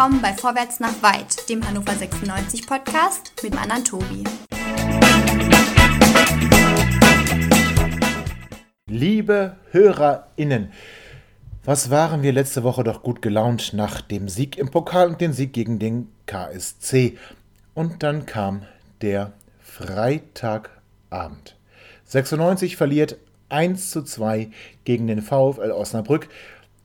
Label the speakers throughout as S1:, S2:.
S1: willkommen bei Vorwärts nach Weit, dem Hannover 96 Podcast mit dem anderen Tobi.
S2: Liebe HörerInnen, was waren wir letzte Woche doch gut gelaunt nach dem Sieg im Pokal und dem Sieg gegen den KSC. Und dann kam der Freitagabend. 96 verliert 1 zu 2 gegen den VfL Osnabrück.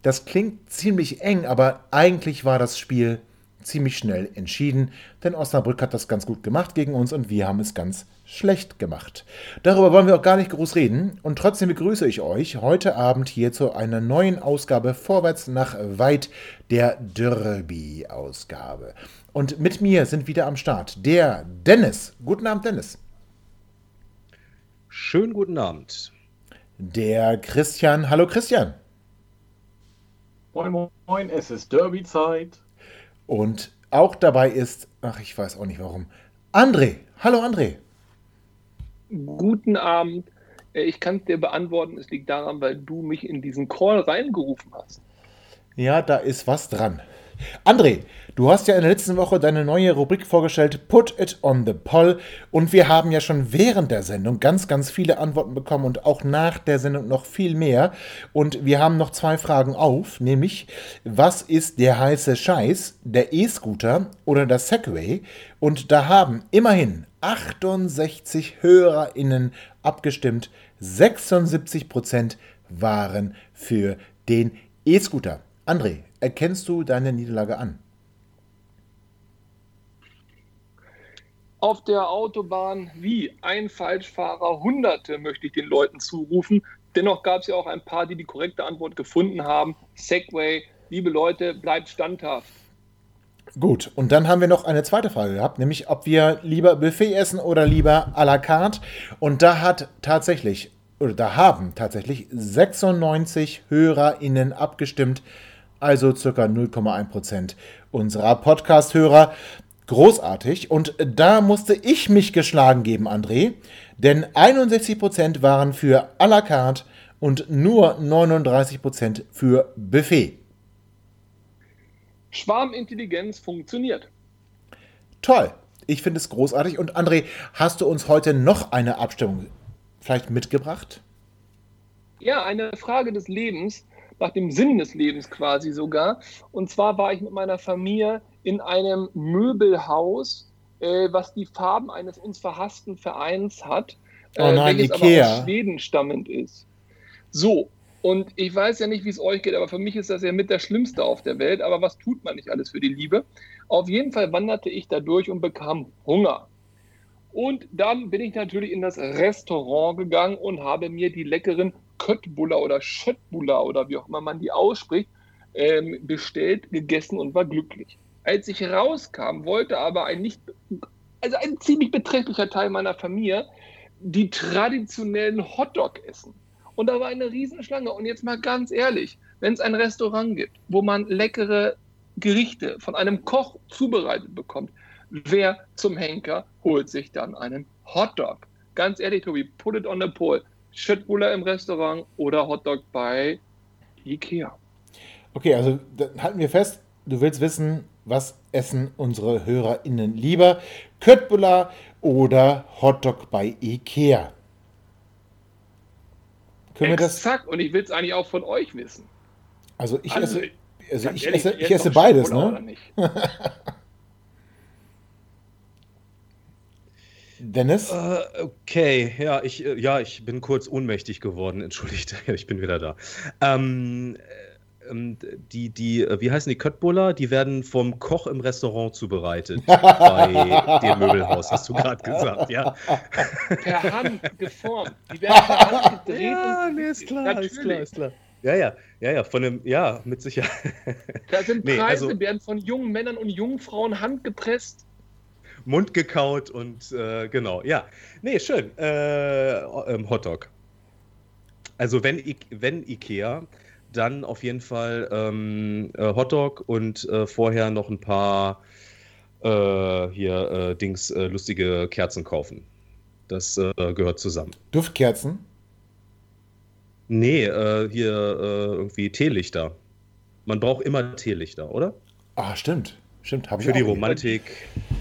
S2: Das klingt ziemlich eng, aber eigentlich war das Spiel ziemlich schnell entschieden, denn Osnabrück hat das ganz gut gemacht gegen uns und wir haben es ganz schlecht gemacht. Darüber wollen wir auch gar nicht groß reden und trotzdem begrüße ich euch heute Abend hier zu einer neuen Ausgabe Vorwärts nach Weit der Derby-Ausgabe. Und mit mir sind wieder am Start der Dennis. Guten Abend, Dennis.
S3: Schönen guten Abend.
S2: Der Christian. Hallo, Christian.
S4: Moin, moin, es ist Derby-Zeit.
S2: Und auch dabei ist, ach, ich weiß auch nicht warum, André. Hallo, André.
S5: Guten Abend. Äh, ich kann es dir beantworten, es liegt daran, weil du mich in diesen Call reingerufen hast.
S2: Ja, da ist was dran. André, du hast ja in der letzten Woche deine neue Rubrik vorgestellt, Put It on the Poll. Und wir haben ja schon während der Sendung ganz, ganz viele Antworten bekommen und auch nach der Sendung noch viel mehr. Und wir haben noch zwei Fragen auf, nämlich, was ist der heiße Scheiß, der E-Scooter oder der Segway? Und da haben immerhin 68 HörerInnen abgestimmt. 76% waren für den E-Scooter. André, erkennst du deine Niederlage an?
S5: Auf der Autobahn wie ein Falschfahrer Hunderte möchte ich den Leuten zurufen. Dennoch gab es ja auch ein paar, die die korrekte Antwort gefunden haben. Segway, liebe Leute, bleibt standhaft.
S2: Gut, und dann haben wir noch eine zweite Frage gehabt, nämlich ob wir lieber Buffet essen oder lieber à la carte. Und da hat tatsächlich, oder da haben tatsächlich 96 HörerInnen abgestimmt also circa 0,1% unserer Podcast-Hörer. Großartig. Und da musste ich mich geschlagen geben, André, denn 61% waren für à la carte und nur 39% für Buffet.
S5: Schwarmintelligenz funktioniert.
S2: Toll. Ich finde es großartig. Und André, hast du uns heute noch eine Abstimmung vielleicht mitgebracht?
S5: Ja, eine Frage des Lebens nach dem Sinn des Lebens quasi sogar. Und zwar war ich mit meiner Familie in einem Möbelhaus, äh, was die Farben eines uns verhassten Vereins hat,
S2: äh, oh nein, welches Ikea. aber aus
S5: Schweden stammend ist. So, und ich weiß ja nicht, wie es euch geht, aber für mich ist das ja mit der Schlimmste auf der Welt. Aber was tut man nicht alles für die Liebe? Auf jeden Fall wanderte ich da durch und bekam Hunger. Und dann bin ich natürlich in das Restaurant gegangen und habe mir die leckeren Köttbullar oder Schöttbullar oder wie auch immer man die ausspricht, ähm, bestellt, gegessen und war glücklich. Als ich rauskam, wollte aber ein nicht, also ein ziemlich beträchtlicher Teil meiner Familie die traditionellen Hotdog essen. Und da war eine Riesenschlange. Und jetzt mal ganz ehrlich, wenn es ein Restaurant gibt, wo man leckere Gerichte von einem Koch zubereitet bekommt, wer zum Henker holt sich dann einen Hotdog? Ganz ehrlich, Tobi, put it on the pole. Schöttbuller im Restaurant oder Hotdog bei Ikea.
S2: Okay, also halten wir fest, du willst wissen, was essen unsere HörerInnen lieber? Köttbullar oder Hotdog bei Ikea?
S5: Können wir das? Exakt, und ich will es eigentlich auch von euch wissen.
S2: Also ich also, esse, also ich, ehrlich, esse, ich esse beides, ne? Dennis?
S3: Uh, okay, ja ich, äh, ja, ich bin kurz ohnmächtig geworden, entschuldigt, ich bin wieder da. Ähm, ähm, die, die, äh, wie heißen die Köttbullar? Die werden vom Koch im Restaurant zubereitet. bei dem Möbelhaus, hast du gerade gesagt, ja.
S5: Per Hand geformt. Die werden per Hand gedreht.
S3: Ja, nee, ist klar, Natürlich. ist klar, ist klar. Ja, ja, ja, ja, von dem, ja, mit Sicherheit.
S5: Da sind Preise, nee, also, werden von jungen Männern und jungen Frauen handgepresst.
S3: Mund gekaut und äh, genau, ja. Nee, schön. Äh, ähm, Hotdog. Also wenn, wenn Ikea, dann auf jeden Fall ähm, äh, Hotdog und äh, vorher noch ein paar äh, hier äh, Dings lustige Kerzen kaufen. Das gehört zusammen.
S2: Duftkerzen?
S3: Nee, hier irgendwie Teelichter. Man braucht immer Teelichter, oder?
S2: Ah, stimmt. Stimmt, habe ich
S3: Für die. Romantik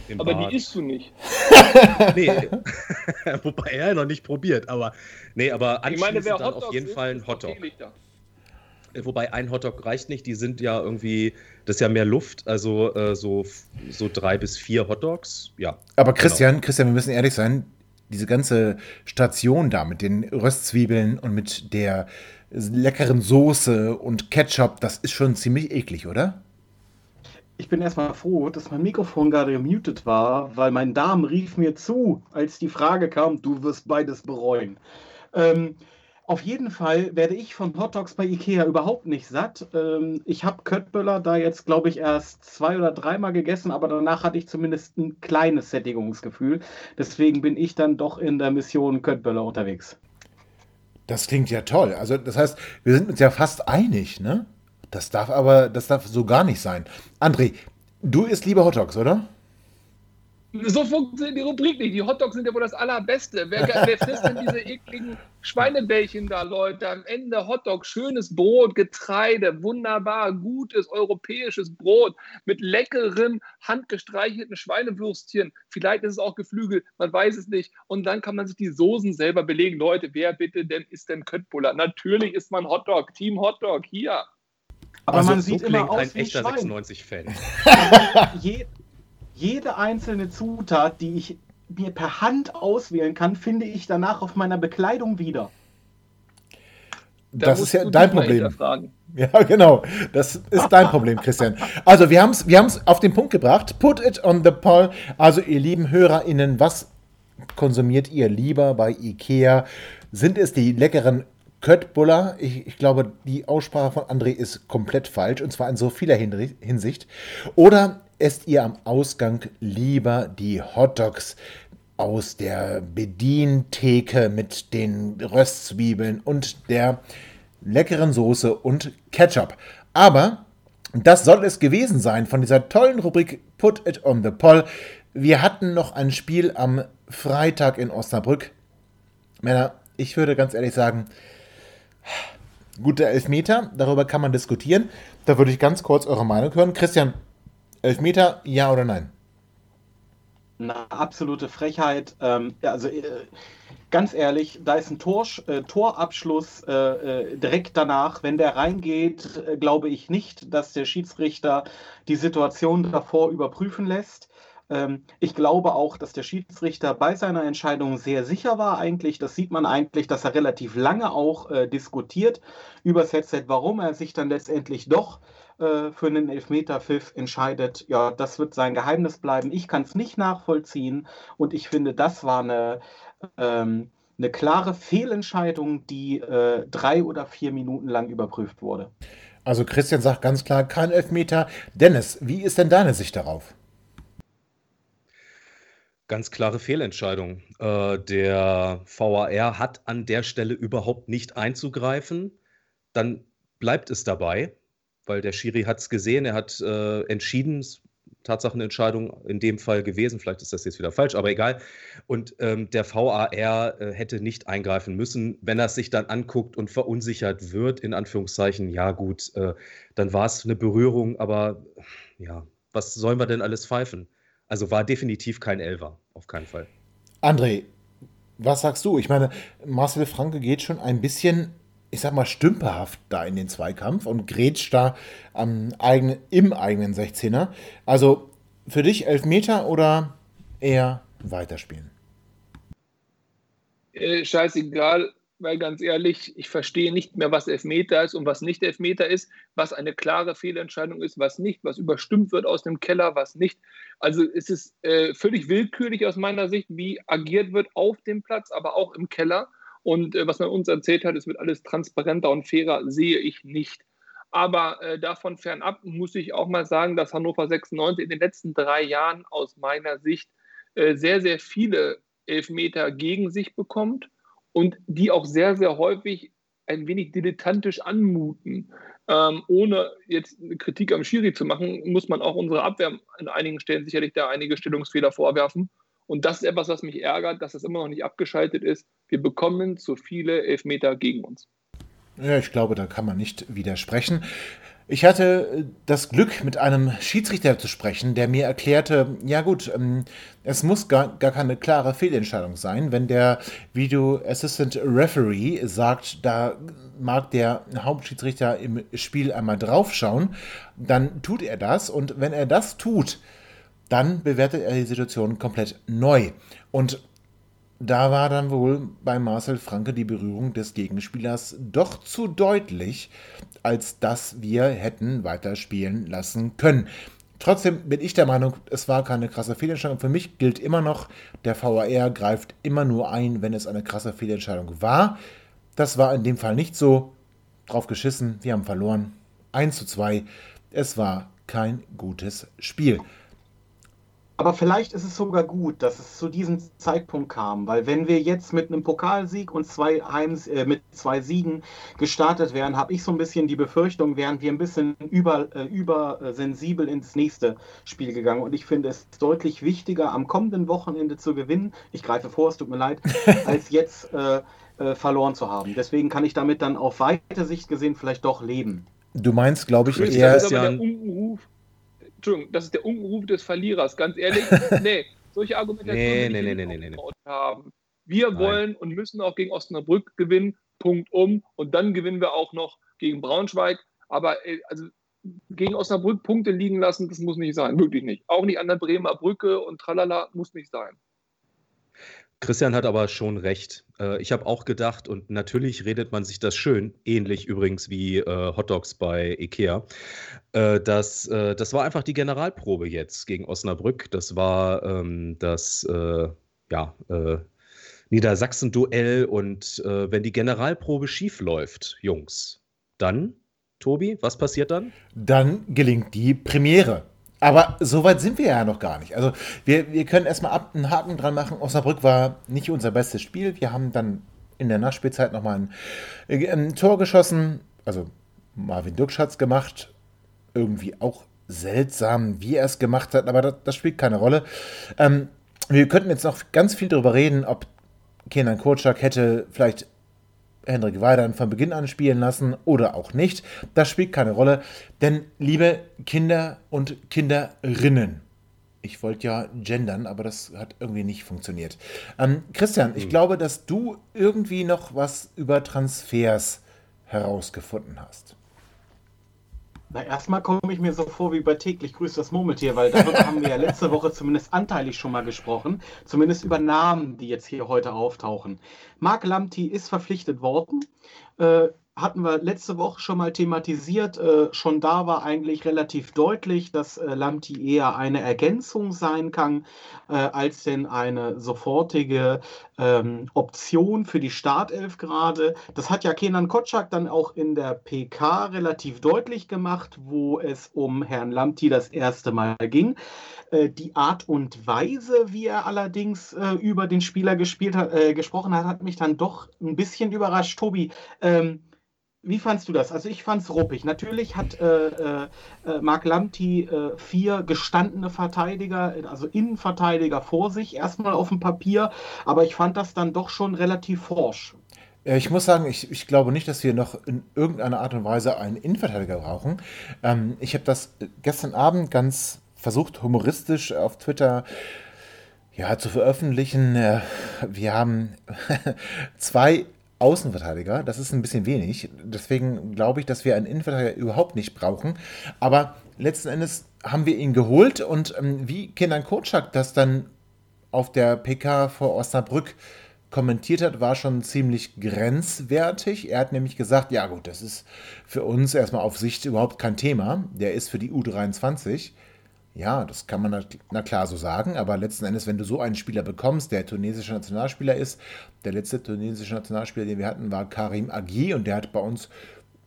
S3: im
S5: Aber
S3: Bad.
S5: die isst du nicht.
S3: nee. Wobei er noch nicht probiert, aber nee, aber
S5: Ich meine,
S3: anschließend dann auf jeden
S5: isst,
S3: Fall
S5: ist
S3: ein Hotdog.
S5: Lichter.
S3: Wobei ein Hotdog reicht nicht, die sind ja irgendwie, das ist ja mehr Luft, also äh, so, so drei bis vier Hotdogs, ja.
S2: Aber Christian, Christian, wir müssen ehrlich sein, diese ganze Station da mit den Röstzwiebeln und mit der leckeren Soße und Ketchup, das ist schon ziemlich eklig, oder?
S4: Ich bin erstmal froh, dass mein Mikrofon gerade gemutet war, weil mein Darm rief mir zu, als die Frage kam, du wirst beides bereuen. Ähm, auf jeden Fall werde ich von Hotdogs bei Ikea überhaupt nicht satt. Ähm, ich habe Köttböller da jetzt, glaube ich, erst zwei oder dreimal gegessen, aber danach hatte ich zumindest ein kleines Sättigungsgefühl. Deswegen bin ich dann doch in der Mission Köttböller unterwegs.
S2: Das klingt ja toll. Also, das heißt, wir sind uns ja fast einig, ne? Das darf aber, das darf so gar nicht sein. André, du isst lieber Hotdogs, oder?
S5: So funktioniert die Rubrik nicht. Die Hotdogs sind ja wohl das Allerbeste. Wer, wer frisst denn diese ekligen Schweinebällchen da, Leute? Am Ende Hotdog, schönes Brot, Getreide, wunderbar, gutes europäisches Brot mit leckerem, handgestreichelten Schweinewürstchen. Vielleicht ist es auch Geflügel, man weiß es nicht. Und dann kann man sich die Soßen selber belegen. Leute, wer bitte denn ist denn Köttbullar? Natürlich ist man Hotdog, Team Hotdog, hier.
S4: Aber
S2: Also,
S4: man
S3: So
S4: sieht immer
S3: klingt
S4: aus
S3: ein
S4: wie
S3: echter
S4: Schwein.
S3: 96-Fan.
S4: Je, jede einzelne Zutat, die ich mir per Hand auswählen kann, finde ich danach auf meiner Bekleidung wieder.
S5: Da
S2: das ist ja dein Problem. Ja, genau. Das ist dein Problem, Christian. Also, wir haben es wir haben's auf den Punkt gebracht. Put it on the poll. Also, ihr lieben HörerInnen, was konsumiert ihr lieber bei Ikea? Sind es die leckeren Köttbullar? Ich, ich glaube, die Aussprache von André ist komplett falsch und zwar in so vieler Hinsicht. Oder esst ihr am Ausgang lieber die Hotdogs aus der Bedientheke mit den Röstzwiebeln und der leckeren Soße und Ketchup. Aber das soll es gewesen sein von dieser tollen Rubrik Put It on the Poll. Wir hatten noch ein Spiel am Freitag in Osnabrück. Männer, ich würde ganz ehrlich sagen, guter Elfmeter, darüber kann man diskutieren. Da würde ich ganz kurz eure Meinung hören. Christian, Elfmeter, ja oder nein?
S4: Eine absolute Frechheit. Ähm, also äh, ganz ehrlich, da ist ein Tor, äh, Torabschluss äh, äh, direkt danach. Wenn der reingeht, äh, glaube ich nicht, dass der Schiedsrichter die Situation davor überprüfen lässt. Ähm, ich glaube auch, dass der Schiedsrichter bei seiner Entscheidung sehr sicher war eigentlich. Das sieht man eigentlich, dass er relativ lange auch äh, diskutiert über das Headset, warum er sich dann letztendlich doch äh, für einen Elfmeter-Pfiff entscheidet. Ja, das wird sein Geheimnis bleiben. Ich kann es nicht nachvollziehen und ich finde, das war eine, ähm, eine klare Fehlentscheidung, die äh, drei oder vier Minuten lang überprüft wurde.
S2: Also Christian sagt ganz klar, kein Elfmeter. Dennis, wie ist denn deine Sicht darauf?
S3: Ganz klare Fehlentscheidung. Äh, der VAR hat an der Stelle überhaupt nicht einzugreifen. Dann bleibt es dabei, weil der Schiri hat es gesehen, er hat äh, entschieden, Tatsachenentscheidung in dem Fall gewesen, vielleicht ist das jetzt wieder falsch, aber egal. Und ähm, der VAR äh, hätte nicht eingreifen müssen. Wenn er es sich dann anguckt und verunsichert wird, in Anführungszeichen, ja gut, dann war es eine Berührung, aber ja, was sollen wir denn alles pfeifen? Also war definitiv kein Elfer, auf keinen Fall.
S2: André, was sagst du? Ich meine, Marcel Franke geht schon ein bisschen, ich sag mal, stümperhaft da in den Zweikampf und grätscht da am eigenen, im eigenen 16er. Also für dich Elfmeter oder eher weiterspielen?
S5: Äh, scheißegal, weil ganz ehrlich, ich verstehe nicht mehr, was Elfmeter ist und was nicht Elfmeter ist, was eine klare Fehlentscheidung ist, was nicht, was überstimmt wird aus dem Keller, was nicht. Also es ist äh, völlig willkürlich aus meiner Sicht, wie agiert wird auf dem Platz, aber auch im Keller. Und äh, was man uns erzählt hat, es wird alles transparenter und fairer, sehe ich nicht. Aber äh, davon fernab muss ich auch mal sagen, dass Hannover 96 in den letzten drei Jahren aus meiner Sicht äh, sehr, sehr viele Elfmeter gegen sich bekommt und die auch sehr, sehr häufig ein wenig dilettantisch anmuten. Ähm, ohne jetzt eine Kritik am Schiri zu machen, muss man auch unsere Abwehr an einigen Stellen sicherlich da einige Stellungsfehler vorwerfen. Und das ist etwas, was mich ärgert, dass das immer noch nicht abgeschaltet ist. Wir bekommen zu viele Elfmeter gegen uns.
S2: Ja, ich glaube, da kann man nicht widersprechen. Ich hatte äh, das Glück, mit einem Schiedsrichter zu sprechen, der mir erklärte, ja gut, ähm, es muss gar, gar keine klare Fehlentscheidung sein. Wenn der Video Assistant Referee sagt, da mag der Hauptschiedsrichter im Spiel einmal draufschauen, dann tut er das. Und wenn er das tut, dann bewertet er die Situation komplett neu. Und da war dann wohl bei Marcel Franke die Berührung des Gegenspielers doch zu deutlich, als dass wir hätten weiterspielen lassen können. Trotzdem bin ich der Meinung, es war keine krasse Fehlentscheidung. Für mich gilt immer noch, der VAR greift immer nur ein, wenn es eine krasse Fehlentscheidung war. Das war in dem Fall nicht so. Drauf geschissen, wir haben verloren. 1 zu 2. Es war kein gutes Spiel.
S4: Aber vielleicht ist es sogar gut, dass es zu diesem Zeitpunkt kam, weil wenn wir jetzt mit einem Pokalsieg und zwei Heims, äh, mit zwei Siegen gestartet wären, habe ich so ein bisschen die Befürchtung, wären wir ein bisschen über, äh, übersensibel ins nächste Spiel gegangen. Und ich finde es deutlich wichtiger, am kommenden Wochenende zu gewinnen. Ich greife vor, es tut mir leid, als jetzt äh, äh, verloren zu haben. Deswegen kann ich damit dann auf weite Sicht gesehen vielleicht doch leben.
S2: Du meinst, glaube ich, eher.
S5: Das ist aber der Unruf Entschuldigung, das ist der Unruf des Verlierers, ganz ehrlich. nee, solche Argumentationen
S3: nee, nee, nee, nee, nee,
S5: haben. Wir Nein. wollen und müssen auch gegen Osnabrück gewinnen, Punkt um. Und dann gewinnen wir auch noch gegen Braunschweig. Aber äh, also, gegen Osnabrück Punkte liegen lassen, das muss nicht sein, wirklich nicht. Auch nicht an der Bremer Brücke und tralala, muss nicht sein.
S3: Christian hat aber schon recht. Äh, ich habe auch gedacht, und natürlich redet man sich das schön, ähnlich übrigens wie äh, Hotdogs bei Ikea, äh, dass, äh, das war einfach die Generalprobe jetzt gegen Osnabrück. Das war ähm, das ja, Niedersachsen-Duell. Und wenn die Generalprobe schief läuft, Jungs, dann, Tobi, was passiert dann?
S2: Dann gelingt die Premiere. Aber so weit sind wir ja noch gar nicht. Also wir, wir können erstmal ab einen Haken dran machen. Osnabrück war nicht unser bestes Spiel. Wir haben dann in der Nachspielzeit nochmal ein, äh, ein Tor geschossen. Also Marvin Dukschatz gemacht. Irgendwie auch seltsam, wie er es gemacht hat, aber das, das spielt keine Rolle. Ähm, wir könnten jetzt noch ganz viel darüber reden, ob Kenan Kurczak hätte vielleicht Hendrik Weidern von Beginn an spielen lassen oder auch nicht. Das spielt keine Rolle, denn liebe Kinder und Kinderinnen, ich wollte ja gendern, aber das hat irgendwie nicht funktioniert. Ähm, Christian, ich hm. glaube, dass du irgendwie noch was über Transfers herausgefunden hast.
S4: Na, erstmal komme ich mir so vor wie bei täglich grüßt das Murmeltier, weil darüber haben wir ja letzte Woche zumindest anteilig schon mal gesprochen. Zumindest über Namen, die jetzt hier heute auftauchen. Marc Lamti ist verpflichtet worden. Äh, hatten wir letzte Woche schon mal thematisiert. Äh, schon da war eigentlich relativ deutlich, dass äh, Lamti eher eine Ergänzung sein kann, äh, als denn eine sofortige ähm, Option für die Startelf gerade. Das hat ja Kenan Kotschak dann auch in der PK relativ deutlich gemacht, wo es um Herrn Lamti das erste Mal ging. Äh, die Art und Weise, wie er allerdings äh, über den Spieler gespielt hat, äh, gesprochen hat, hat mich dann doch ein bisschen überrascht. Tobi, ähm, wie fandst du das? Also ich fand es ruppig. Natürlich hat äh, äh, äh, Mark Lamti äh, vier gestandene Verteidiger, also Innenverteidiger vor sich, erstmal auf dem Papier, aber ich fand das dann doch schon relativ forsch.
S2: Ich muss sagen, ich, ich glaube nicht, dass wir noch in irgendeiner Art und Weise einen Innenverteidiger brauchen. Ähm, ich habe das gestern Abend ganz versucht, humoristisch auf Twitter ja, zu veröffentlichen. Äh, wir haben zwei Außenverteidiger. Das ist ein bisschen wenig. Deswegen glaube ich, dass wir einen Innenverteidiger überhaupt nicht brauchen. Aber letzten Endes haben wir ihn geholt und ähm, wie Kenan Kotschak das dann auf der PK vor Osnabrück kommentiert hat, war schon ziemlich grenzwertig. Er hat nämlich gesagt, ja gut, das ist für uns erstmal auf Sicht überhaupt kein Thema. Der ist für die U23. Ja, das kann man na klar so sagen, aber letzten Endes, wenn du so einen Spieler bekommst, der tunesischer Nationalspieler ist, der letzte tunesische Nationalspieler, den wir hatten, war Karim Agui und der hat bei uns,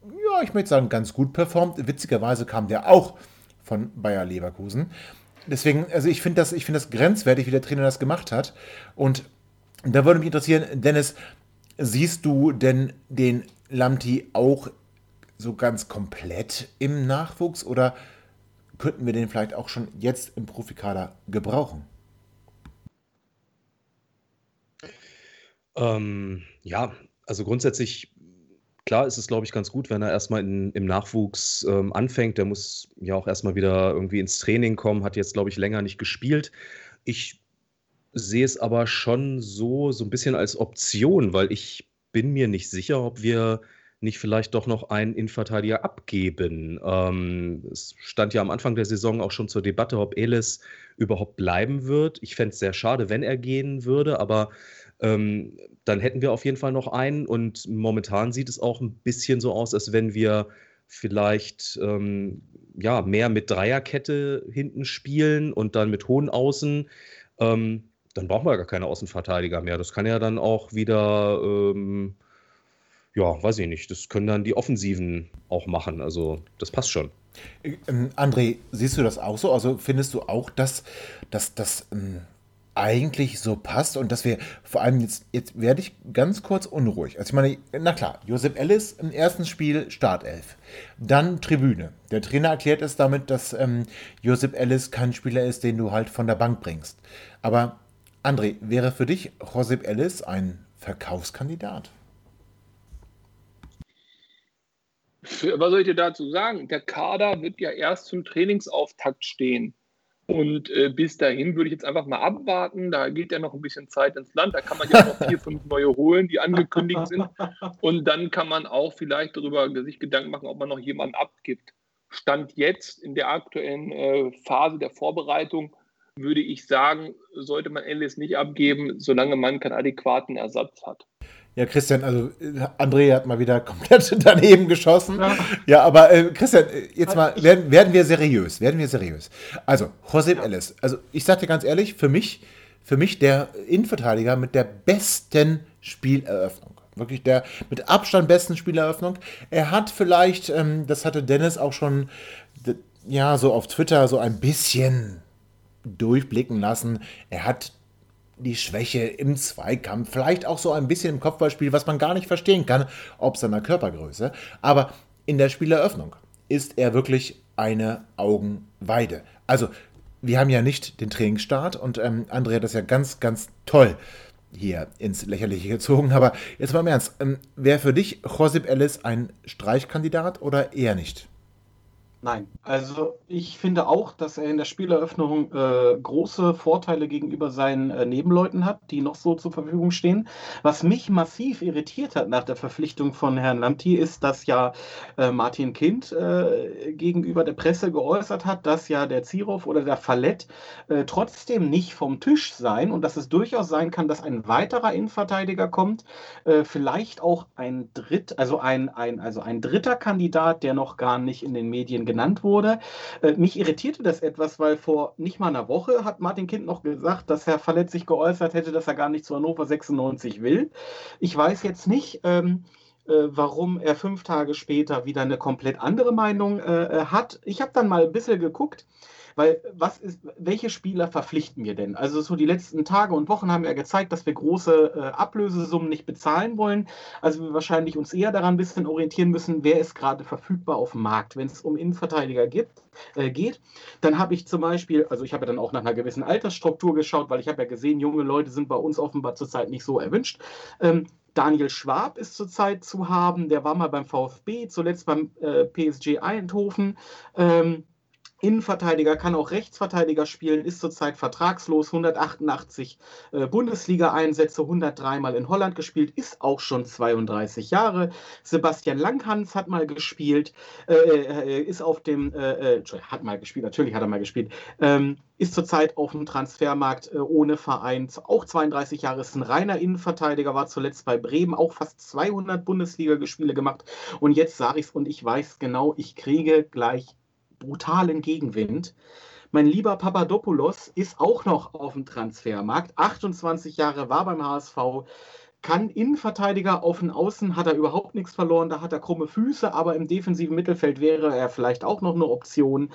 S2: ja, ich möchte sagen, ganz gut performt. Witzigerweise kam der auch von Bayer Leverkusen. Deswegen, also ich finde das, find das grenzwertig, wie der Trainer das gemacht hat. Und da würde mich interessieren, Dennis, siehst du denn den Lamti auch so ganz komplett im Nachwuchs oder könnten wir den vielleicht auch schon jetzt im Profikader gebrauchen?
S3: Ähm, ja, also grundsätzlich klar ist es, glaube ich, ganz gut, wenn er erstmal in, im Nachwuchs ähm, anfängt. Der muss ja auch erstmal wieder irgendwie ins Training kommen, hat jetzt, glaube ich, länger nicht gespielt. Ich sehe es aber schon so, so ein bisschen als Option, weil ich bin mir nicht sicher, ob wir nicht vielleicht doch noch einen Innenverteidiger abgeben. Ähm, es stand ja am Anfang der Saison auch schon zur Debatte, ob Elis überhaupt bleiben wird. Ich fände es sehr schade, wenn er gehen würde, aber ähm, dann hätten wir auf jeden Fall noch einen. Und momentan sieht es auch ein bisschen so aus, als wenn wir vielleicht ähm, ja, mehr mit Dreierkette hinten spielen und dann mit hohen Außen. Ähm, dann brauchen wir gar keine Außenverteidiger mehr. Das kann ja dann auch wieder, ähm, ja, weiß ich nicht, das können dann die Offensiven auch machen. Also das passt schon.
S2: Ähm, André, siehst du das auch so? Also findest du auch, dass, dass das ähm, eigentlich so passt und dass wir vor allem jetzt, jetzt werde ich ganz kurz unruhig. Also ich meine, na klar, Josep Ellis im ersten Spiel Startelf, dann Tribüne. Der Trainer erklärt es damit, dass ähm, Josep Ellis kein Spieler ist, den du halt von der Bank bringst. Aber André, wäre für dich Josep Ellis ein Verkaufskandidat?
S5: Was soll ich dir dazu sagen? Der Kader wird ja erst zum Trainingsauftakt stehen. Und äh, bis dahin würde ich jetzt einfach mal abwarten. Da geht ja noch ein bisschen Zeit ins Land. Da kann man ja noch vier, fünf neue holen, die angekündigt sind. Und dann kann man auch vielleicht darüber sich Gedanken machen, ob man noch jemanden abgibt. Stand jetzt in der aktuellen äh, Phase der Vorbereitung würde ich sagen, sollte man Ellis nicht abgeben, solange man keinen adäquaten Ersatz hat.
S2: Ja, Christian, also André hat mal wieder komplett daneben geschossen. Ja, ja aber äh, Christian, jetzt mal, werden, werden wir seriös, werden wir seriös. Also, Josep Ellis, also ich sag dir ganz ehrlich, für mich, für mich der Innenverteidiger mit der besten Spieleröffnung. Wirklich der mit Abstand besten Spieleröffnung. Er hat vielleicht, ähm, das hatte Dennis auch schon, ja, so auf Twitter so ein bisschen durchblicken lassen. Er hat die Schwäche im Zweikampf, vielleicht auch so ein bisschen im Kopfballspiel, was man gar nicht verstehen kann, ob seiner Körpergröße. Aber in der Spieleröffnung ist er wirklich eine Augenweide. Also, wir haben ja nicht den Trainingsstart und ähm, André hat das ja ganz, ganz toll hier ins Lächerliche gezogen. Aber jetzt mal im Ernst, ähm, wäre für dich Josip Ellis ein Streichkandidat oder eher nicht?
S4: Nein, also ich finde auch, dass er in der Spieleröffnung äh, große Vorteile gegenüber seinen äh, Nebenleuten hat, die noch so zur Verfügung stehen. Was mich massiv irritiert hat nach der Verpflichtung von Herrn Lamti, ist, dass ja äh, Martin Kind äh, gegenüber der Presse geäußert hat, dass ja der Zirov oder der Fallett äh, trotzdem nicht vom Tisch sein und dass es durchaus sein kann, dass ein weiterer Innenverteidiger kommt, äh, vielleicht auch ein Dritt, also ein, ein, also ein dritter Kandidat, der noch gar nicht in den Medien genannt wurde. Äh, mich irritierte das etwas, weil vor nicht mal einer Woche hat Martin Kind noch gesagt, dass Herr Verletz sich geäußert hätte, dass er gar nicht zu Hannover 96 will. Ich weiß jetzt nicht, ähm, äh, warum er fünf Tage später wieder eine komplett andere Meinung äh, äh hat. Ich habe dann mal ein bisschen geguckt. Weil was ist, welche Spieler verpflichten wir denn? Also so die letzten Tage und Wochen haben ja gezeigt, dass wir große äh, Ablösesummen nicht bezahlen wollen. Also wir wahrscheinlich uns eher daran ein bisschen orientieren müssen, wer ist gerade verfügbar auf dem Markt. Wenn es um Innenverteidiger gibt, äh, geht, dann habe ich zum Beispiel, also ich habe ja dann auch nach einer gewissen Altersstruktur geschaut, weil ich habe ja gesehen, junge Leute sind bei uns offenbar zurzeit nicht so erwünscht. Ähm, Daniel Schwab ist zurzeit zu haben, der war mal beim VfB, zuletzt beim äh, PSG Eindhoven. Ähm, Innenverteidiger, kann auch Rechtsverteidiger spielen, ist zurzeit vertragslos, 188 äh, Bundesliga-Einsätze, 103 Mal in Holland gespielt, ist auch schon 32 Jahre. Sebastian Langhans hat mal gespielt, äh, äh, ist auf dem, äh, äh hat mal gespielt, natürlich hat er mal gespielt, ähm, ist zurzeit auf dem Transfermarkt äh, ohne Verein, auch 32 Jahre, ist ein reiner Innenverteidiger, war zuletzt bei Bremen, auch fast 200 Bundesliga-Spiele gemacht. Und jetzt sage ich es und ich weiß genau, ich kriege gleich brutalen Gegenwind. Mein lieber Papadopoulos ist auch noch auf dem Transfermarkt. 28 Jahre war beim HSV. Kann Innenverteidiger auf den Außen, hat er überhaupt nichts verloren. Da hat er krumme Füße, aber im defensiven Mittelfeld wäre er vielleicht auch noch eine Option.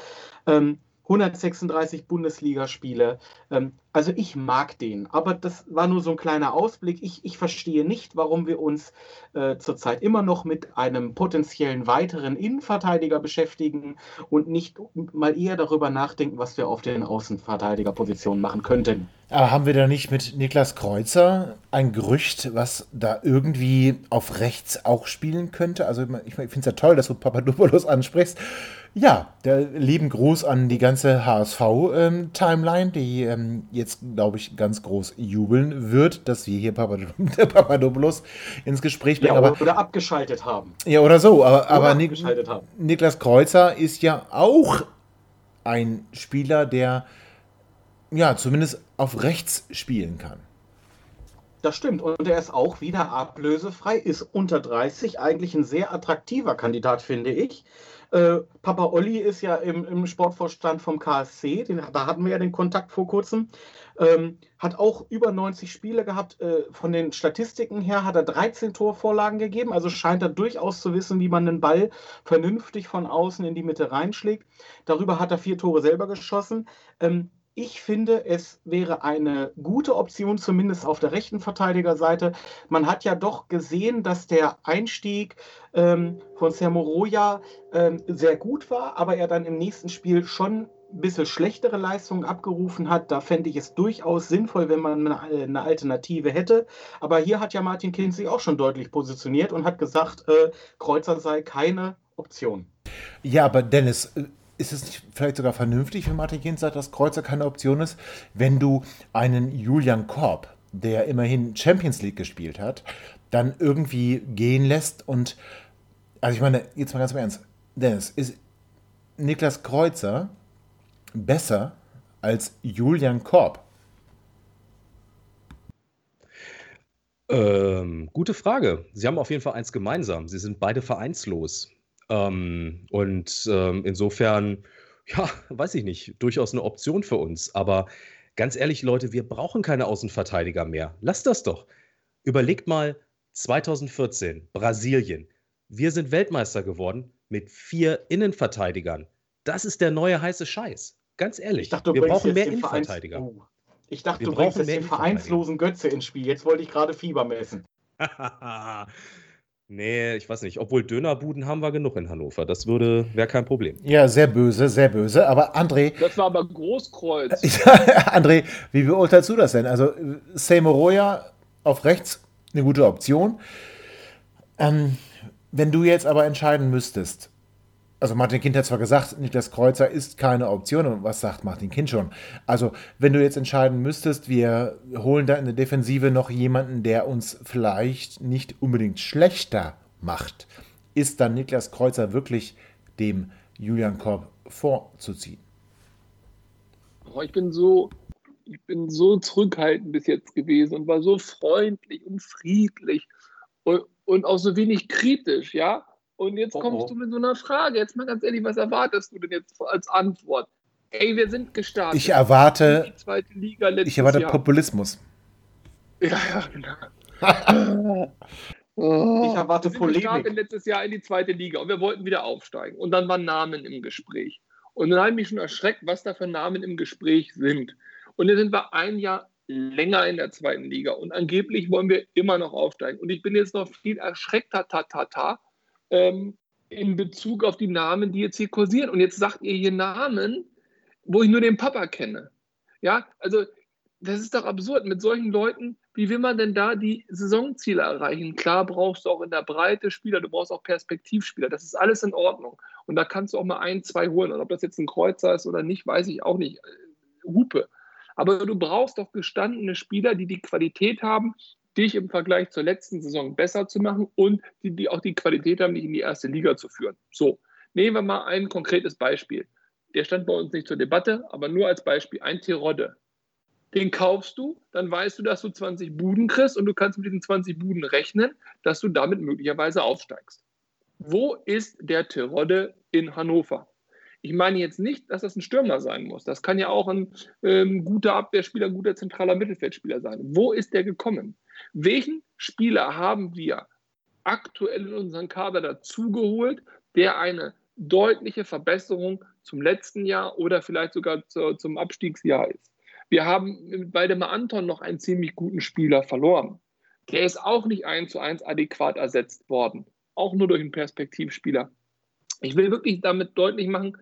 S4: Ähm, 136 Bundesligaspiele. Ähm, also ich mag den, aber das war nur so ein kleiner Ausblick. Ich, ich verstehe nicht, warum wir uns äh, zurzeit immer noch mit einem potenziellen weiteren Innenverteidiger beschäftigen und nicht mal eher darüber nachdenken, was wir auf den Außenverteidigerpositionen machen könnten.
S2: Aber haben wir da nicht mit Niklas Kreuzer ein Gerücht, was da irgendwie auf rechts auch spielen könnte? Also ich, finde es ja toll, dass du Papadopoulos ansprichst. Ja, der lieben Gruß an die ganze HSV-Timeline, ähm, die ähm, jetzt, glaube ich, ganz groß jubeln wird, dass wir hier Papadopoulos ins Gespräch bringen.
S4: Ja, oder, aber, abgeschaltet haben.
S2: Ja, oder so. Aber, aber Nik Niklas Kreuzer ist ja auch ein Spieler, der ja zumindest auf rechts spielen kann.
S4: Das stimmt. Und er ist auch wieder ablösefrei, ist unter 30, eigentlich ein sehr attraktiver Kandidat, finde ich. Äh, Papa Olli ist ja im, im Sportvorstand vom KSC, den, da hatten wir ja den Kontakt vor kurzem. Ähm, hat auch über 90 Spiele gehabt. Äh, von den Statistiken her hat er 13 Torvorlagen gegeben, also scheint er durchaus zu wissen, wie man den Ball vernünftig von außen in die Mitte reinschlägt. Darüber hat er vier Tore selber geschossen. Ähm, ich finde, es wäre eine gute Option, zumindest auf der rechten Verteidigerseite. Man hat ja doch gesehen, dass der Einstieg ähm, von Sermoroja ähm, sehr gut war, aber er dann im nächsten Spiel schon ein bisschen schlechtere Leistungen abgerufen hat. Da fände ich es durchaus sinnvoll, wenn man eine, eine, Alternative hätte. Aber hier hat ja Martin Kind sich auch schon deutlich positioniert und hat gesagt, äh, Kreuzer sei keine Option.
S2: Ja, aber Dennis, ist es nicht vielleicht sogar vernünftig, wenn Martin Kind sagt, dass Kreuzer keine Option ist, wenn du einen Julian Korb, der immerhin Champions League gespielt hat, dann irgendwie gehen lässt und, also ich meine, jetzt mal ganz im Ernst, Dennis, ist Niklas Kreuzer besser als Julian Korb?
S3: Ähm, gute Frage. Sie haben auf jeden Fall eins gemeinsam. Sie sind beide vereinslos. Ähm, und ähm, insofern, ja, weiß ich nicht, durchaus eine Option für uns. Aber ganz ehrlich, Leute, wir brauchen keine Außenverteidiger mehr. Lasst das doch. Überlegt mal 2014, Brasilien. Wir sind Weltmeister geworden mit vier Innenverteidigern. Das ist der neue heiße Scheiß. Ganz ehrlich,
S4: dachte, wir brauchen mehr Innenverteidiger. Vereins oh. Ich dachte, wir du bringst jetzt den vereinslosen Götze ins Spiel. Jetzt wollte ich gerade Fieber messen.
S3: Nee, ich weiß nicht. Obwohl Dönerbuden haben wir genug in Hannover. Das würde, wäre kein Problem.
S2: Ja, sehr böse, sehr böse. Aber André.
S5: Das war aber Großkreuz.
S2: André, wie beurteilst du das denn? Also, Seymoroya auf rechts, eine gute Option. Ähm, wenn du jetzt aber entscheiden müsstest, also Martin Kind hat zwar gesagt, Niklas Kreuzer ist keine Option. Und was sagt Martin Kind schon? Also, wenn du jetzt entscheiden müsstest, wir holen da in der Defensive noch jemanden, der uns vielleicht nicht unbedingt schlechter macht, ist dann Niklas Kreuzer wirklich dem Julian Korb vorzuziehen?
S5: Oh, ich bin so, ich bin so zurückhaltend bis jetzt gewesen und war so freundlich und friedlich und, und auch so wenig kritisch, ja. Und jetzt kommst oh, oh. du mit so einer Frage. Jetzt mal ganz ehrlich, was erwartest du denn jetzt als Antwort? Ey, wir sind gestartet.
S2: Ich erwarte, ich erwarte Jahr. Populismus.
S5: Ja, ja, genau.
S4: oh. Ich erwarte
S5: wir sind Polemik. letztes Jahr in die zweite Liga und wir wollten wieder aufsteigen. Und dann waren Namen im Gespräch. Und dann habe ich mich schon erschreckt, was da für Namen im Gespräch sind. Und jetzt sind wir ein Jahr länger in der zweiten Liga und angeblich wollen wir immer noch aufsteigen. Und ich bin jetzt noch viel erschreckter, ta, ta, ta, ähm, in Bezug auf die Namen, die jetzt hier kursieren. Und jetzt sagt ihr hier Namen, wo ich nur den Papa kenne. Ja, also das ist doch absurd. Mit solchen Leuten, wie will man denn da die Saisonziele erreichen? Klar brauchst du auch in der Breite Spieler, du brauchst auch Perspektivspieler. Das ist alles in Ordnung. Und da kannst du auch mal ein, zwei holen. Und ob das jetzt ein Kreuzer ist oder nicht, weiß ich auch nicht. Äh, Hupe. Aber du brauchst doch gestandene Spieler, die die Qualität haben, dich im Vergleich zur letzten Saison besser zu machen und die, die auch die Qualität haben, dich in die erste Liga zu führen. So, nehmen wir mal ein konkretes Beispiel. Der stand bei uns nicht zur Debatte, aber nur als Beispiel. Ein Tirode. Den kaufst du, dann weißt du, dass du 20 Buden kriegst und du kannst mit diesen 20 Buden rechnen, dass du damit möglicherweise aufsteigst. Wo ist der Tirode in Hannover? Ich meine jetzt nicht, dass das ein Stürmer sein muss. Das kann ja auch ein ähm, guter Abwehrspieler, ein guter zentraler Mittelfeldspieler sein. Wo ist der gekommen? Welchen Spieler haben wir aktuell in unseren Kader dazugeholt, der eine deutliche Verbesserung zum letzten Jahr oder vielleicht sogar zu, zum Abstiegsjahr ist? Wir haben mit Waldemar Anton noch einen ziemlich guten Spieler verloren. Der ist auch nicht eins zu eins adäquat ersetzt worden. Auch nur durch einen Perspektivspieler. Ich will wirklich damit deutlich machen,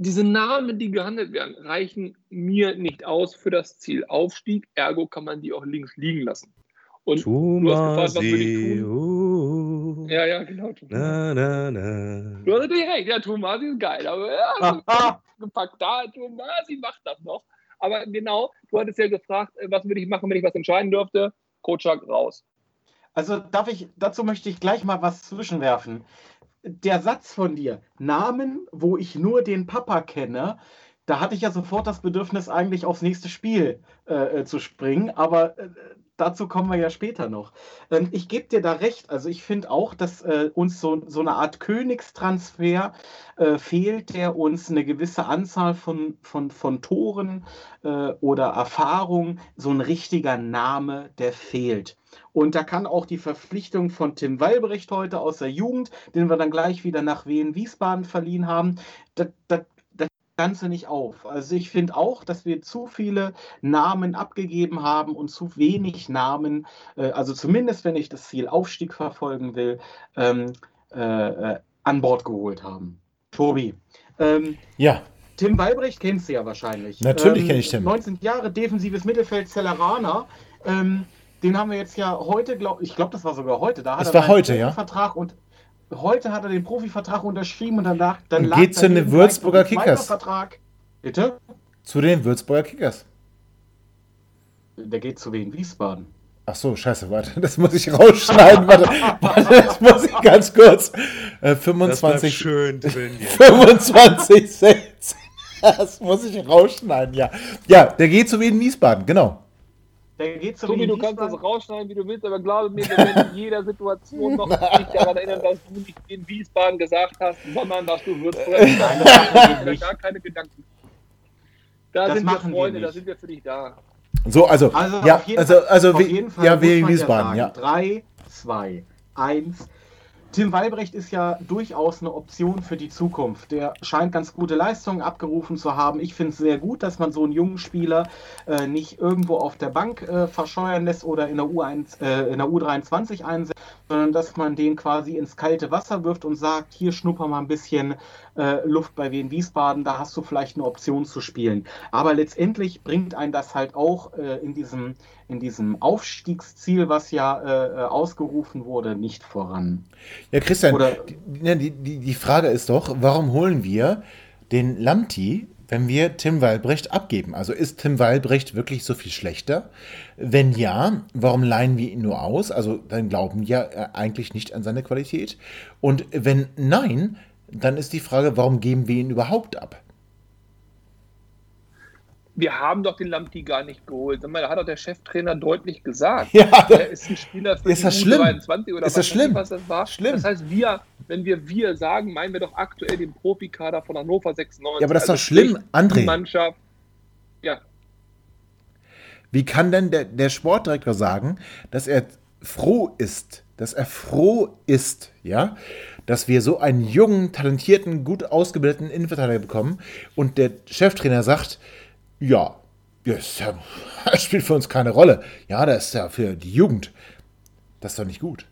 S5: diese Namen, die gehandelt werden, reichen mir nicht aus für das Ziel Aufstieg. Ergo kann man die auch links liegen lassen. Und du hast gefragt, was würde ich tun? Ja, ja, genau. Na, na, na. Du hast natürlich recht. Ja, Tomasi ist geil. Aber ja, gepackt da. Tomasi macht das noch. Aber genau, du hattest ja gefragt, äh, was würde ich machen, wenn ich was entscheiden dürfte? Kotschak raus.
S4: Also darf ich, dazu möchte ich gleich mal was zwischenwerfen der Satz von dir, Namen, wo ich nur den Papa kenne, da hatte ich ja sofort das Bedürfnis, eigentlich aufs nächste Spiel äh, äh zu springen, aber äh, dazu kommen wir ja später noch. Ähm, ich gebe dir da recht, also ich finde auch, dass äh, uns so, so eine Art Königstransfer äh, fehlt, der uns eine gewisse Anzahl von, von, von Toren äh, oder Erfahrung, so ein richtiger Name, der fehlt. Und da kann auch die Verpflichtung von Tim Walbrecht heute aus der Jugend, den wir dann gleich wieder nach Wien Wiesbaden verliehen haben, das, das Ganze nicht auf. Also ich finde auch, dass wir zu viele Namen abgegeben haben und zu wenig Namen, äh, also zumindest wenn ich das Ziel Aufstieg verfolgen will, ähm, äh, äh an Bord geholt haben. Tobi.
S2: Ähm, ja.
S4: Tim Walbrecht kennst du ja wahrscheinlich.
S2: Natürlich ähm, kenne ich Tim.
S4: 19 Jahre defensives Mittelfeld Zelleraner. Ähm, den haben wir jetzt ja heute, glaub, ich glaube, das war sogar heute. Da
S2: hat das er war heute, ja.
S4: Vertrag und heute hat er den Profivertrag unterschrieben und danach
S2: dann und geht zu den Würzburger Kickers.
S4: Vertrag. Bitte?
S2: Zu den Würzburger Kickers.
S4: Der geht zu Wien Wiesbaden.
S2: Ach so, scheiße, warte, das muss ich rausschneiden. warte, warte, das muss ich ganz kurz. Äh, 25. Das
S3: schön drin.
S2: 25 Cent. Das muss ich rausschneiden, ja. Ja, der geht zu Wien Wiesbaden, genau.
S5: Der geht so Tobi, du kannst das rausschneiden, wie du willst, aber glaube mir, wir werden in jeder Situation noch nicht daran erinnern, dass du nicht in Wiesbaden gesagt hast, sondern dass du Würzburg Nein, das gar keine Gedanken. Da das sind wir Freunde, wir da sind wir für dich da.
S2: So, also, also ja, also, also, wie, ja, wegen Wiesbaden, ja.
S4: 3, 2, 1. Tim Walbrecht ist ja durchaus eine Option für die Zukunft. Der scheint ganz gute Leistungen abgerufen zu haben. Ich finde es sehr gut, dass man so einen jungen Spieler äh, nicht irgendwo auf der Bank äh, verscheuern lässt oder in der, U1, äh, in der U23 einsetzt, sondern dass man den quasi ins kalte Wasser wirft und sagt, hier schnupper mal ein bisschen äh, Luft bei Wien Wiesbaden, da hast du vielleicht eine Option zu spielen. Aber letztendlich bringt einen das halt auch äh, in, diesem, in diesem Aufstiegsziel, was ja äh, ausgerufen wurde, nicht voran.
S2: Ja, Christian, Oder, die, die, die Frage ist doch, warum holen wir den Lamti wenn wir Tim Weilbrecht abgeben. Also ist Tim Weilbrecht wirklich so viel schlechter? Wenn ja, warum leihen wir ihn nur aus? Also dann glauben wir äh, eigentlich nicht an seine Qualität. Und wenn nein, dann ist die Frage, warum geben wir ihn überhaupt ab?
S5: wir haben doch den Lamti gar nicht geholt. Da hat doch der Cheftrainer deutlich gesagt. Ja, er ist ein Spieler
S2: für ist das schlimm?
S5: 23 oder
S2: ist das schlimm?
S5: was das war. Schlimm. Das heißt, wir, wenn wir wir sagen, meinen wir doch aktuell den Profikader von Hannover 96.
S2: Ja, aber das ist also doch schlimm, André.
S5: Mannschaft. Ja.
S2: Wie kann denn der, der Sportdirektor sagen, dass er froh ist, dass er froh ist, ja, dass wir so einen jungen, talentierten, gut ausgebildeten Innenverteidiger bekommen und der Cheftrainer sagt, ja, das, spielt für uns keine Rolle. Ja, das ist ja für die Jugend. Das ist doch nicht gut.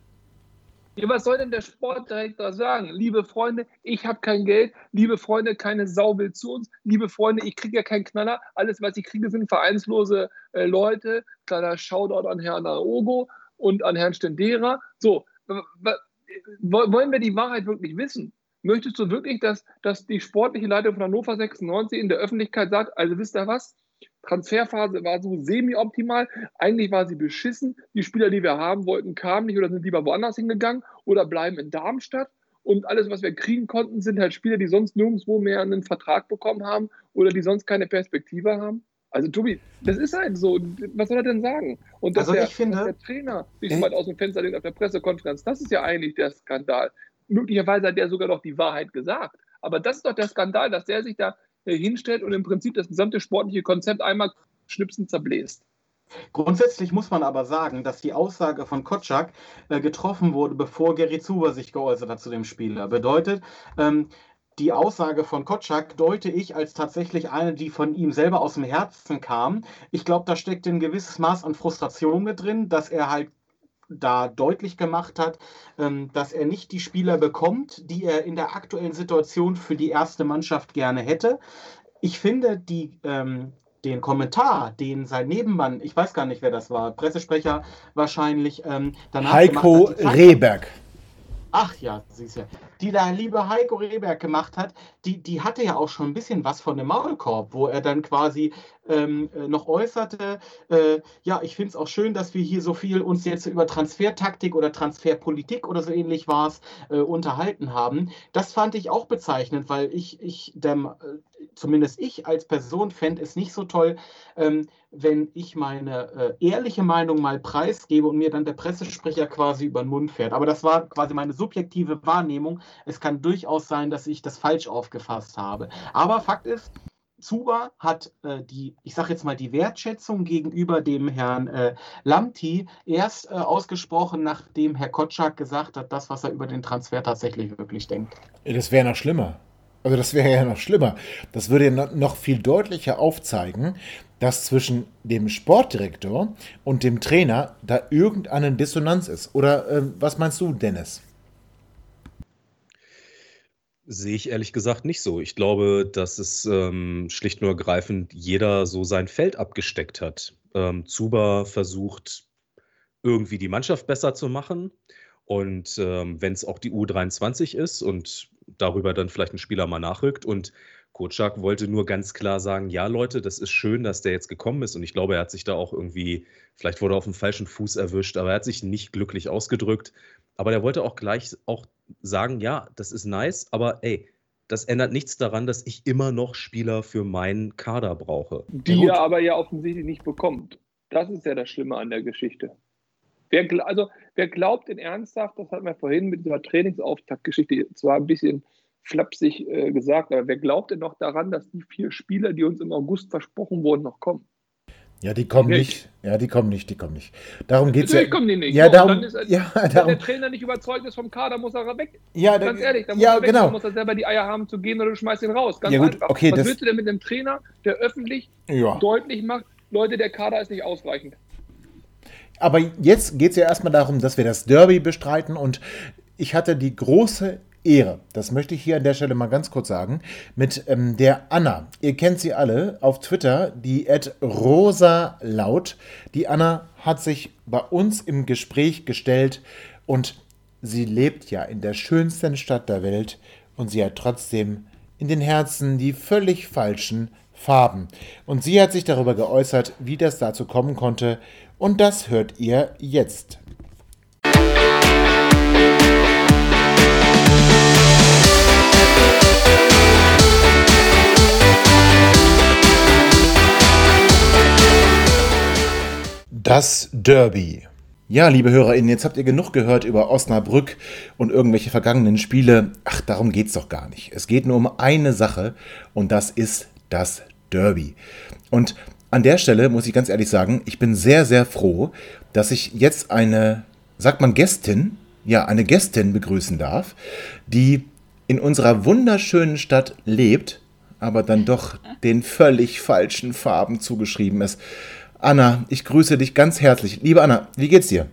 S5: Ja, was soll denn der Sportdirektor sagen? Liebe Freunde, ich habe kein Geld. Liebe Freunde, keine Sau will zu uns. Liebe Freunde, ich kriege ja keinen Knaller. Alles, was ich kriege, sind vereinslose äh, Leute. Kleiner Shoutout an Herrn Aogo und an Herrn Stendera. So, wollen wir die Wahrheit wirklich wissen? Möchtest du wirklich, dass, dass die sportliche Leitung von Hannover 96 in der Öffentlichkeit sagt, also wisst ihr was? Transferphase war so semi-optimal. Eigentlich war sie beschissen. Die Spieler, die wir haben wollten, kamen nicht oder sind lieber woanders hingegangen oder bleiben in Darmstadt. Und alles, was wir kriegen konnten, sind halt Spieler, die sonst nirgendwo mehr einen Vertrag bekommen haben oder die sonst keine Perspektive haben. Also Tobi, das ist halt so. Was soll er denn sagen? Und dass,
S4: also
S5: der,
S4: finde,
S5: dass der, Trainer sich mal aus dem Fenster lehnt auf der Pressekonferenz, das ist ja eigentlich der Skandal. Möglicherweise hat der sogar noch die Wahrheit gesagt. Aber das ist doch der Skandal, dass der sich da äh, hinstellt und im Prinzip das gesamte sportliche Konzept einmal schnipsen zerbläst.
S4: Grundsätzlich muss man aber sagen, dass die Aussage von Kotschak äh, getroffen wurde, bevor Gary Zuber sich geäußert hat zu dem Spieler. Bedeutet, ähm, die Aussage von Kotschak deute ich als tatsächlich eine, die von ihm selber aus dem Herzen kam. Ich glaube, da steckt ein gewisses Maß an Frustration mit drin, dass er halt da deutlich gemacht hat, ähm, dass er nicht die Spieler bekommt, die er in der aktuellen Situation für die erste Mannschaft gerne hätte. Ich finde die, ähm, den Kommentar, den sein Nebenmann, ich weiß gar nicht, wer das war, Pressesprecher wahrscheinlich, ähm,
S2: danach Heiko hat, Rehberg.
S4: Ach ja, siehst du. Die da liebe Heiko Rehberg gemacht hat, die, die hatte ja auch schon ein bisschen was von dem Maulkorb, wo er dann quasi ähm, äh, noch äußerte, äh, ja, ich finde es auch schön, dass wir hier so viel uns jetzt über Transfertaktik oder Transferpolitik oder so ähnlich war es, äh, unterhalten haben. Das fand ich auch bezeichnend, weil ich, ich dem, äh, zumindest ich als Person fände es nicht so toll, ähm, wenn ich meine äh, ehrliche Meinung mal preisgebe und mir dann der Pressesprecher quasi über den Mund fährt. Aber das war quasi meine subjektive Wahrnehmung. Es kann durchaus sein, dass ich das falsch aufgefasst habe. Aber Fakt ist, Zuba hat äh, die, ich sage jetzt mal, die Wertschätzung gegenüber dem Herrn äh, Lamti erst äh, ausgesprochen, nachdem Herr Kotschak gesagt hat, das, was er über den Transfer tatsächlich wirklich denkt.
S2: Das wäre noch schlimmer. Also das wäre ja noch schlimmer. Das würde ja noch viel deutlicher aufzeigen, dass zwischen dem Sportdirektor und dem Trainer da irgendeine Dissonanz ist. Oder äh, was meinst du, Dennis?
S3: Sehe ich ehrlich gesagt nicht so. Ich glaube, dass es ähm, schlicht nur ergreifend jeder so sein Feld abgesteckt hat. Ähm, Zuba versucht irgendwie die Mannschaft besser zu machen. Und ähm, wenn es auch die U23 ist und darüber dann vielleicht ein Spieler mal nachrückt und Kotschak wollte nur ganz klar sagen, ja Leute, das ist schön, dass der jetzt gekommen ist und ich glaube, er hat sich da auch irgendwie, vielleicht wurde er auf dem falschen Fuß erwischt, aber er hat sich nicht glücklich ausgedrückt. Aber er wollte auch gleich auch sagen, ja, das ist nice, aber ey, das ändert nichts daran, dass ich immer noch Spieler für meinen Kader brauche.
S5: Die ja, er aber ja offensichtlich nicht bekommt. Das ist ja das Schlimme an der Geschichte. Wer, also, wer glaubt in ernsthaft, das hat man vorhin mit dieser Trainingsauftaktgeschichte zwar ein bisschen flapsig äh, gesagt, aber wer glaubt denn noch daran, dass die vier Spieler, die uns im August versprochen wurden, noch kommen?
S2: Ja, die kommen nicht. nicht. Ja, die kommen nicht, die kommen nicht. Darum geht es
S5: ja. kommen die nicht.
S2: Ja, so, darum, ist,
S5: ja, wenn darum, der Trainer nicht überzeugt ist vom Kader, muss er weg.
S2: Ja,
S5: ganz ehrlich, dann muss
S2: ja,
S5: er weg.
S2: Genau.
S5: Dann muss er selber die Eier haben zu gehen oder du schmeißt ihn raus. Ganz
S2: ja, gut, einfach. Okay,
S5: Was willst du denn mit einem Trainer, der öffentlich
S2: ja.
S5: deutlich macht, Leute, der Kader ist nicht ausreichend?
S2: Aber jetzt geht es ja erstmal darum, dass wir das Derby bestreiten und ich hatte die große Ehre, das möchte ich hier an der Stelle mal ganz kurz sagen, mit ähm, der Anna. Ihr kennt sie alle auf Twitter, die at rosa laut. Die Anna hat sich bei uns im Gespräch gestellt und sie lebt ja in der schönsten Stadt der Welt und sie hat trotzdem in den Herzen die völlig falschen Farben. Und sie hat sich darüber geäußert, wie das dazu kommen konnte und das hört ihr jetzt. Das Derby. Ja, liebe HörerInnen, jetzt habt ihr genug gehört über Osnabrück und irgendwelche vergangenen Spiele. Ach, darum geht's doch gar nicht. Es geht nur um eine Sache und das ist das Derby. Und an der Stelle muss ich ganz ehrlich sagen, ich bin sehr, sehr froh, dass ich jetzt eine, sagt man Gästin, ja, eine Gästin begrüßen darf, die in unserer wunderschönen Stadt lebt, aber dann doch den völlig falschen Farben zugeschrieben ist. Anna, ich grüße dich ganz herzlich. Liebe Anna, wie geht's dir?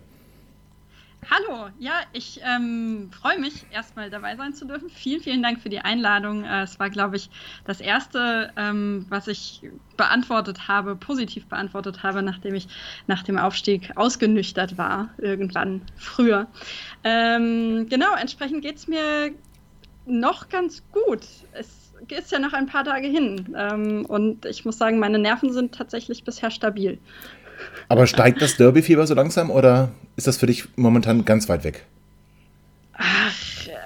S6: Hallo, ja, ich ähm, freue mich, erstmal dabei sein zu dürfen. Vielen, vielen Dank für die Einladung. Äh, es war, glaube ich, das erste, ähm, was ich beantwortet habe, positiv beantwortet habe, nachdem ich nach dem Aufstieg ausgenüchtert war, irgendwann früher. Ähm, genau, entsprechend geht es mir noch ganz gut. Es ist ja noch ein paar Tage hin. Ähm, und ich muss sagen, meine Nerven sind tatsächlich bisher stabil.
S2: Aber steigt das Derby-Fieber so langsam oder ist das für dich momentan ganz weit weg?
S6: Ach,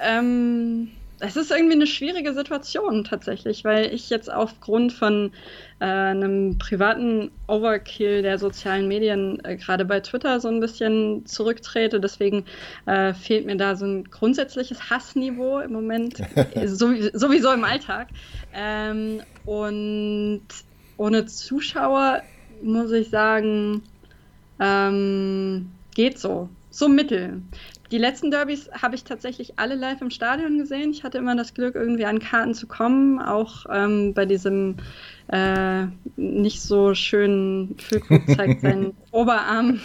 S6: ähm, es ist irgendwie eine schwierige Situation tatsächlich, weil ich jetzt aufgrund von äh, einem privaten Overkill der sozialen Medien äh, gerade bei Twitter so ein bisschen zurücktrete. Deswegen äh, fehlt mir da so ein grundsätzliches Hassniveau im Moment, sowieso im Alltag. Ähm, und ohne Zuschauer muss ich sagen, ähm, geht so. So mittel. Die letzten Derbys habe ich tatsächlich alle live im Stadion gesehen. Ich hatte immer das Glück, irgendwie an Karten zu kommen, auch ähm, bei diesem äh, nicht so schönen Füllkrug zeigt seinen Oberarm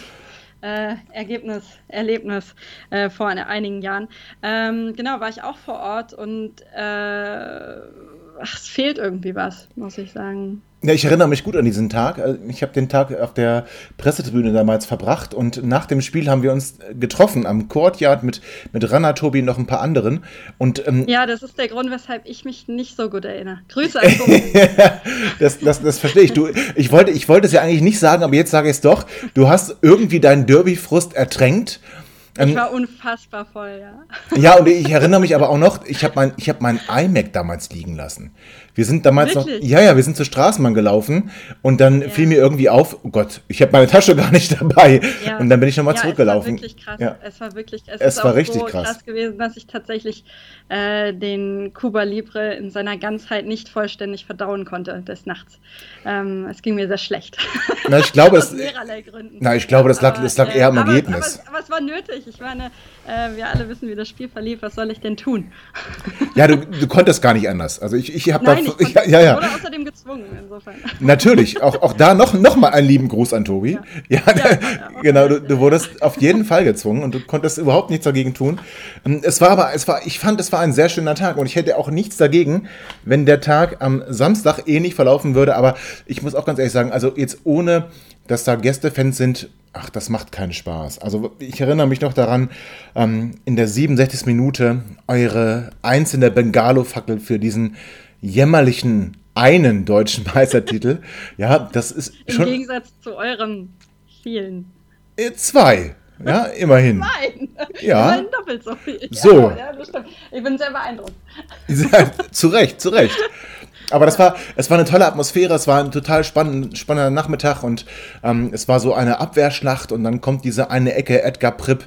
S6: äh, Ergebnis, Erlebnis äh, vor einigen Jahren. Ähm, genau, war ich auch vor Ort und äh, ach, es fehlt irgendwie was, muss ich sagen.
S2: Ja, ich erinnere mich gut an diesen Tag. Äh, ich habe den Tag auf der Pressetribüne damals verbracht und nach dem Spiel haben wir uns getroffen am Courtyard mit, mit Rana, Tobi und noch ein paar anderen. Und,
S6: ähm, ja, das ist der Grund, weshalb ich mich nicht so gut erinnere. Grüße an
S2: Tobi. das, das, das verstehe ich. Du, ich, wollte, ich wollte es ja eigentlich nicht sagen, aber jetzt sage ich es doch. Du hast irgendwie deinen Derby-Frust ertränkt
S6: ich ähm, war unfassbar voll, ja.
S2: Ja, und ich erinnere mich aber auch noch, ich habe mein, hab mein iMac damals liegen lassen. Wir sind damals Wirklich? noch, ja, ja, wir sind zur Straßenbahn gelaufen und dann ja. fiel mir irgendwie auf, oh Gott, ich habe meine Tasche gar nicht dabei. Ja. Und dann bin ich nochmal ja, zurückgelaufen.
S6: Es war wirklich krass. Ja. Es war wirklich,
S2: es, es war richtig so
S6: krass. krass gewesen, dass ich tatsächlich äh, den Cuba Libre in seiner Ganzheit nicht vollständig verdauen konnte des Nachts. Ähm, es ging mir sehr schlecht.
S2: Na, ich glaube, es, na, ich glaube, das lag, das lag eher am Ergebnis.
S6: Aber, aber, es war nötig. Ich meine, äh, wir alle wissen, wie das Spiel verlief. Was soll ich denn tun?
S2: Ja, du, du konntest gar nicht anders. Also ich, ich habe da,
S6: ich, ich, ja, ja. wurde außerdem gezwungen insofern.
S2: Natürlich, auch, auch da noch, noch mal einen lieben Gruß an Tobi. Ja, ja, ja genau, du, du, wurdest auf jeden Fall gezwungen und du konntest überhaupt nichts dagegen tun. Ähm, es war aber, es war, ich fand, es war ein sehr schöner Tag und ich hätte auch nichts dagegen, wenn der Tag am Samstag ähnlich verlaufen würde. Aber ich muss auch ganz ehrlich sagen, also jetzt ohne, dass da Gästefans sind, ach, das macht keinen Spaß. Also ich erinnere mich noch daran, ähm, in der 67. Minute eure einzelne Bengalo-Fackel für diesen jämmerlichen einen deutschen Meistertitel. ja, das ist
S6: schon. Im Gegensatz zu euren vielen.
S2: Äh, zwei. Ja, immerhin.
S6: Nein,
S2: ja.
S6: immerhin doppelt so viel.
S2: So.
S6: Ja, ich bin sehr beeindruckt.
S2: zu Recht, zu Recht. Aber das war, es war eine tolle Atmosphäre, es war ein total spannend, spannender Nachmittag und ähm, es war so eine Abwehrschlacht und dann kommt diese eine Ecke, Edgar Pripp,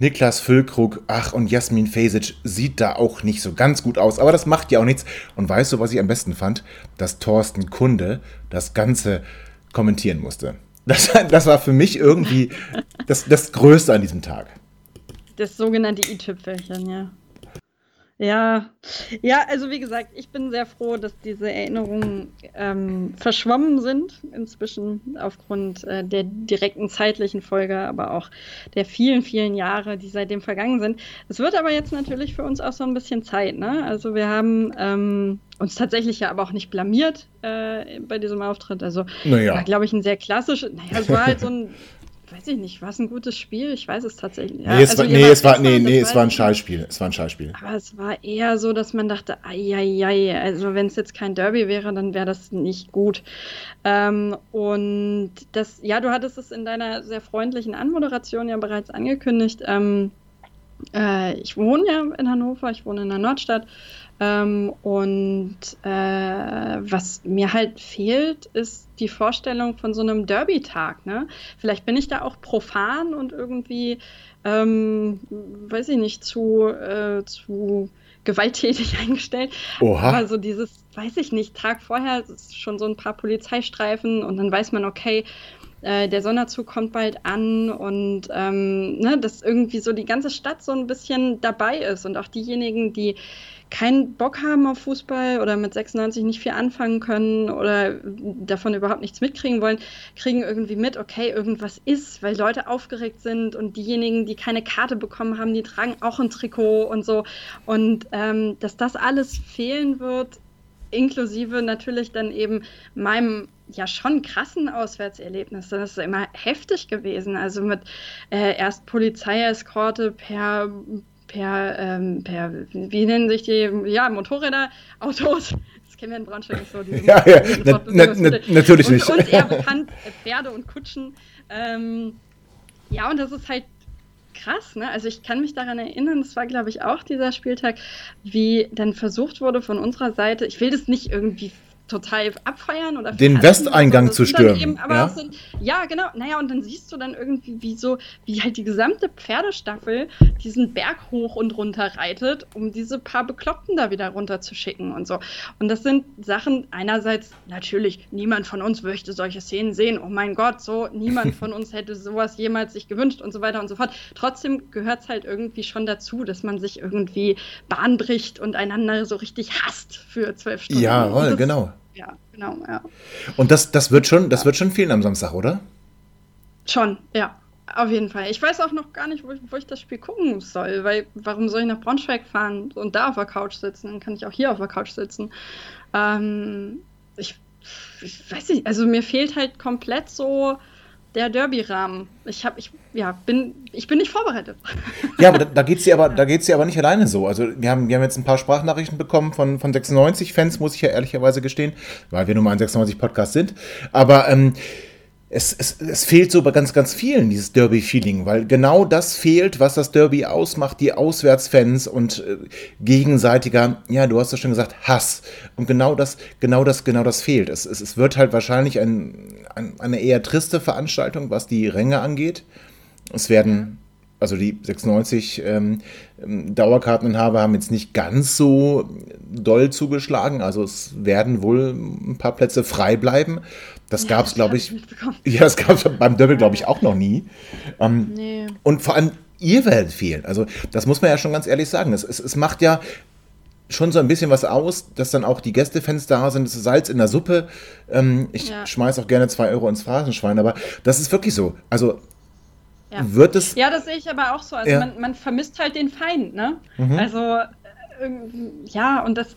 S2: Niklas Füllkrug, ach und Jasmin Fesic sieht da auch nicht so ganz gut aus, aber das macht ja auch nichts. Und weißt du, was ich am besten fand? Dass Thorsten Kunde das Ganze kommentieren musste. Das, das war für mich irgendwie das, das Größte an diesem Tag.
S6: Das sogenannte i-Tüpfelchen, ja. Ja, ja, also wie gesagt, ich bin sehr froh, dass diese Erinnerungen ähm, verschwommen sind inzwischen aufgrund äh, der direkten zeitlichen Folge, aber auch der vielen, vielen Jahre, die seitdem vergangen sind. Es wird aber jetzt natürlich für uns auch so ein bisschen Zeit, ne? Also wir haben ähm, uns tatsächlich ja aber auch nicht blamiert äh, bei diesem Auftritt. Also
S2: naja.
S6: war, glaube ich, ein sehr klassisches, naja, es war halt so ein weiß ich nicht, war es ein gutes Spiel? Ich weiß es tatsächlich.
S2: Ja, nee, es, also, war, nee, es war, nee, nee, es war ein Schallspiel. Es war ein Schallspiel.
S6: Aber es war eher so, dass man dachte, ai, also wenn es jetzt kein Derby wäre, dann wäre das nicht gut. Ähm, und das, ja, du hattest es in deiner sehr freundlichen Anmoderation ja bereits angekündigt. Ähm, äh, ich wohne ja in Hannover, ich wohne in der Nordstadt. Ähm, und äh, was mir halt fehlt, ist die Vorstellung von so einem Derby-Tag. Ne? Vielleicht bin ich da auch profan und irgendwie, ähm, weiß ich nicht, zu, äh, zu gewalttätig eingestellt.
S2: Oha.
S6: Aber so dieses, weiß ich nicht, Tag vorher ist schon so ein paar Polizeistreifen und dann weiß man, okay, äh, der Sonderzug kommt bald an und ähm, ne, dass irgendwie so die ganze Stadt so ein bisschen dabei ist und auch diejenigen, die keinen Bock haben auf Fußball oder mit 96 nicht viel anfangen können oder davon überhaupt nichts mitkriegen wollen, kriegen irgendwie mit, okay, irgendwas ist, weil Leute aufgeregt sind und diejenigen, die keine Karte bekommen haben, die tragen auch ein Trikot und so. Und ähm, dass das alles fehlen wird, inklusive natürlich dann eben meinem ja schon krassen Auswärtserlebnis. Das ist immer heftig gewesen. Also mit äh, erst Polizeieskorte per per, ähm, per, wie nennen sich die, ja, Motorräder, Autos. Das kennen wir in Braunschweig nicht so.
S2: Ja, ja, na, na, na, natürlich
S6: und,
S2: nicht.
S6: Und eher bekannt, äh, Pferde und Kutschen. Ähm, ja, und das ist halt krass, ne? Also ich kann mich daran erinnern, das war, glaube ich, auch dieser Spieltag, wie dann versucht wurde von unserer Seite, ich will das nicht irgendwie total abfeiern oder
S2: den Westeingang zu stürmen. Eben, ja?
S6: So, ja, genau. Naja, und dann siehst du dann irgendwie, wie so, wie halt die gesamte Pferdestaffel diesen Berg hoch und runter reitet, um diese paar Bekloppten da wieder runter zu schicken und so. Und das sind Sachen, einerseits natürlich, niemand von uns möchte solche Szenen sehen. Oh mein Gott, so, niemand von uns hätte sowas jemals sich gewünscht und so weiter und so fort. Trotzdem gehört es halt irgendwie schon dazu, dass man sich irgendwie Bahn bricht und einander so richtig hasst für zwölf Stunden.
S2: Ja, genau
S6: ja, genau, ja.
S2: Und das, das wird schon, das wird schon fehlen am Samstag, oder?
S6: Schon, ja. Auf jeden Fall. Ich weiß auch noch gar nicht, wo ich, wo ich, das Spiel gucken soll, weil warum soll ich nach Braunschweig fahren und da auf der Couch sitzen? Dann kann ich auch hier auf der Couch sitzen. Ähm, ich, ich, weiß nicht, also mir fehlt halt komplett so der Derby-Rahmen. Ich ich, ja, bin, ich bin nicht vorbereitet.
S2: Ja, aber da, da geht es dir aber, dir aber nicht alleine so. Also wir haben, wir haben jetzt ein paar Sprachnachrichten bekommen von, von 96-Fans, muss ich ja ehrlicherweise gestehen, weil wir nun mal ein 96-Podcast sind. Aber ähm, es, es, es fehlt so bei ganz, ganz vielen dieses Derby-Feeling, weil genau das fehlt, was das Derby ausmacht, die Auswärtsfans und äh, gegenseitiger, ja, du hast ja schon gesagt, Hass. Und genau das, genau das, genau das fehlt. Es, es, es wird halt wahrscheinlich ein, ein, eine eher triste Veranstaltung, was die Ränge angeht. Es werden also die 96 ähm, ähm, Dauerkarteninhaber haben jetzt nicht ganz so doll zugeschlagen. Also es werden wohl ein paar Plätze frei bleiben. Das ja, gab es, glaube ich. Ja, das gab es beim Derby, glaube ich, auch noch nie. Ähm, nee. Und vor allem, ihr werdet fehlen. Also, das muss man ja schon ganz ehrlich sagen. Es, es, es macht ja schon so ein bisschen was aus, dass dann auch die Gästefans da sind. Das ist Salz in der Suppe. Ähm, ich ja. schmeiß auch gerne zwei Euro ins Phrasenschwein, aber das ist wirklich so. Also,
S6: ja. wird es. Ja, das sehe ich aber auch so. Also, ja. man, man, vermisst halt den Feind, ne? Mhm. Also, äh, ja, und das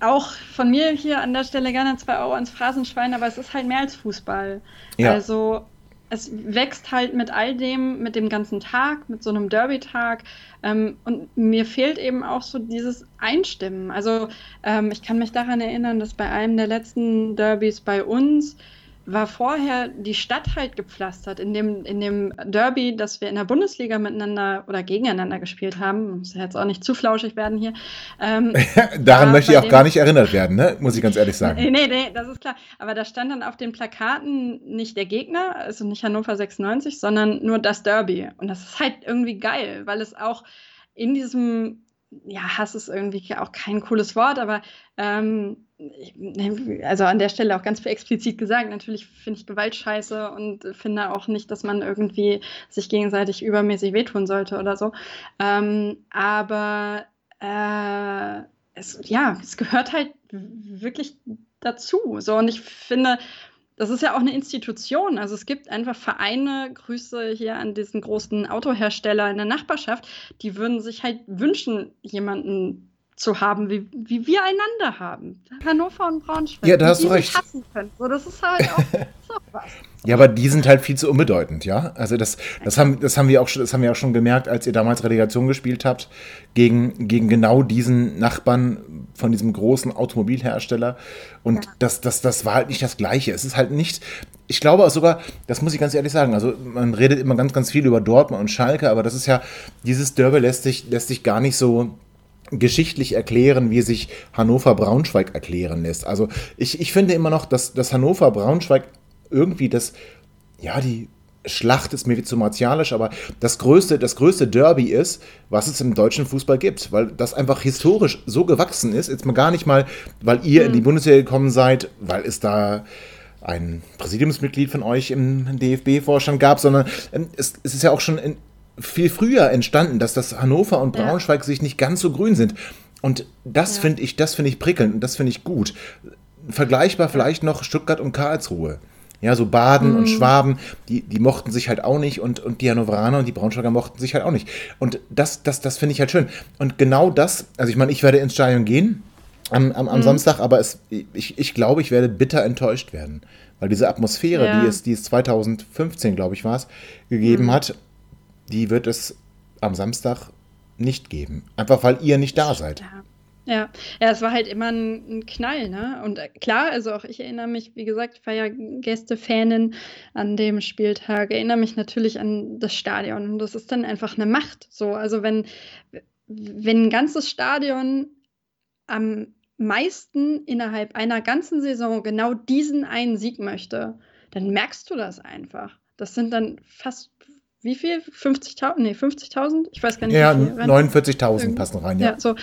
S6: auch von mir hier an der Stelle gerne zwei Euro ins Phrasenschwein, aber es ist halt mehr als Fußball. Ja. Also es wächst halt mit all dem, mit dem ganzen Tag, mit so einem Derby-Tag. Ähm, und mir fehlt eben auch so dieses Einstimmen. Also ähm, ich kann mich daran erinnern, dass bei einem der letzten Derbys bei uns war vorher die Stadt halt gepflastert. In dem, in dem Derby, das wir in der Bundesliga miteinander oder gegeneinander gespielt haben, muss ja jetzt auch nicht zu flauschig werden hier.
S2: Ähm, Daran möchte ich auch gar nicht erinnert werden, ne? muss ich ganz ehrlich sagen.
S6: Nee, nee, nee, das ist klar. Aber da stand dann auf den Plakaten nicht der Gegner, also nicht Hannover 96, sondern nur das Derby. Und das ist halt irgendwie geil, weil es auch in diesem ja, Hass ist irgendwie auch kein cooles Wort, aber ähm, also an der Stelle auch ganz explizit gesagt, natürlich finde ich Gewalt scheiße und finde auch nicht, dass man irgendwie sich gegenseitig übermäßig wehtun sollte oder so. Ähm, aber äh, es, ja, es gehört halt wirklich dazu. So, und ich finde, das ist ja auch eine Institution. Also es gibt einfach Vereine, Grüße hier an diesen großen Autohersteller in der Nachbarschaft, die würden sich halt wünschen, jemanden zu haben, wie, wie wir einander haben. Hannover und Braunschweig.
S2: Ja, da hast du recht. So, das ist halt auch, ist auch was. Ja, aber die sind halt viel zu unbedeutend, ja. Also das, das haben, das haben wir auch schon, das haben wir auch schon gemerkt, als ihr damals Relegation gespielt habt gegen, gegen genau diesen Nachbarn von diesem großen Automobilhersteller. Und ja. das, das, das war halt nicht das Gleiche. Es ist halt nicht, ich glaube auch sogar, das muss ich ganz ehrlich sagen, also man redet immer ganz, ganz viel über Dortmund und Schalke, aber das ist ja, dieses Derby lässt sich, lässt sich gar nicht so geschichtlich erklären, wie sich Hannover-Braunschweig erklären lässt. Also ich, ich finde immer noch, dass, dass Hannover-Braunschweig irgendwie das, ja, die Schlacht ist mir wie zu martialisch, aber das größte, das größte Derby ist, was es im deutschen Fußball gibt, weil das einfach historisch so gewachsen ist. Jetzt mal gar nicht mal, weil ihr mhm. in die Bundesliga gekommen seid, weil es da ein Präsidiumsmitglied von euch im DFB-Vorstand gab, sondern ähm, es, es, ist ja auch schon in, viel früher entstanden, dass das Hannover und Braunschweig ja. sich nicht ganz so grün sind. Und das ja. finde ich, das finde ich prickelnd und das finde ich gut. Vergleichbar vielleicht noch Stuttgart und Karlsruhe. Ja, so Baden mhm. und Schwaben, die, die mochten sich halt auch nicht und, und die Hannoveraner und die Braunschweiger mochten sich halt auch nicht. Und das, das, das finde ich halt schön. Und genau das, also ich meine, ich werde ins Stadion gehen am, am, am mhm. Samstag, aber es, ich, ich glaube, ich werde bitter enttäuscht werden. Weil diese Atmosphäre, ja. die, es, die es 2015, glaube ich, war es, gegeben mhm. hat, die wird es am Samstag nicht geben. Einfach weil ihr nicht da seid.
S6: Ja. Ja, es war halt immer ein, ein, Knall, ne? Und äh, klar, also auch ich erinnere mich, wie gesagt, ich war ja Gästefanin an dem Spieltag, erinnere mich natürlich an das Stadion und das ist dann einfach eine Macht. So, also wenn, wenn ein ganzes Stadion am meisten innerhalb einer ganzen Saison genau diesen einen Sieg möchte, dann merkst du das einfach. Das sind dann fast wie viel? 50.000? Nee, 50.000? Ich weiß gar nicht.
S2: Ja, 49.000 passen rein, ja.
S6: ja so,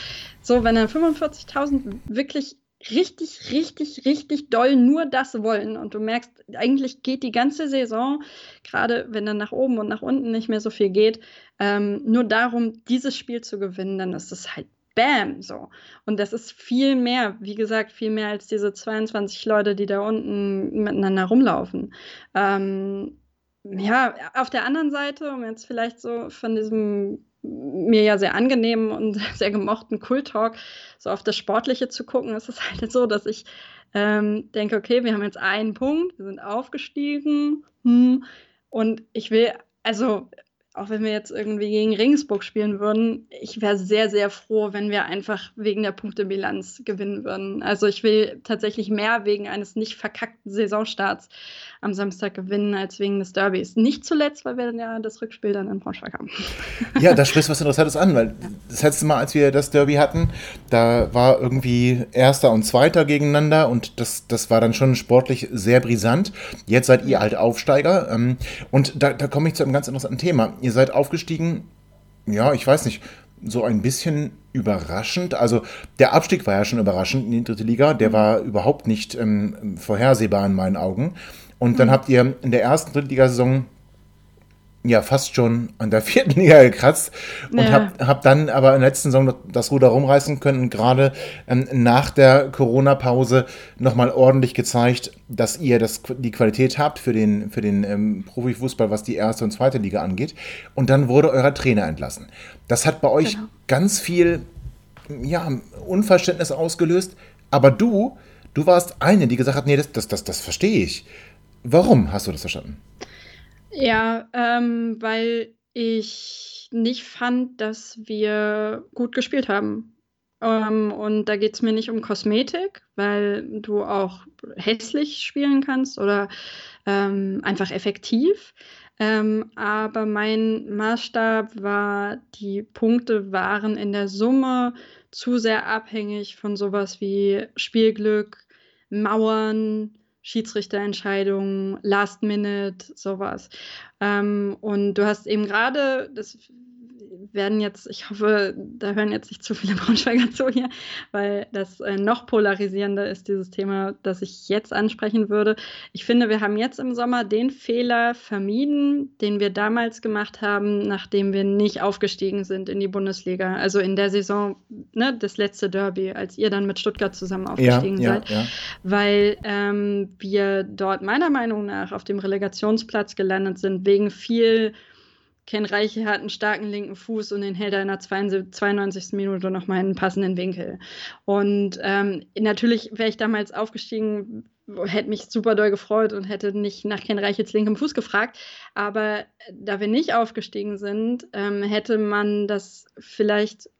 S6: so, wenn dann 45.000 wirklich richtig, richtig, richtig doll nur das wollen und du merkst, eigentlich geht die ganze Saison, gerade wenn dann nach oben und nach unten nicht mehr so viel geht, ähm, nur darum, dieses Spiel zu gewinnen, dann ist es halt Bam, so. Und das ist viel mehr, wie gesagt, viel mehr als diese 22 Leute, die da unten miteinander rumlaufen. Ähm, ja, auf der anderen Seite, um jetzt vielleicht so von diesem mir ja sehr angenehmen und sehr gemochten Kult-Talk so auf das Sportliche zu gucken, ist es halt so, dass ich ähm, denke, okay, wir haben jetzt einen Punkt, wir sind aufgestiegen hm, und ich will, also auch wenn wir jetzt irgendwie gegen Regensburg spielen würden, ich wäre sehr, sehr froh, wenn wir einfach wegen der Punktebilanz gewinnen würden. Also ich will tatsächlich mehr wegen eines nicht verkackten Saisonstarts am Samstag gewinnen als wegen des Derbys. Nicht zuletzt, weil wir dann ja das Rückspiel dann in Braunschweig haben.
S2: Ja, da sprichst du was Interessantes an, weil das letzte Mal, als wir das Derby hatten, da war irgendwie Erster und Zweiter gegeneinander und das, das war dann schon sportlich sehr brisant. Jetzt seid ihr halt Aufsteiger ähm, und da, da komme ich zu einem ganz interessanten Thema. Ihr seid aufgestiegen, ja, ich weiß nicht, so ein bisschen überraschend. Also der Abstieg war ja schon überraschend in die dritte Liga. Der war überhaupt nicht ähm, vorhersehbar in meinen Augen. Und dann mhm. habt ihr in der ersten Drittligasaison ja fast schon an der vierten Liga gekratzt und ja. habt hab dann aber in der letzten Saison das Ruder rumreißen können und gerade ähm, nach der Corona-Pause nochmal ordentlich gezeigt, dass ihr das, die Qualität habt für den, für den ähm, Profifußball, was die erste und zweite Liga angeht. Und dann wurde euer Trainer entlassen. Das hat bei euch genau. ganz viel ja, Unverständnis ausgelöst, aber du, du warst eine, die gesagt hat, nee, das, das, das, das verstehe ich. Warum hast du das verstanden?
S6: Ja, ähm, weil ich nicht fand, dass wir gut gespielt haben. Ähm, und da geht es mir nicht um Kosmetik, weil du auch hässlich spielen kannst oder ähm, einfach effektiv. Ähm, aber mein Maßstab war, die Punkte waren in der Summe zu sehr abhängig von sowas wie Spielglück, Mauern, Schiedsrichterentscheidungen, Last Minute, sowas. Ähm, und du hast eben gerade, das werden jetzt, ich hoffe, da hören jetzt nicht zu viele Braunschweiger zu hier, weil das äh, noch polarisierender ist, dieses Thema, das ich jetzt ansprechen würde. Ich finde, wir haben jetzt im Sommer den Fehler vermieden, den wir damals gemacht haben, nachdem wir nicht aufgestiegen sind in die Bundesliga. Also in der Saison, ne, das letzte Derby, als ihr dann mit Stuttgart zusammen aufgestiegen ja, seid. Ja, ja. Weil ähm, wir dort meiner Meinung nach auf dem Relegationsplatz gelandet sind, wegen viel Ken Reiche hat einen starken linken Fuß und den hält er in der 92. Minute nochmal in einen passenden Winkel. Und ähm, natürlich wäre ich damals aufgestiegen, hätte mich super doll gefreut und hätte nicht nach Ken Reichels linkem Fuß gefragt. Aber da wir nicht aufgestiegen sind, ähm, hätte man das vielleicht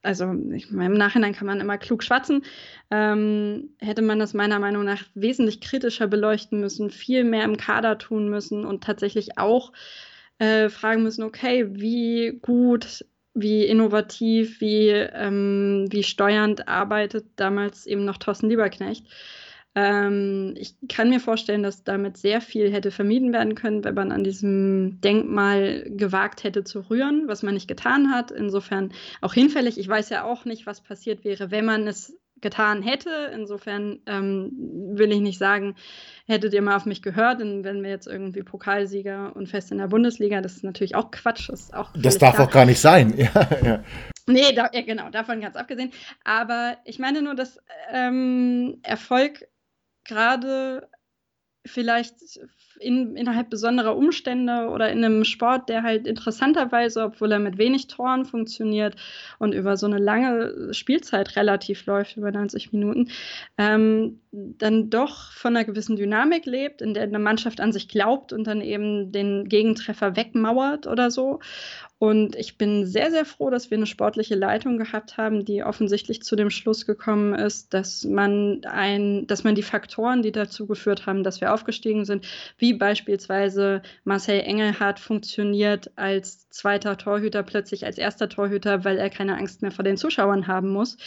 S6: also ich, im Nachhinein kann man immer klug schwatzen, ähm, hätte man das meiner Meinung nach wesentlich kritischer beleuchten müssen, viel mehr im Kader tun müssen und tatsächlich auch äh, fragen müssen, okay, wie gut, wie innovativ, wie, ähm, wie steuernd arbeitet damals eben noch Thorsten Lieberknecht. Ähm, ich kann mir vorstellen, dass damit sehr viel hätte vermieden werden können, wenn man an diesem Denkmal gewagt hätte zu rühren, was man nicht getan hat. Insofern auch hinfällig. Ich weiß ja auch nicht, was passiert wäre, wenn man es getan hätte. Insofern ähm, will ich nicht sagen, hättet ihr mal auf mich gehört, denn wenn wir jetzt irgendwie Pokalsieger und fest in der Bundesliga, das ist natürlich auch Quatsch. Das, auch
S2: das darf klar. auch gar nicht sein. Ja, ja.
S6: Nee, da, ja, genau, davon ganz abgesehen. Aber ich meine nur, dass ähm, Erfolg gerade vielleicht in, innerhalb besonderer Umstände oder in einem Sport, der halt interessanterweise, obwohl er mit wenig Toren funktioniert und über so eine lange Spielzeit relativ läuft, über 90 Minuten, ähm, dann doch von einer gewissen Dynamik lebt, in der eine Mannschaft an sich glaubt und dann eben den Gegentreffer wegmauert oder so. Und ich bin sehr, sehr froh, dass wir eine sportliche Leitung gehabt haben, die offensichtlich zu dem Schluss gekommen ist, dass man ein, dass man die Faktoren, die dazu geführt haben, dass wir aufgestiegen sind, wie beispielsweise Marcel Engelhardt funktioniert als zweiter Torhüter plötzlich als erster Torhüter, weil er keine Angst mehr vor den Zuschauern haben muss,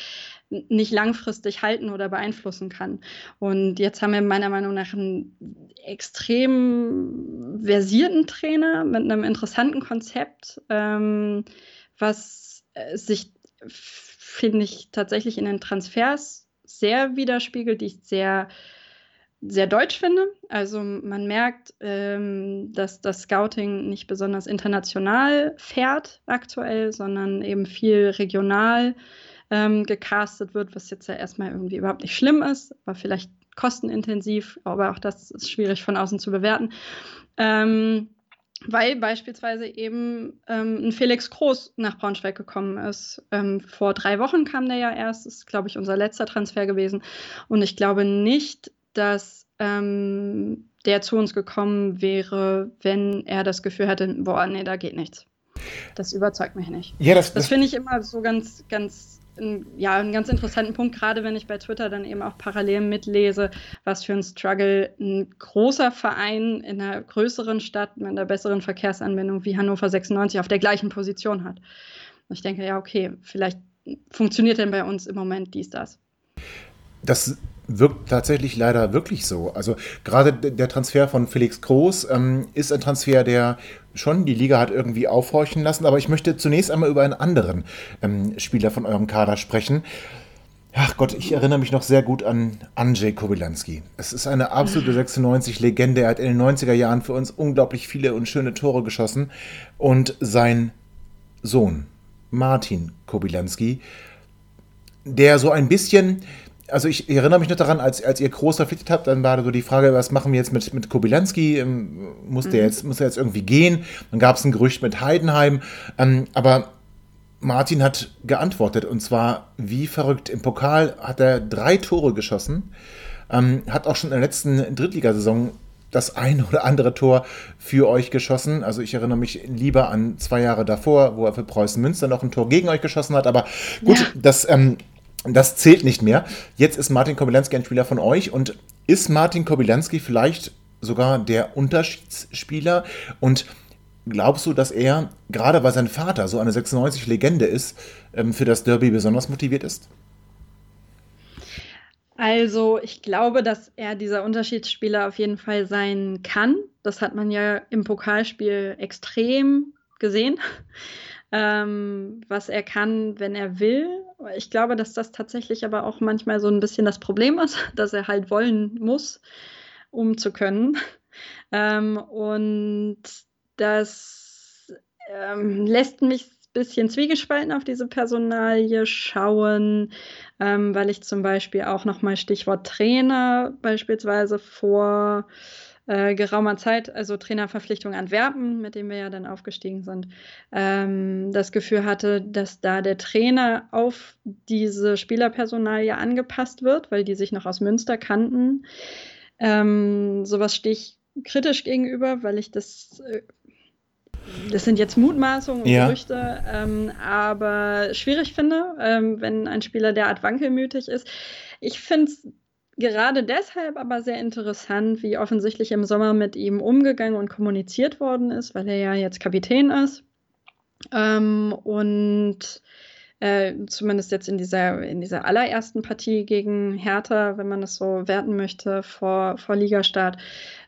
S6: nicht langfristig halten oder beeinflussen kann. Und jetzt haben wir meiner Meinung nach einen extrem versierten Trainer mit einem interessanten Konzept, ähm, was äh, sich, finde ich, tatsächlich in den Transfers sehr widerspiegelt, die ich sehr sehr deutsch finde. Also man merkt, ähm, dass das Scouting nicht besonders international fährt aktuell, sondern eben viel regional ähm, gecastet wird, was jetzt ja erstmal irgendwie überhaupt nicht schlimm ist, aber vielleicht kostenintensiv, aber auch das ist schwierig von außen zu bewerten. Ähm, weil beispielsweise eben ähm, ein Felix Groß nach Braunschweig gekommen ist. Ähm, vor drei Wochen kam der ja erst, ist, glaube ich, unser letzter Transfer gewesen. Und ich glaube nicht, dass ähm, der zu uns gekommen wäre, wenn er das Gefühl hätte, boah, nee, da geht nichts. Das überzeugt mich nicht.
S2: Ja, das,
S6: das finde ich immer so ganz, ganz ja, einen ganz interessanten Punkt, gerade wenn ich bei Twitter dann eben auch parallel mitlese, was für ein Struggle ein großer Verein in einer größeren Stadt mit einer besseren Verkehrsanbindung wie Hannover 96 auf der gleichen Position hat. Und ich denke, ja, okay, vielleicht funktioniert denn bei uns im Moment dies, das.
S2: Das wirkt tatsächlich leider wirklich so. Also gerade der Transfer von Felix Groß ähm, ist ein Transfer, der schon die Liga hat irgendwie aufhorchen lassen. Aber ich möchte zunächst einmal über einen anderen ähm, Spieler von eurem Kader sprechen. Ach Gott, ich erinnere mich noch sehr gut an Andrzej Kobylanski. Es ist eine absolute 96-Legende. Er hat in den 90er Jahren für uns unglaublich viele und schöne Tore geschossen. Und sein Sohn, Martin Kobylanski, der so ein bisschen also ich erinnere mich noch daran, als, als ihr groß verpflichtet habt, dann war so die Frage, was machen wir jetzt mit, mit Kobylanski? Ähm, muss, der mhm. jetzt, muss er jetzt irgendwie gehen? Dann gab es ein Gerücht mit Heidenheim. Ähm, aber Martin hat geantwortet und zwar wie verrückt. Im Pokal hat er drei Tore geschossen, ähm, hat auch schon in der letzten Drittligasaison das ein oder andere Tor für euch geschossen. Also ich erinnere mich lieber an zwei Jahre davor, wo er für Preußen Münster noch ein Tor gegen euch geschossen hat. Aber gut, ja. das ähm, das zählt nicht mehr. Jetzt ist Martin Kobylanski ein Spieler von euch und ist Martin Kobylanski vielleicht sogar der Unterschiedsspieler? Und glaubst du, dass er, gerade weil sein Vater so eine 96-Legende ist, ähm, für das Derby besonders motiviert ist?
S6: Also ich glaube, dass er dieser Unterschiedsspieler auf jeden Fall sein kann. Das hat man ja im Pokalspiel extrem gesehen, ähm, was er kann, wenn er will. Ich glaube, dass das tatsächlich aber auch manchmal so ein bisschen das Problem ist, dass er halt wollen muss, um zu können. Ähm, und das ähm, lässt mich ein bisschen zwiegespalten auf diese Personalie schauen, ähm, weil ich zum Beispiel auch nochmal Stichwort Trainer beispielsweise vor äh, geraumer Zeit, also Trainerverpflichtung Antwerpen, mit dem wir ja dann aufgestiegen sind, ähm, das Gefühl hatte, dass da der Trainer auf diese Spielerpersonalie angepasst wird, weil die sich noch aus Münster kannten. Ähm, sowas stehe ich kritisch gegenüber, weil ich das äh, das sind jetzt Mutmaßungen und ja. Gerüchte, ähm, aber schwierig finde, ähm, wenn ein Spieler derart wankelmütig ist. Ich finde es gerade deshalb aber sehr interessant, wie offensichtlich im Sommer mit ihm umgegangen und kommuniziert worden ist, weil er ja jetzt Kapitän ist. Ähm, und äh, zumindest jetzt in dieser, in dieser allerersten Partie gegen Hertha, wenn man das so werten möchte, vor, vor Ligastart,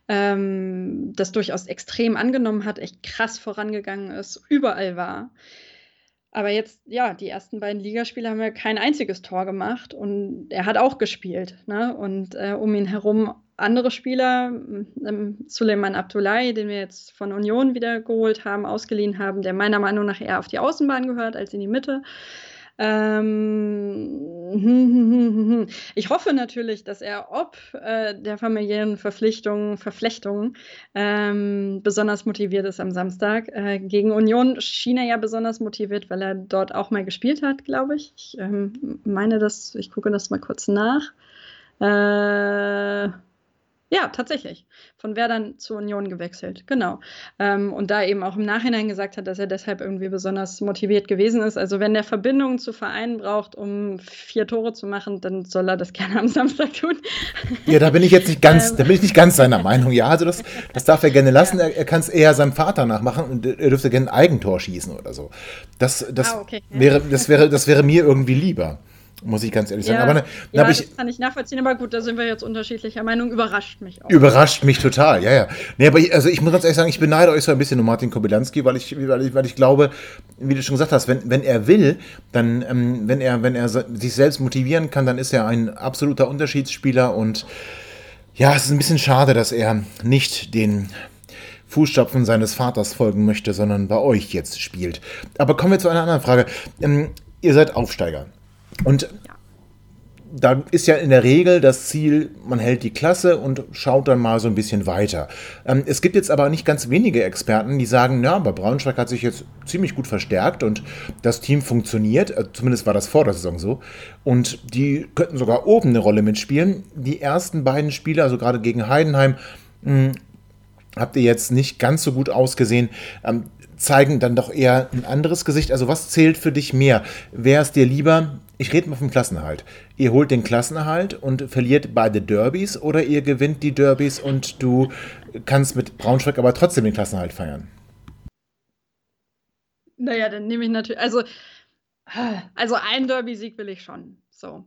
S6: ähm, das durchaus extrem angenommen hat, echt krass vorangegangen ist, überall war. Aber jetzt, ja, die ersten beiden Ligaspiele haben wir kein einziges Tor gemacht und er hat auch gespielt. Ne? Und äh, um ihn herum andere Spieler, ähm, Suleiman Abdullahi, den wir jetzt von Union wieder geholt haben, ausgeliehen haben, der meiner Meinung nach eher auf die Außenbahn gehört als in die Mitte. Ähm, ich hoffe natürlich, dass er ob äh, der familiären Verpflichtungen, Verflechtungen ähm, besonders motiviert ist am Samstag. Äh, gegen Union schien er ja besonders motiviert, weil er dort auch mal gespielt hat, glaube ich. Ich ähm, meine das, ich gucke das mal kurz nach. Äh, ja, tatsächlich. Von Werder zur Union gewechselt, genau. Ähm, und da eben auch im Nachhinein gesagt hat, dass er deshalb irgendwie besonders motiviert gewesen ist. Also wenn der Verbindungen zu Vereinen braucht, um vier Tore zu machen, dann soll er das gerne am Samstag tun.
S2: Ja, da bin ich jetzt nicht ganz, ähm. da bin ich nicht ganz seiner Meinung. Ja, also das, das darf er gerne lassen. Ja. Er, er kann es eher seinem Vater nachmachen und er dürfte gerne ein Eigentor schießen oder so. Das, das, ah, okay. wäre, das, wäre, das wäre mir irgendwie lieber. Muss ich ganz ehrlich sagen.
S6: Ja,
S2: aber
S6: ne, ja das ich, kann ich nachvollziehen, aber gut, da sind wir jetzt unterschiedlicher Meinung. Überrascht mich auch.
S2: Überrascht mich total, ja, ja. Nee, aber ich, also ich muss ganz ehrlich sagen, ich beneide euch so ein bisschen um Martin Kobylanski, weil ich, weil ich, weil ich glaube, wie du schon gesagt hast, wenn, wenn er will, dann, ähm, wenn er, wenn er sich selbst motivieren kann, dann ist er ein absoluter Unterschiedsspieler und ja, es ist ein bisschen schade, dass er nicht den Fußstapfen seines Vaters folgen möchte, sondern bei euch jetzt spielt. Aber kommen wir zu einer anderen Frage. Ähm, ihr seid Aufsteiger. Und da ist ja in der Regel das Ziel, man hält die Klasse und schaut dann mal so ein bisschen weiter. Ähm, es gibt jetzt aber nicht ganz wenige Experten, die sagen, na, aber Braunschweig hat sich jetzt ziemlich gut verstärkt und das Team funktioniert, äh, zumindest war das vor der Saison so, und die könnten sogar oben eine Rolle mitspielen. Die ersten beiden Spiele, also gerade gegen Heidenheim, mh, hm, habt ihr jetzt nicht ganz so gut ausgesehen. Ähm, zeigen dann doch eher ein anderes Gesicht. Also was zählt für dich mehr? Wäre es dir lieber, ich rede mal vom Klassenerhalt. Ihr holt den Klassenerhalt und verliert beide Derbys oder ihr gewinnt die Derbys und du kannst mit Braunschweig aber trotzdem den Klassenerhalt feiern?
S6: Naja, dann nehme ich natürlich, also, also ein Derby-Sieg will ich schon. So.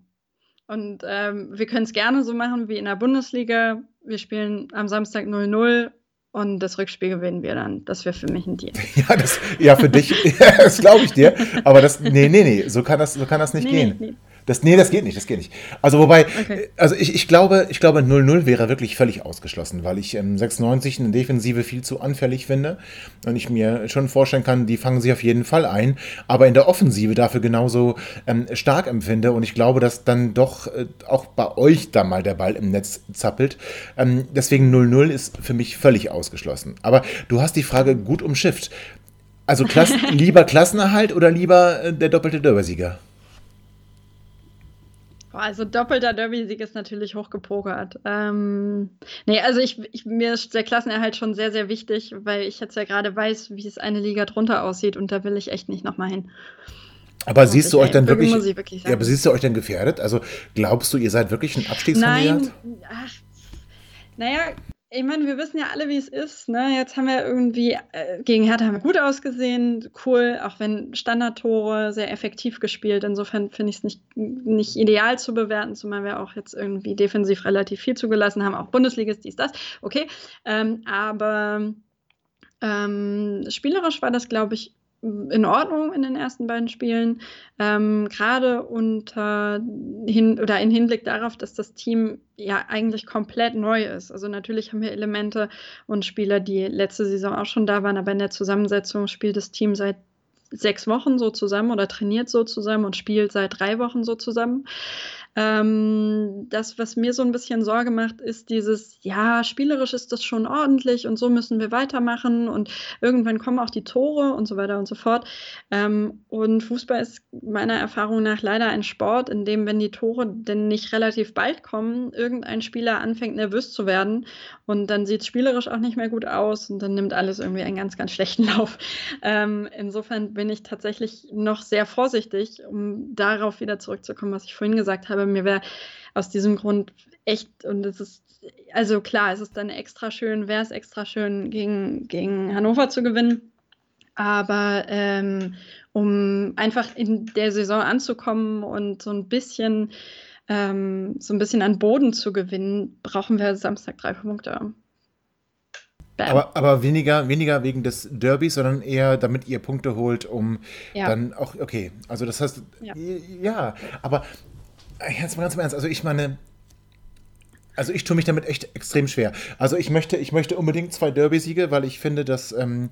S6: Und ähm, wir können es gerne so machen wie in der Bundesliga. Wir spielen am Samstag 0-0 und das Rückspiel gewinnen wir dann. Das wäre für mich ein Deal.
S2: Ja, das, ja für dich, das glaube ich dir. Aber das, nee, nee, nee, so kann das, so kann das nicht nee, gehen. Nee, nee. Das, nee, das geht nicht, das geht nicht. Also wobei, okay. also ich, ich glaube, ich glaube 0-0 wäre wirklich völlig ausgeschlossen, weil ich ähm, 96 eine Defensive viel zu anfällig finde und ich mir schon vorstellen kann, die fangen sich auf jeden Fall ein, aber in der Offensive dafür genauso ähm, stark empfinde und ich glaube, dass dann doch äh, auch bei euch da mal der Ball im Netz zappelt. Ähm, deswegen 0-0 ist für mich völlig ausgeschlossen. Aber du hast die Frage gut umschifft. Also Klassen, lieber Klassenerhalt oder lieber äh, der doppelte
S6: Also doppelter Derby-Sieg ist natürlich hochgepokert. Ähm, nee, also ich, ich, mir ist der Klassenerhalt schon sehr, sehr wichtig, weil ich jetzt ja gerade weiß, wie es eine Liga drunter aussieht und da will ich echt nicht nochmal hin.
S2: Aber siehst du euch dann wirklich, wirklich ja, aber siehst du euch dann gefährdet? Also glaubst du, ihr seid wirklich ein Abstiegskandidat?
S6: Nein, ach, naja, ich meine, wir wissen ja alle, wie es ist. Ne? Jetzt haben wir irgendwie äh, gegen Hertha haben wir gut ausgesehen, cool, auch wenn Standardtore sehr effektiv gespielt. Insofern finde ich es nicht, nicht ideal zu bewerten, zumal wir auch jetzt irgendwie defensiv relativ viel zugelassen haben, auch Bundesligist, dies, das. Okay, ähm, aber ähm, spielerisch war das, glaube ich, in Ordnung in den ersten beiden Spielen. Ähm, Gerade unter hin oder in Hinblick darauf, dass das Team ja eigentlich komplett neu ist. Also natürlich haben wir Elemente und Spieler, die letzte Saison auch schon da waren, aber in der Zusammensetzung spielt das Team seit sechs Wochen so zusammen oder trainiert so zusammen und spielt seit drei Wochen so zusammen. Ähm, das, was mir so ein bisschen Sorge macht, ist dieses, ja, spielerisch ist das schon ordentlich und so müssen wir weitermachen und irgendwann kommen auch die Tore und so weiter und so fort. Ähm, und Fußball ist meiner Erfahrung nach leider ein Sport, in dem, wenn die Tore denn nicht relativ bald kommen, irgendein Spieler anfängt nervös zu werden und dann sieht es spielerisch auch nicht mehr gut aus und dann nimmt alles irgendwie einen ganz, ganz schlechten Lauf. Ähm, insofern bin ich tatsächlich noch sehr vorsichtig, um darauf wieder zurückzukommen, was ich vorhin gesagt habe mir wäre aus diesem Grund echt, und es ist, also klar, es ist dann extra schön, wäre es extra schön, gegen, gegen Hannover zu gewinnen. Aber ähm, um einfach in der Saison anzukommen und so ein bisschen ähm, so ein bisschen an Boden zu gewinnen, brauchen wir Samstag drei Punkte.
S2: Aber, aber weniger, weniger wegen des Derbys, sondern eher, damit ihr Punkte holt, um ja. dann auch, okay, also das heißt, ja, ja aber Jetzt mal ganz im Ernst, also ich meine, also ich tue mich damit echt extrem schwer. Also ich möchte, ich möchte unbedingt zwei Derby-Siege, weil ich finde, dass ähm,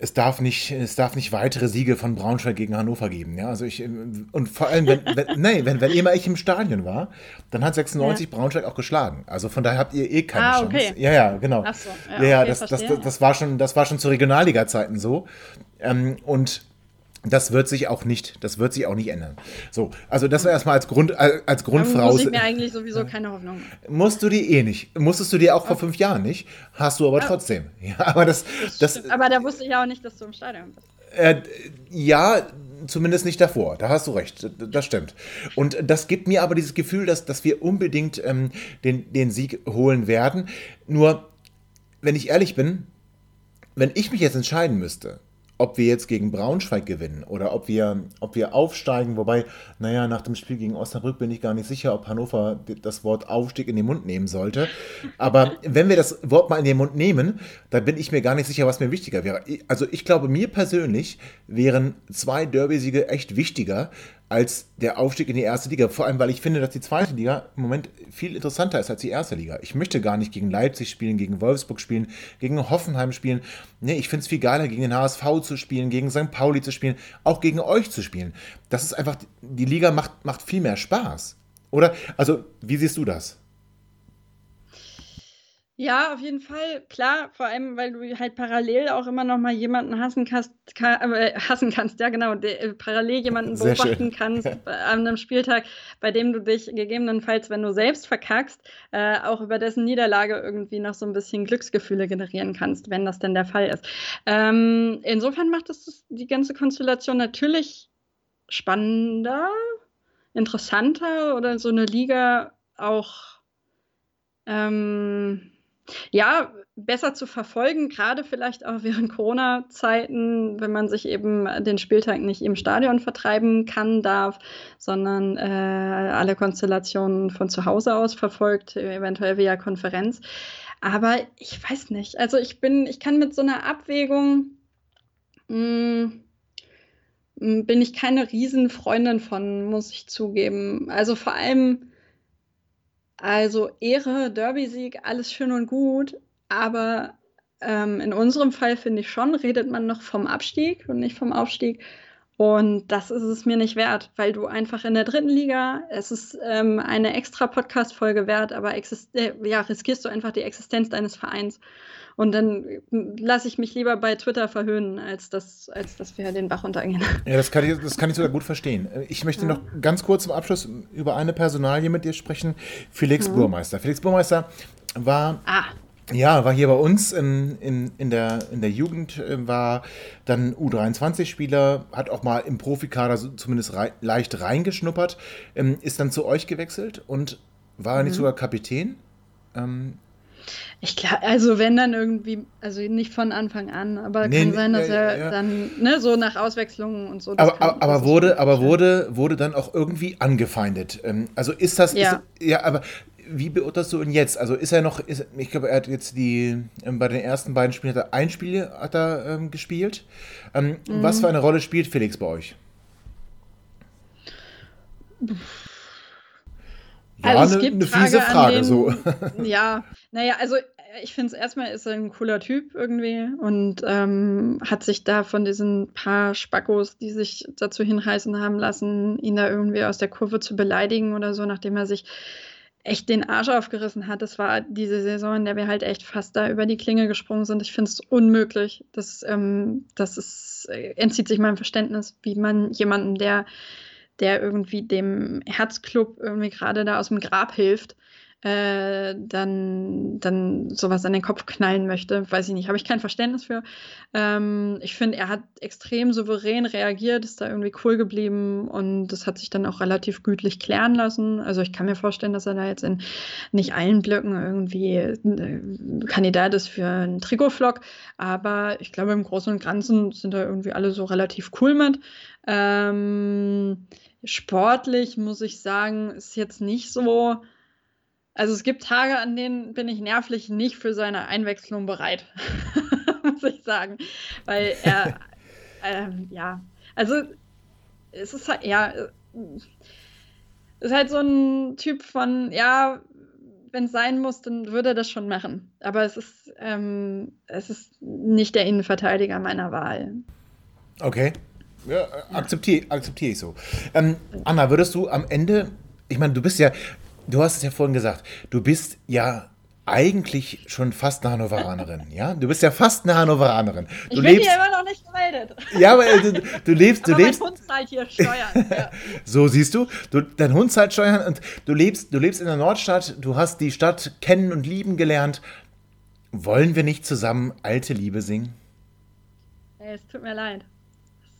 S2: es darf nicht, es darf nicht weitere Siege von Braunschweig gegen Hannover geben. Ja, also ich und vor allem, wenn, wenn nee, wenn, wenn immer ich im Stadion war, dann hat 96 ja. Braunschweig auch geschlagen. Also von daher habt ihr eh keine ah, okay. Chance. Ja, ja, genau. Ach so, ja, ja, okay, das, das, das, das, war schon, das war schon zu Regionalliga-Zeiten so. Ähm, und das wird sich auch nicht, das wird sich auch nicht ändern. So, also das war erstmal als Grund, als Grundvoraus. Muss
S6: ich mir eigentlich sowieso keine Hoffnung machen.
S2: Musst du die eh nicht. Musstest du dir auch vor fünf Jahren nicht. Hast du aber trotzdem. Ja, aber das, das,
S6: das aber da wusste ich auch nicht, dass du im Stadion bist.
S2: Äh, ja, zumindest nicht davor. Da hast du recht. Das stimmt. Und das gibt mir aber dieses Gefühl, dass, dass wir unbedingt ähm, den, den Sieg holen werden. Nur, wenn ich ehrlich bin, wenn ich mich jetzt entscheiden müsste, ob wir jetzt gegen Braunschweig gewinnen oder ob wir, ob wir aufsteigen, wobei, naja, nach dem Spiel gegen Osnabrück bin ich gar nicht sicher, ob Hannover das Wort Aufstieg in den Mund nehmen sollte. Aber wenn wir das Wort mal in den Mund nehmen, dann bin ich mir gar nicht sicher, was mir wichtiger wäre. Also ich glaube, mir persönlich wären zwei Derby-Siege echt wichtiger als der Aufstieg in die erste Liga. Vor allem, weil ich finde, dass die zweite Liga im Moment viel interessanter ist als die erste Liga. Ich möchte gar nicht gegen Leipzig spielen, gegen Wolfsburg spielen, gegen Hoffenheim spielen. Nee, ich finde es viel geiler, gegen den HSV zu spielen, gegen St. Pauli zu spielen, auch gegen euch zu spielen. Das ist einfach, die Liga macht, macht viel mehr Spaß. Oder? Also, wie siehst du das?
S6: Ja, auf jeden Fall, klar, vor allem, weil du halt parallel auch immer noch mal jemanden hassen kannst, kann, äh, hassen kannst, ja genau, de, äh, parallel jemanden
S2: Sehr
S6: beobachten
S2: schön.
S6: kannst an einem Spieltag, bei dem du dich gegebenenfalls, wenn du selbst verkackst, äh, auch über dessen Niederlage irgendwie noch so ein bisschen Glücksgefühle generieren kannst, wenn das denn der Fall ist. Ähm, insofern macht es das, die ganze Konstellation natürlich spannender, interessanter oder so eine Liga auch ähm, ja, besser zu verfolgen, gerade vielleicht auch während Corona-Zeiten, wenn man sich eben den Spieltag nicht im Stadion vertreiben kann, darf, sondern äh, alle Konstellationen von zu Hause aus verfolgt, eventuell via Konferenz. Aber ich weiß nicht. Also ich bin, ich kann mit so einer Abwägung mh, mh, bin ich keine Riesenfreundin von, muss ich zugeben. Also vor allem also Ehre, Derby-Sieg, alles schön und gut, aber ähm, in unserem Fall finde ich schon, redet man noch vom Abstieg und nicht vom Aufstieg. Und das ist es mir nicht wert, weil du einfach in der dritten Liga, es ist ähm, eine extra Podcast-Folge wert, aber äh, ja, riskierst du einfach die Existenz deines Vereins. Und dann lasse ich mich lieber bei Twitter verhöhnen, als dass, als dass wir den Bach runtergehen.
S2: Ja, das kann, ich, das kann ich sogar gut verstehen. Ich möchte ja. noch ganz kurz zum Abschluss über eine Personalie mit dir sprechen. Felix mhm. Burmeister. Felix Burmeister war
S6: ah.
S2: Ja, war hier bei uns in, in, in, der, in der Jugend, äh, war dann U23-Spieler, hat auch mal im Profikader so zumindest rei leicht reingeschnuppert, ähm, ist dann zu euch gewechselt und war mhm. nicht sogar Kapitän. Ähm,
S6: ich glaube, also wenn dann irgendwie, also nicht von Anfang an, aber nee, kann sein, dass ja, er ja. dann, ne, so nach Auswechslungen und so.
S2: Aber, kann, aber wurde, aber wurde, wurde dann auch irgendwie angefeindet. Ähm, also ist das,
S6: ja,
S2: ist, ja aber wie beurteilst du ihn jetzt? Also ist er noch, ist, ich glaube, er hat jetzt die, ähm, bei den ersten beiden Spielen hat er ein Spiel hat er, ähm, gespielt. Ähm, mhm. Was für eine Rolle spielt Felix bei euch?
S6: Ja, also eine, eine fiese Frage, den, so. Ja, naja, also ich finde es erstmal ist er ein cooler Typ irgendwie und ähm, hat sich da von diesen paar Spackos, die sich dazu hinreißen haben lassen, ihn da irgendwie aus der Kurve zu beleidigen oder so, nachdem er sich echt den Arsch aufgerissen hat. Das war diese Saison, in der wir halt echt fast da über die Klinge gesprungen sind. Ich finde es unmöglich. Das, ähm, das ist, äh, entzieht sich meinem Verständnis, wie man jemanden, der, der irgendwie dem Herzclub irgendwie gerade da aus dem Grab hilft, äh, dann, dann sowas an den Kopf knallen möchte. Weiß ich nicht, habe ich kein Verständnis für. Ähm, ich finde, er hat extrem souverän reagiert, ist da irgendwie cool geblieben und das hat sich dann auch relativ gütlich klären lassen. Also ich kann mir vorstellen, dass er da jetzt in nicht allen Blöcken irgendwie äh, Kandidat ist für einen Trikotflock, aber ich glaube, im Großen und Ganzen sind da irgendwie alle so relativ cool mit. Ähm, sportlich muss ich sagen, ist jetzt nicht so also es gibt Tage, an denen bin ich nervlich nicht für seine Einwechslung bereit, muss ich sagen. Weil er, ähm, ja, also es ist halt, ja, ist halt so ein Typ von, ja, wenn es sein muss, dann würde er das schon machen. Aber es ist, ähm, es ist nicht der Innenverteidiger meiner Wahl.
S2: Okay. Ja, akzeptiere akzeptier ich so. Ähm, Anna, würdest du am Ende, ich meine, du bist ja, du hast es ja vorhin gesagt, du bist ja eigentlich schon fast eine Hannoveranerin, ja? Du bist ja fast eine Hannoveranerin. Du
S6: ich bin lebst, hier immer noch nicht gemeldet.
S2: Ja, aber du, du lebst, du
S6: aber
S2: lebst.
S6: Mein Hund zahlt hier Steuern. ja.
S2: So siehst du, du, dein Hund zahlt Steuern und du lebst, du lebst in der Nordstadt. Du hast die Stadt kennen und lieben gelernt. Wollen wir nicht zusammen alte Liebe singen?
S6: Es tut mir leid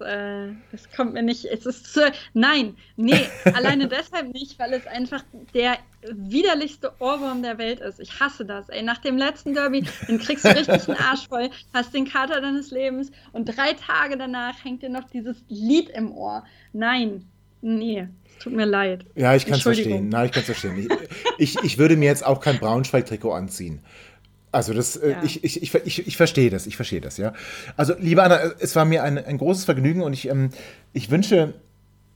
S6: äh, es kommt mir nicht, es ist zu, nein, nee, alleine deshalb nicht, weil es einfach der widerlichste Ohrwurm der Welt ist. Ich hasse das, ey. Nach dem letzten Derby, dann kriegst du richtig einen Arsch voll, hast den Kater deines Lebens und drei Tage danach hängt dir noch dieses Lied im Ohr. Nein, nee. Tut mir leid.
S2: Ja, ich kann es verstehen. Nein, ich kann es verstehen. Ich, ich, ich würde mir jetzt auch kein Braunschweig-Trikot anziehen. Also das, äh, ja. ich, ich, ich, ich, ich verstehe das, ich verstehe das, ja. Also, liebe Anna, es war mir ein, ein großes Vergnügen und ich, ähm, ich wünsche,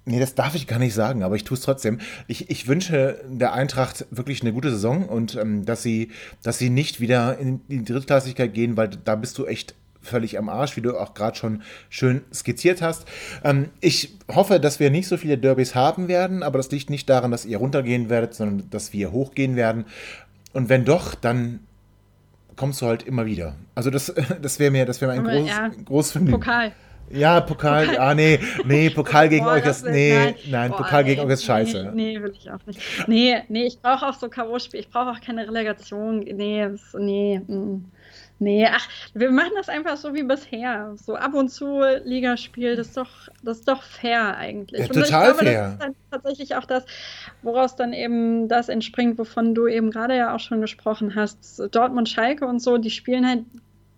S2: nee, das darf ich gar nicht sagen, aber ich tue es trotzdem. Ich, ich wünsche der Eintracht wirklich eine gute Saison und ähm, dass sie, dass sie nicht wieder in die Drittklassigkeit gehen, weil da bist du echt völlig am Arsch, wie du auch gerade schon schön skizziert hast. Ähm, ich hoffe, dass wir nicht so viele Derbys haben werden, aber das liegt nicht daran, dass ihr runtergehen werdet, sondern dass wir hochgehen werden. Und wenn doch, dann kommst du halt immer wieder. Also das, das wäre mir, das wäre mir ein groß, ja, großes Vergnügen.
S6: Pokal.
S2: Ja, Pokal, Pokal. ah nee, nee, Pokal gegen Boah, euch ist, nee, nein, nein Boah, Pokal gegen euch ist scheiße.
S6: Nee, nee, will ich auch nicht. Nee, nee, ich brauche auch so K.O.-Spiel, ich brauche auch keine Relegation, nee, nee, mm. Nee, ach, wir machen das einfach so wie bisher. So ab und zu Ligaspiel, das ist doch, das ist doch fair eigentlich. Ja,
S2: total glaube, fair. Das ist
S6: dann tatsächlich auch das, woraus dann eben das entspringt, wovon du eben gerade ja auch schon gesprochen hast. Dortmund, Schalke und so, die spielen halt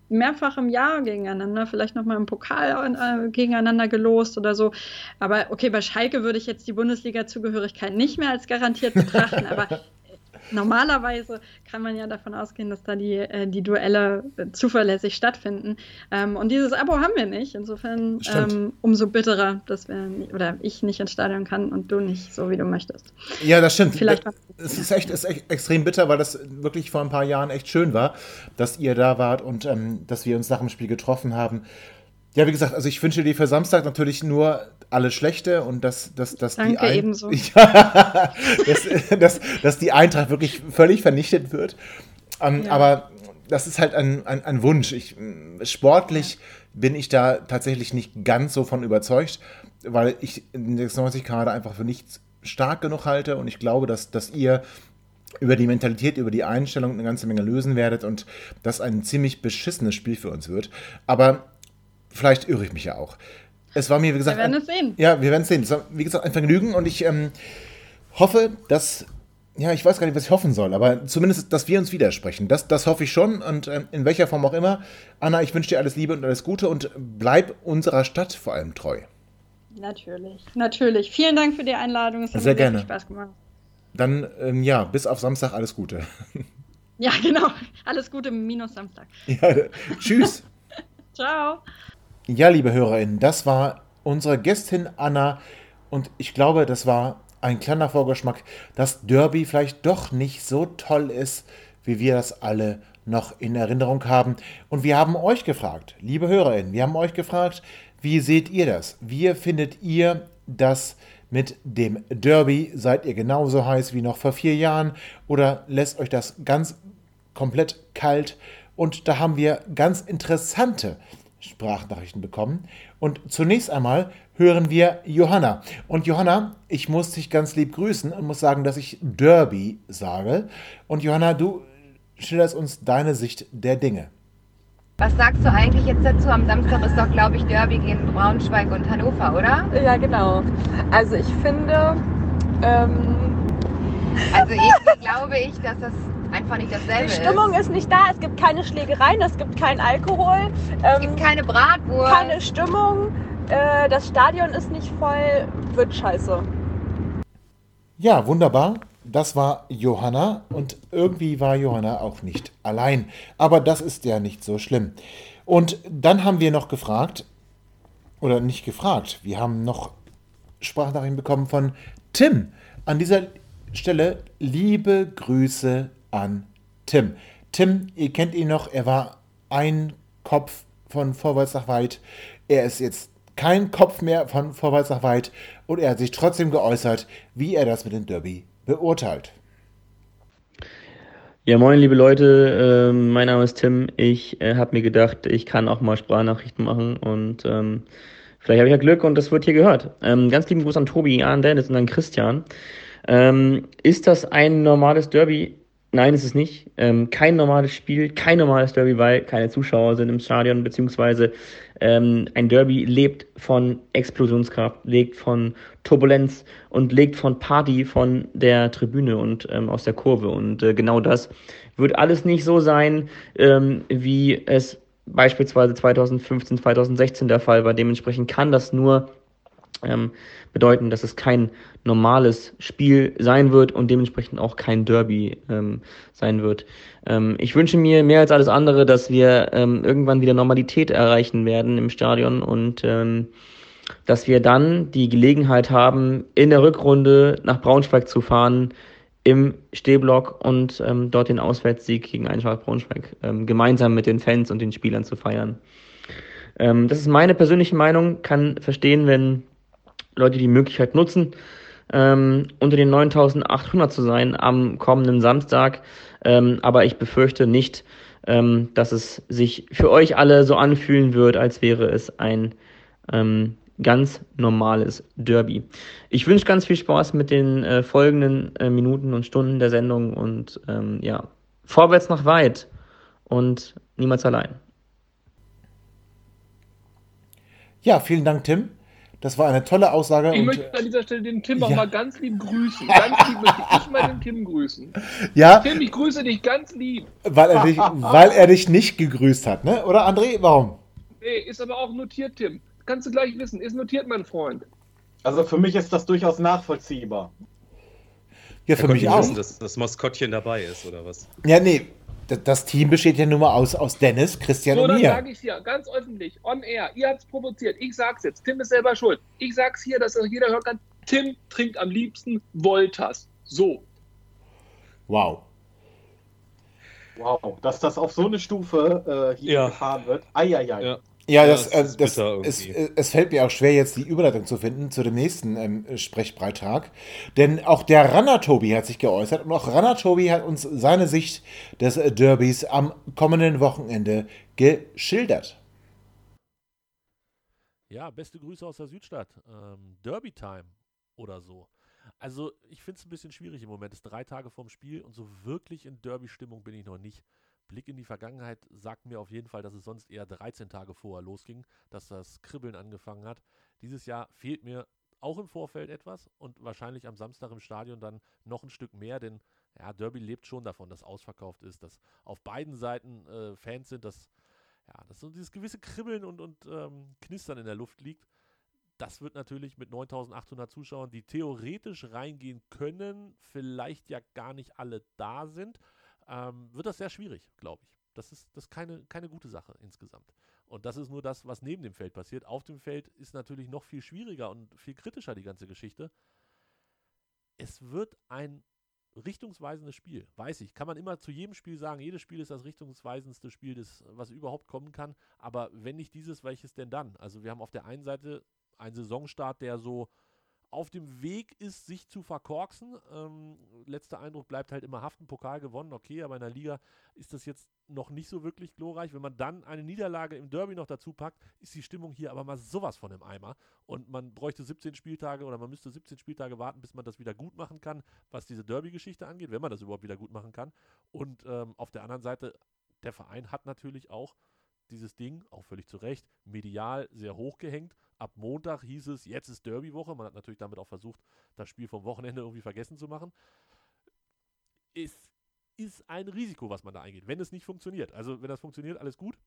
S6: mehrfach im Jahr gegeneinander, vielleicht nochmal im Pokal äh, gegeneinander gelost oder so. Aber okay, bei Schalke würde ich jetzt die Bundesliga-Zugehörigkeit nicht mehr als garantiert betrachten, aber normalerweise kann man ja davon ausgehen, dass da die, äh, die Duelle äh, zuverlässig stattfinden. Ähm, und dieses Abo haben wir nicht. Insofern ähm, umso bitterer, dass wir oder ich nicht ins Stadion kann und du nicht, so wie du möchtest.
S2: Ja, das stimmt. Vielleicht es ist echt, ist echt extrem bitter, weil das wirklich vor ein paar Jahren echt schön war, dass ihr da wart und ähm, dass wir uns nach dem Spiel getroffen haben. Ja, wie gesagt, also ich wünsche dir für Samstag natürlich nur alles Schlechte und dass, dass, dass,
S6: Danke,
S2: die, Ein
S6: ebenso.
S2: Ja, dass, dass, dass die Eintracht wirklich völlig vernichtet wird. Ähm, ja. Aber das ist halt ein, ein, ein Wunsch. Ich, sportlich ja. bin ich da tatsächlich nicht ganz so von überzeugt, weil ich in 96 Kader einfach für nichts stark genug halte und ich glaube, dass, dass ihr über die Mentalität, über die Einstellung eine ganze Menge lösen werdet und das ein ziemlich beschissenes Spiel für uns wird. Aber vielleicht irre ich mich ja auch. Es war mir, wie gesagt.
S6: Wir werden es sehen.
S2: Ja, wir werden es sehen. Es war, wie gesagt, ein Vergnügen und ich ähm, hoffe, dass. Ja, ich weiß gar nicht, was ich hoffen soll, aber zumindest, dass wir uns widersprechen. Das, das hoffe ich schon und ähm, in welcher Form auch immer. Anna, ich wünsche dir alles Liebe und alles Gute und bleib unserer Stadt vor allem treu.
S6: Natürlich, natürlich. Vielen Dank für die Einladung.
S2: Es hat Sehr mir gerne. Spaß gemacht. Dann, ähm, ja, bis auf Samstag alles Gute.
S6: Ja, genau. Alles Gute minus Samstag.
S2: Ja, tschüss.
S6: Ciao.
S2: Ja, liebe HörerInnen, das war unsere Gästin Anna und ich glaube, das war ein kleiner Vorgeschmack, dass Derby vielleicht doch nicht so toll ist, wie wir das alle noch in Erinnerung haben. Und wir haben euch gefragt, liebe HörerInnen, wir haben euch gefragt, wie seht ihr das? Wie findet ihr das mit dem Derby? Seid ihr genauso heiß wie noch vor vier Jahren oder lässt euch das ganz komplett kalt? Und da haben wir ganz interessante Sprachnachrichten bekommen. Und zunächst einmal hören wir Johanna. Und Johanna, ich muss dich ganz lieb grüßen und muss sagen, dass ich Derby sage. Und Johanna, du schilderst uns deine Sicht der Dinge.
S7: Was sagst du eigentlich jetzt dazu? Am Samstag ist doch, glaube ich, Derby gegen Braunschweig und Hannover, oder?
S8: Ja, genau. Also ich finde. Ähm
S7: also irgendwie glaube ich, dass das einfach nicht dasselbe
S8: Die Stimmung ist. ist nicht da, es gibt keine Schlägereien, es gibt keinen Alkohol.
S7: Es gibt ähm, keine Bratwurst.
S8: Keine Stimmung, äh, das Stadion ist nicht voll, wird scheiße.
S2: Ja, wunderbar. Das war Johanna und irgendwie war Johanna auch nicht allein. Aber das ist ja nicht so schlimm. Und dann haben wir noch gefragt, oder nicht gefragt, wir haben noch Sprachnachrichten bekommen von Tim. An dieser Stelle liebe Grüße an Tim. Tim, ihr kennt ihn noch, er war ein Kopf von Vorwärts nach Weit. Er ist jetzt kein Kopf mehr von Vorwärts nach Weit und er hat sich trotzdem geäußert, wie er das mit dem Derby beurteilt.
S9: Ja, moin, liebe Leute, ähm, mein Name ist Tim. Ich äh, habe mir gedacht, ich kann auch mal Sprachnachrichten machen und ähm, vielleicht habe ich ja Glück und das wird hier gehört. Ähm, ganz lieben Gruß an Tobi, an Dennis und an Christian. Ähm, ist das ein normales Derby? Nein, ist es nicht. Ähm, kein normales Spiel, kein normales Derby, weil keine Zuschauer sind im Stadion, beziehungsweise ähm, ein Derby lebt von Explosionskraft, lebt von Turbulenz und lebt von Party von der Tribüne und ähm, aus der Kurve. Und äh, genau das wird alles nicht so sein, ähm, wie es beispielsweise 2015, 2016 der Fall war. Dementsprechend kann das nur ähm, bedeuten, dass es kein normales Spiel sein wird und dementsprechend auch kein Derby ähm, sein wird. Ähm, ich wünsche mir mehr als alles andere, dass wir ähm, irgendwann wieder Normalität erreichen werden im Stadion und ähm, dass wir dann die Gelegenheit haben, in der Rückrunde nach Braunschweig zu fahren, im Stehblock und ähm, dort den Auswärtssieg gegen Eintracht Braunschweig ähm, gemeinsam mit den Fans und den Spielern zu feiern. Ähm, das ist meine persönliche Meinung, kann verstehen, wenn Leute die Möglichkeit nutzen, ähm, unter den 9800 zu sein am kommenden Samstag. Ähm, aber ich befürchte nicht, ähm, dass es sich für euch alle so anfühlen wird, als wäre es ein ähm, ganz normales Derby. Ich wünsche ganz viel Spaß mit den äh, folgenden äh, Minuten und Stunden der Sendung und ähm, ja, vorwärts nach weit und niemals allein.
S2: Ja, vielen Dank, Tim. Das war eine tolle Aussage.
S5: Ich
S2: und,
S5: möchte an dieser Stelle den Tim
S2: ja.
S5: auch mal ganz lieb grüßen. Ganz lieb möchte ich mal den Tim grüßen.
S2: Ja,
S5: Tim, ich grüße dich ganz lieb.
S2: weil er, dich, weil er dich nicht gegrüßt hat, ne? Oder André? Warum?
S5: Nee, ist aber auch notiert, Tim. Kannst du gleich wissen. Ist notiert, mein Freund.
S4: Also für mich ist das durchaus nachvollziehbar.
S2: Ja, für mich auch.
S3: wissen, dass das Maskottchen dabei ist, oder was?
S2: Ja, nee. Das Team besteht ja nun mal aus, aus Dennis, Christian
S5: So,
S2: und
S5: dann
S2: mir.
S5: sage ich hier ganz öffentlich, on air. Ihr habt's provoziert. Ich sag's jetzt. Tim ist selber schuld. Ich sag's hier, dass das jeder hören kann. Tim trinkt am liebsten Voltas. So.
S2: Wow.
S4: Wow, dass das auf so eine Stufe äh, hier
S3: Ja.
S4: gefahren wird. Eieiei.
S3: Ja.
S2: Ja,
S3: Ja,
S2: das,
S3: es
S2: äh, das, es, äh, es fällt mir auch schwer, jetzt die Überleitung zu finden zu dem nächsten ähm, Sprechbeitrag. Denn auch der Ranner Tobi hat sich geäußert und auch Ranner Tobi hat uns seine Sicht des Derbys am kommenden Wochenende geschildert.
S10: Ja, beste Grüße aus der Südstadt. Ähm, Derby Time oder so. Also, ich finde es ein bisschen schwierig im Moment. Es ist drei Tage vorm Spiel und so wirklich in Derby-Stimmung bin ich noch nicht. Blick in die Vergangenheit sagt mir auf jeden Fall, dass es sonst eher 13 Tage vorher losging, dass das Kribbeln angefangen hat. Dieses Jahr fehlt mir auch im Vorfeld etwas und wahrscheinlich am Samstag im Stadion dann noch ein Stück mehr, denn ja, Derby lebt schon davon, dass ausverkauft ist, dass auf beiden Seiten äh, Fans sind, dass ja, dass so dieses gewisse Kribbeln und, und ähm, Knistern in der Luft liegt. Das wird natürlich mit 9800 Zuschauern, die theoretisch reingehen können, vielleicht ja gar nicht alle da sind, ähm, wird das sehr schwierig, glaube ich. Das ist, das ist keine, keine gute Sache insgesamt. Und das ist nur das, was neben dem Feld passiert. Auf dem Feld ist natürlich noch viel schwieriger und viel kritischer die ganze Geschichte. Es wird ein richtungsweisendes Spiel, weiß ich. Kann man immer zu jedem Spiel sagen, jedes Spiel ist das richtungsweisendste Spiel, das, was überhaupt kommen kann. Aber wenn nicht dieses, welches denn dann? Also wir haben auf der einen Seite einen Saisonstart, der so auf dem Weg ist, sich zu verkorksen. Ähm, letzter Eindruck bleibt halt immer haften, Pokal gewonnen, okay, aber in der Liga ist das jetzt noch nicht so wirklich glorreich. Wenn man dann eine Niederlage im Derby noch dazu packt, ist die Stimmung hier aber mal sowas von im Eimer. Und man bräuchte 17 Spieltage oder man müsste 17 Spieltage warten, bis man das wieder gut machen kann, was diese Derby-Geschichte angeht, wenn man das überhaupt wieder gut machen kann. Und ähm, auf der anderen Seite, der Verein hat natürlich auch dieses Ding, auch völlig zu Recht, medial sehr hoch gehängt. Ab Montag hieß es, jetzt ist Derby-Woche. Man hat natürlich damit auch versucht, das Spiel vom Wochenende irgendwie vergessen zu machen. Es ist ein Risiko, was man da eingeht, wenn es nicht funktioniert. Also, wenn das funktioniert, alles gut.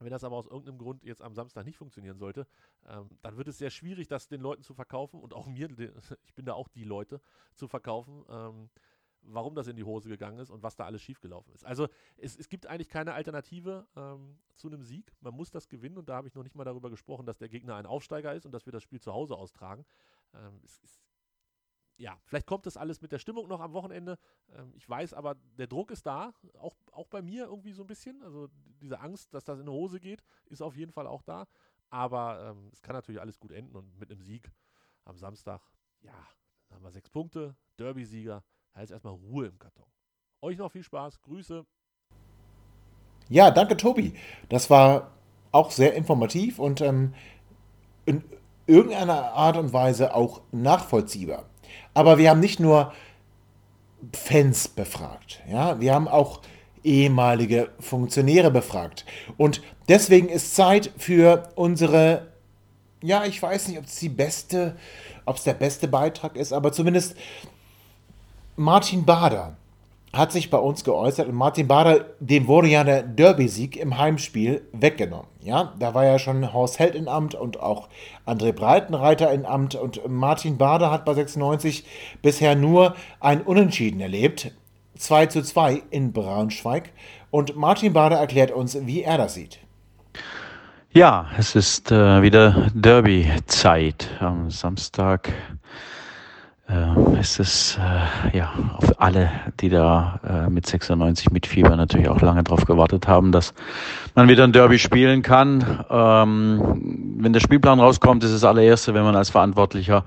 S10: Wenn das aber aus irgendeinem Grund jetzt am Samstag nicht funktionieren sollte, ähm, dann wird es sehr schwierig, das den Leuten zu verkaufen und auch mir, ich bin da auch die Leute, zu verkaufen, ähm, warum das in die Hose gegangen ist und was da alles schiefgelaufen ist. Also es, es gibt eigentlich keine Alternative ähm, zu einem Sieg. Man muss das gewinnen und da habe ich noch nicht mal darüber gesprochen, dass der Gegner ein Aufsteiger ist und dass wir das Spiel zu Hause austragen. Ähm, es ist, ja, vielleicht kommt das alles mit der Stimmung noch am Wochenende. Ähm, ich weiß aber, der Druck ist da, auch, auch bei mir irgendwie so ein bisschen. Also diese Angst, dass das in die Hose geht, ist auf jeden Fall auch da. Aber ähm, es kann natürlich alles gut enden und mit einem Sieg am Samstag, ja, dann haben wir sechs Punkte, Derby-Sieger, ist erstmal Ruhe im Karton. Euch noch viel Spaß, Grüße.
S2: Ja, danke, Tobi. Das war auch sehr informativ und ähm, in irgendeiner Art und Weise auch nachvollziehbar. Aber wir haben nicht nur Fans befragt, ja, wir haben auch ehemalige Funktionäre befragt. Und deswegen ist Zeit für unsere, ja, ich weiß nicht, ob es die beste, ob es der beste Beitrag ist, aber zumindest Martin Bader hat sich bei uns geäußert und Martin Bader, dem wurde ja der Derby-Sieg im Heimspiel weggenommen. Ja, da war ja schon Horst Held in Amt und auch André Breitenreiter in Amt und Martin Bader hat bei 96 bisher nur ein Unentschieden erlebt. 2 zu 2 in Braunschweig. Und Martin Bader erklärt uns, wie er das sieht.
S11: Ja, es ist äh, wieder Derby-Zeit. Am Samstag äh, ist es äh, ja auf alle, die da äh, mit 96 mit Fieber natürlich auch lange darauf gewartet haben, dass man wieder ein Derby spielen kann. Ähm, wenn der Spielplan rauskommt, ist es allererste, wenn man als Verantwortlicher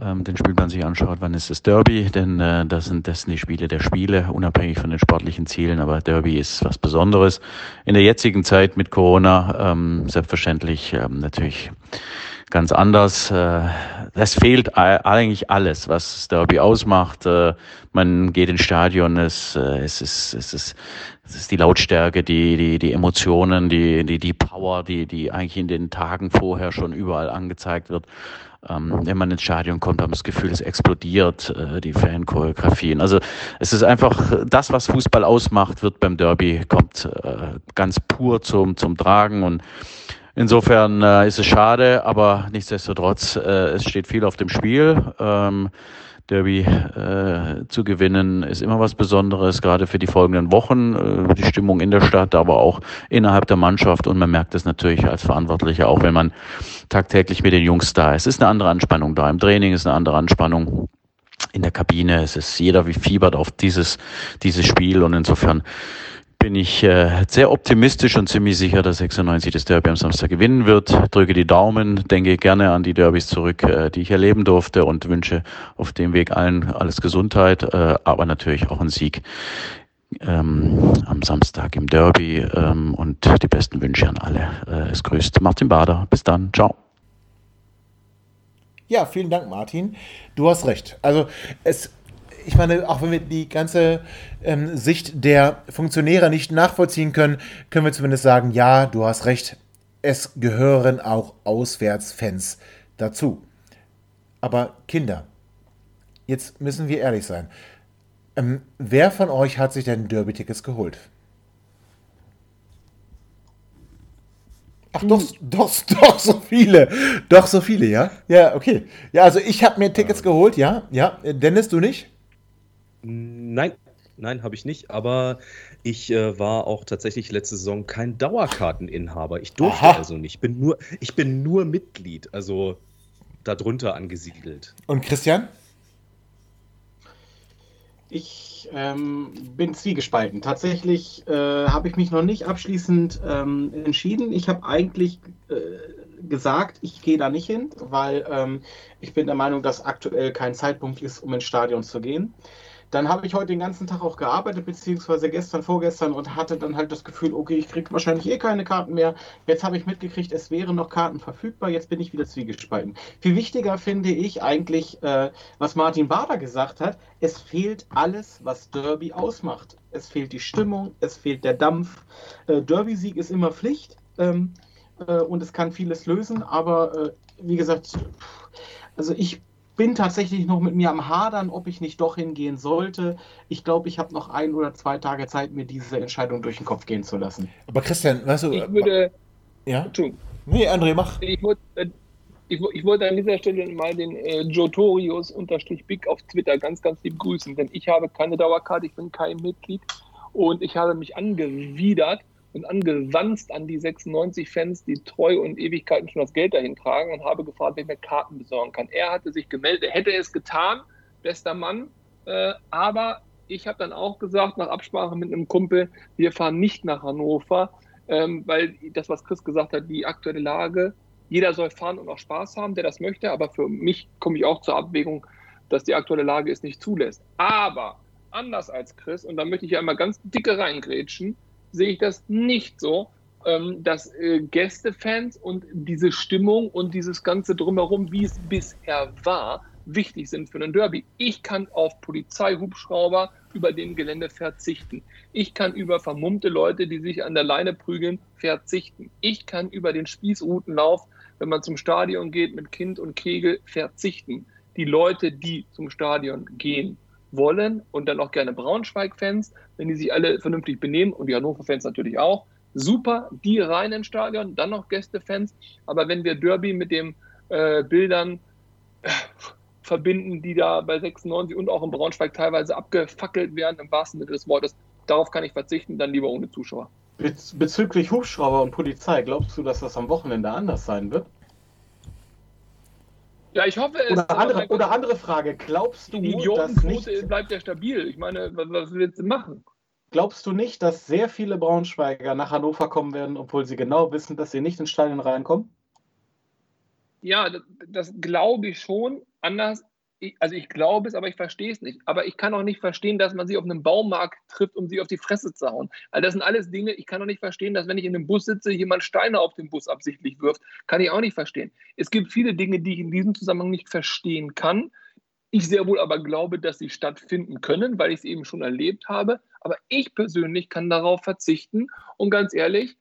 S11: ähm, den Spielplan sich anschaut, wann ist das Derby, denn äh, das, sind, das sind die Spiele der Spiele, unabhängig von den sportlichen Zielen, aber Derby ist was Besonderes. In der jetzigen Zeit mit Corona ähm, selbstverständlich ähm, natürlich ganz anders. Äh, es fehlt eigentlich alles, was das Derby ausmacht. Äh, man geht ins Stadion, es, äh, es, ist, es, ist, es ist die Lautstärke, die, die, die Emotionen, die, die, die Power, die, die eigentlich in den Tagen vorher schon überall angezeigt wird. Ähm, wenn man ins Stadion kommt, hat man das Gefühl, es explodiert, die Fan-Choreografien. Also es ist einfach das, was Fußball ausmacht, wird beim Derby, kommt ganz pur zum, zum Tragen und Insofern äh, ist es schade, aber nichtsdestotrotz, äh, es steht viel auf dem Spiel. Ähm, Derby äh, zu gewinnen ist immer was Besonderes, gerade für die folgenden Wochen. Äh, die Stimmung in der Stadt, aber auch innerhalb der Mannschaft. Und man merkt es natürlich als Verantwortlicher, auch wenn man tagtäglich mit den Jungs da ist. Es ist eine andere Anspannung da. Im Training ist eine andere Anspannung in der Kabine. Es ist jeder wie fiebert auf dieses, dieses Spiel. Und insofern bin ich äh, sehr optimistisch und ziemlich sicher, dass 96 das Derby am Samstag gewinnen wird. Drücke die Daumen, denke gerne an die Derbys zurück, äh, die ich erleben durfte und wünsche auf dem Weg allen alles Gesundheit, äh, aber natürlich auch einen Sieg ähm, am Samstag im Derby ähm, und die besten Wünsche an alle. Äh, es grüßt Martin Bader. Bis dann. Ciao.
S2: Ja, vielen Dank, Martin. Du hast recht. Also es ich meine, auch wenn wir die ganze ähm, Sicht der Funktionäre nicht nachvollziehen können, können wir zumindest sagen, ja, du hast recht, es gehören auch Auswärtsfans dazu. Aber Kinder, jetzt müssen wir ehrlich sein. Ähm, wer von euch hat sich denn Derby-Tickets geholt? Ach, doch, doch, doch, so viele. Doch, so viele, ja? Ja, okay. Ja, also ich habe mir Tickets geholt, ja? Ja. Dennis, du nicht?
S3: Nein, nein, habe ich nicht. Aber ich äh, war auch tatsächlich letzte Saison kein Dauerkarteninhaber. Ich durfte Aha. also nicht. Bin nur, ich bin nur Mitglied, also darunter angesiedelt.
S2: Und Christian?
S4: Ich ähm, bin zwiegespalten. Tatsächlich äh, habe ich mich noch nicht abschließend ähm, entschieden. Ich habe eigentlich äh, gesagt, ich gehe da nicht hin, weil ähm, ich bin der Meinung, dass aktuell kein Zeitpunkt ist, um ins Stadion zu gehen. Dann habe ich heute den ganzen Tag auch gearbeitet, beziehungsweise gestern, vorgestern und hatte dann halt das Gefühl, okay, ich kriege wahrscheinlich eh keine Karten mehr. Jetzt habe ich mitgekriegt, es wären noch Karten verfügbar. Jetzt bin ich wieder zwiegespalten. Viel wichtiger finde ich eigentlich, äh, was Martin Bader gesagt hat. Es fehlt alles, was Derby ausmacht. Es fehlt die Stimmung, es fehlt der Dampf. Äh, Derby-Sieg ist immer Pflicht ähm, äh, und es kann vieles lösen, aber äh, wie gesagt, also ich bin tatsächlich noch mit mir am Hadern, ob ich nicht doch hingehen sollte. Ich glaube, ich habe noch ein oder zwei Tage Zeit, mir diese Entscheidung durch den Kopf gehen zu lassen.
S2: Aber Christian, weißt du.
S5: Ich würde.
S2: Ja? Tun. Nee, André, mach.
S5: Ich wollte. Äh, ich, ich wollte an dieser Stelle mal den äh, Jotorius unterstrich Big auf Twitter ganz, ganz lieb grüßen, denn ich habe keine Dauerkarte, ich bin kein Mitglied und ich habe mich angewidert, und angewanzt an die 96 Fans, die treu und Ewigkeiten schon das Geld dahin tragen und habe gefragt, wer mir Karten besorgen kann. Er hatte sich gemeldet, er hätte es getan, bester Mann, äh, aber ich habe dann auch gesagt, nach Absprache mit einem Kumpel, wir fahren nicht nach Hannover, ähm, weil das, was Chris gesagt hat, die aktuelle Lage, jeder soll fahren und auch Spaß haben, der das möchte, aber für mich komme ich auch zur Abwägung, dass die aktuelle Lage es nicht zulässt. Aber anders als Chris, und da möchte ich ja einmal ganz dicke reingrätschen, sehe ich das nicht so, ähm, dass äh, Gästefans und diese Stimmung und dieses ganze Drumherum, wie es bisher war, wichtig sind für einen Derby. Ich kann auf Polizeihubschrauber über dem Gelände verzichten. Ich kann über vermummte Leute, die sich an der Leine prügeln, verzichten. Ich kann über den Spießrutenlauf, wenn man zum Stadion geht, mit Kind und Kegel verzichten. Die Leute, die zum Stadion gehen, wollen und dann auch gerne Braunschweig-Fans, wenn die sich alle vernünftig benehmen und die Hannover-Fans natürlich auch. Super, die rein ins Stadion, dann noch Gäste-Fans. Aber wenn wir Derby mit den äh, Bildern äh, verbinden, die da bei 96 und auch in Braunschweig teilweise abgefackelt werden, im wahrsten Sinne des Wortes, darauf kann ich verzichten, dann lieber ohne Zuschauer.
S4: Bezüglich Hubschrauber und Polizei, glaubst du, dass das am Wochenende anders sein wird?
S5: Ja, ich hoffe es.
S4: Oder andere, oder andere Frage. Glaubst du,
S5: die
S4: dass nicht,
S5: Idiotenquote bleibt ja stabil. Ich meine, was, was willst du machen?
S4: glaubst du nicht, dass sehr viele Braunschweiger nach Hannover kommen werden, obwohl sie genau wissen, dass sie nicht ins Stadion reinkommen?
S5: Ja, das, das glaube ich schon. Anders, ich, also ich glaube es, aber ich verstehe es nicht. Aber ich kann auch nicht verstehen, dass man sie auf einem Baumarkt trifft, um sie auf die Fresse zu hauen. Also das sind alles Dinge, ich kann auch nicht verstehen, dass wenn ich in einem Bus sitze, jemand Steine auf den Bus absichtlich wirft. Kann ich auch nicht verstehen. Es gibt viele Dinge, die ich in diesem Zusammenhang nicht verstehen kann. Ich sehr wohl aber glaube, dass sie stattfinden können, weil ich es eben schon erlebt habe. Aber ich persönlich kann darauf verzichten. Und ganz ehrlich,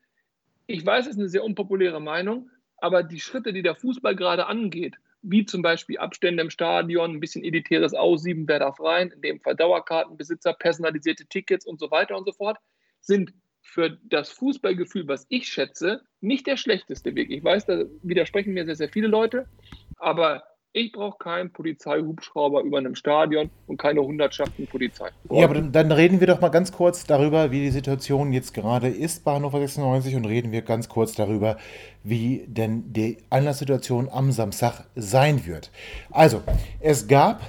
S5: ich weiß, es ist eine sehr unpopuläre Meinung, aber die Schritte, die der Fußball gerade angeht, wie zum Beispiel Abstände im Stadion, ein bisschen editäres Aussieben, wer darf rein, in dem Fall Dauerkartenbesitzer, personalisierte Tickets und so weiter und so fort, sind für das Fußballgefühl, was ich schätze, nicht der schlechteste Weg. Ich weiß, da widersprechen mir sehr, sehr viele Leute, aber ich brauche keinen Polizeihubschrauber über einem Stadion und keine Hundertschaften Polizei.
S2: Ja, aber dann, dann, reden wir doch mal ganz kurz darüber, wie die Situation jetzt gerade ist bei Hannover 96 und reden wir ganz kurz darüber, wie denn die Anlasssituation am Samstag sein wird. Also, es gab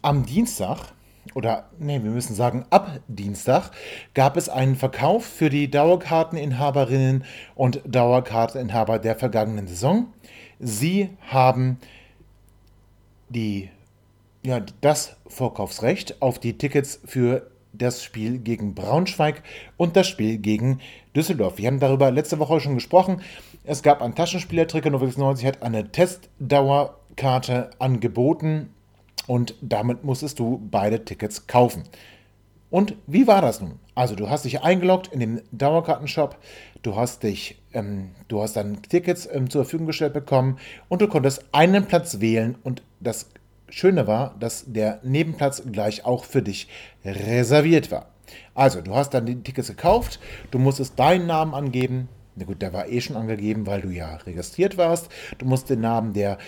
S2: am Dienstag oder nee, wir müssen sagen, ab Dienstag gab es einen Verkauf für die Dauerkarteninhaberinnen und Dauerkarteninhaber der vergangenen Saison. Sie haben die, ja, das Vorkaufsrecht auf die Tickets für das Spiel gegen Braunschweig und das Spiel gegen Düsseldorf. Wir haben darüber letzte Woche schon gesprochen. Es gab ein Taschenspielertrick und 96 hat eine Testdauerkarte angeboten und damit musstest du beide Tickets kaufen. Und wie war das nun? Also du hast dich eingeloggt in den Dauerkartenshop, du hast dich, ähm, du hast dann Tickets ähm, zur Verfügung gestellt bekommen und du konntest einen Platz wählen und das Schöne war, dass der Nebenplatz gleich auch für dich reserviert war. Also du hast dann die Tickets gekauft, du musstest deinen Namen angeben, na gut, der war eh schon angegeben, weil du ja registriert warst. Du musst den Namen der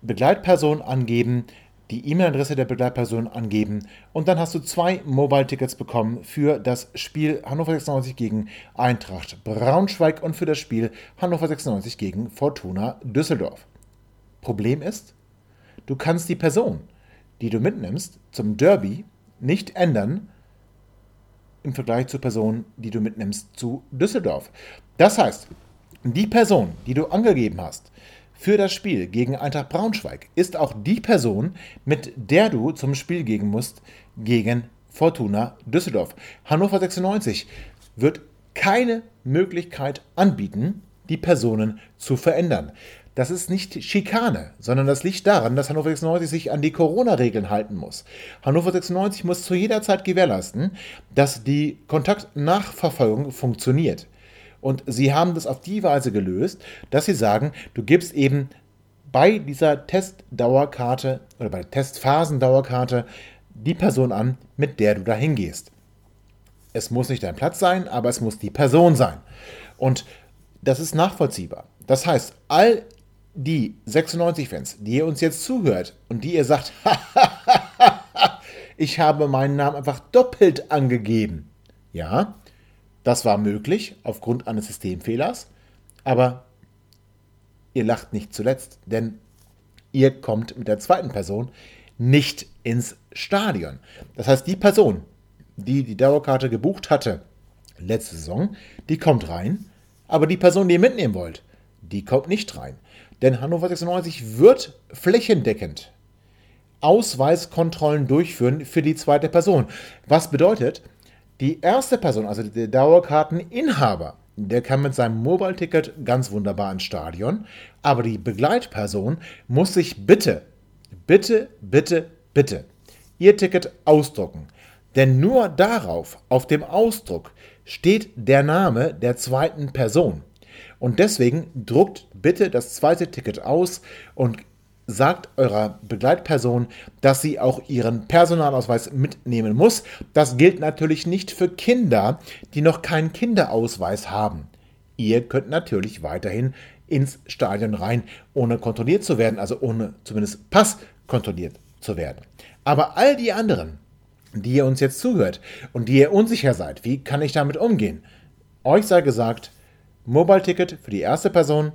S2: Begleitperson angeben, die E-Mail-Adresse der Begleitperson angeben und dann hast du zwei Mobile-Tickets bekommen für das Spiel Hannover 96 gegen Eintracht Braunschweig und für das Spiel Hannover 96 gegen Fortuna Düsseldorf. Problem ist, du kannst die Person, die du mitnimmst zum Derby, nicht ändern im Vergleich zur Person, die du mitnimmst zu Düsseldorf. Das heißt, die Person, die du angegeben hast, für das Spiel gegen Eintracht Braunschweig ist auch die Person, mit der du zum Spiel gehen musst gegen Fortuna Düsseldorf. Hannover 96 wird keine Möglichkeit anbieten, die Personen zu verändern. Das ist nicht Schikane, sondern das liegt daran, dass Hannover 96 sich an die Corona-Regeln halten muss. Hannover 96 muss zu jeder Zeit gewährleisten, dass die Kontaktnachverfolgung funktioniert. Und sie haben das auf die Weise gelöst, dass sie sagen, du gibst eben bei dieser Testdauerkarte oder bei der Testphasendauerkarte die Person an, mit der du da hingehst. Es muss nicht dein Platz sein, aber es muss die Person sein. Und das ist nachvollziehbar. Das heißt, all die 96-Fans, die ihr uns jetzt zuhört und die ihr sagt, ich habe meinen Namen einfach doppelt angegeben. Ja, das war möglich aufgrund eines Systemfehlers, aber ihr lacht nicht zuletzt, denn ihr kommt mit der zweiten Person nicht ins Stadion. Das heißt, die Person, die die Dauerkarte gebucht hatte letzte Saison, die kommt rein, aber die Person, die ihr mitnehmen wollt, die kommt nicht rein. Denn Hannover 96 wird flächendeckend Ausweiskontrollen durchführen für die zweite Person. Was bedeutet, die erste Person, also der Dauerkarteninhaber, der kann mit seinem Mobile-Ticket ganz wunderbar ins Stadion, aber die Begleitperson muss sich bitte, bitte, bitte, bitte ihr Ticket ausdrucken. Denn nur darauf, auf dem Ausdruck, steht der Name der zweiten Person. Und deswegen druckt bitte das zweite Ticket aus und sagt eurer Begleitperson, dass sie auch ihren Personalausweis mitnehmen muss. Das gilt natürlich nicht für Kinder, die noch keinen Kinderausweis haben. Ihr könnt natürlich weiterhin ins Stadion rein, ohne kontrolliert zu werden, also ohne zumindest Pass kontrolliert zu werden. Aber all die anderen, die ihr uns jetzt zuhört und die ihr unsicher seid, wie kann ich damit umgehen? Euch sei gesagt, Mobile-Ticket für die erste Person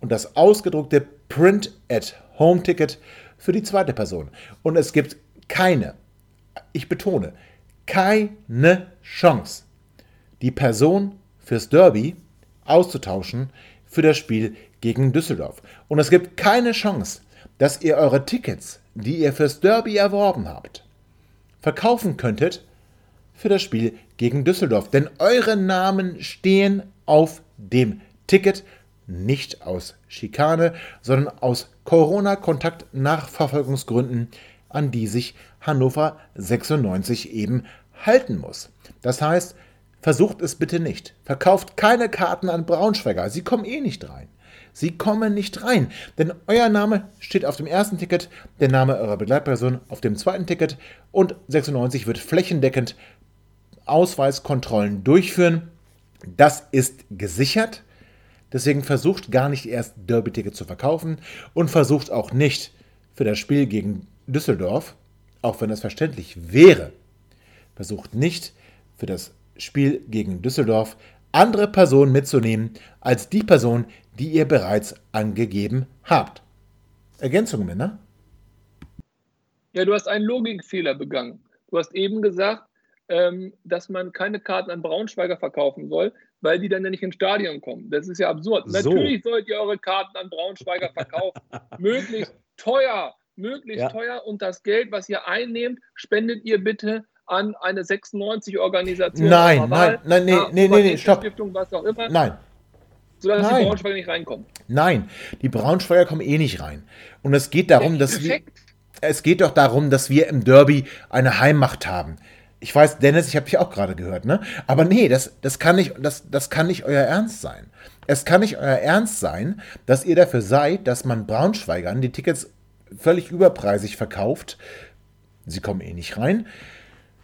S2: und das ausgedruckte Print-at-Home-Ticket für die zweite Person. Und es gibt keine, ich betone, keine Chance, die Person fürs Derby auszutauschen für das Spiel gegen Düsseldorf. Und es gibt keine Chance, dass ihr eure Tickets, die ihr fürs Derby erworben habt, verkaufen könntet für das Spiel gegen Düsseldorf. Denn eure Namen stehen auf dem Ticket nicht aus Schikane, sondern aus Corona-Kontakt-Nachverfolgungsgründen, an die sich Hannover 96 eben halten muss. Das heißt, versucht es bitte nicht. Verkauft keine Karten an Braunschweiger. Sie kommen eh nicht rein. Sie kommen nicht rein, denn euer Name steht auf dem ersten Ticket, der Name eurer Begleitperson auf dem zweiten Ticket und 96 wird flächendeckend Ausweiskontrollen durchführen. Das ist gesichert. Deswegen versucht gar nicht erst Derby-Ticket zu verkaufen und versucht auch nicht für das Spiel gegen Düsseldorf, auch wenn es verständlich wäre, versucht nicht für das Spiel gegen Düsseldorf andere Personen mitzunehmen als die Person, die ihr bereits angegeben habt. Ergänzungen, Männer?
S5: Ja, du hast einen Logikfehler begangen. Du hast eben gesagt, ähm, dass man keine Karten an Braunschweiger verkaufen soll, weil die dann ja nicht ins Stadion kommen. Das ist ja absurd. So. Natürlich sollt ihr eure Karten an Braunschweiger verkaufen. möglichst teuer, möglichst ja. teuer. Und das Geld, was ihr einnehmt, spendet ihr bitte an eine 96-Organisation.
S2: Nein, nein, nein, nee, nee, nee, nee, stopp.
S5: Stiftung, was auch immer.
S2: Nein.
S5: Sodass nein. die Braunschweiger nicht reinkommen.
S2: Nein, die Braunschweiger kommen eh nicht rein. Und es geht darum, dass wir. Es geht doch darum, dass wir im Derby eine Heimmacht haben. Ich weiß, Dennis, ich habe dich auch gerade gehört, ne? Aber nee, das, das, kann nicht, das, das kann nicht euer Ernst sein. Es kann nicht euer Ernst sein, dass ihr dafür seid, dass man Braunschweigern die Tickets völlig überpreisig verkauft. Sie kommen eh nicht rein.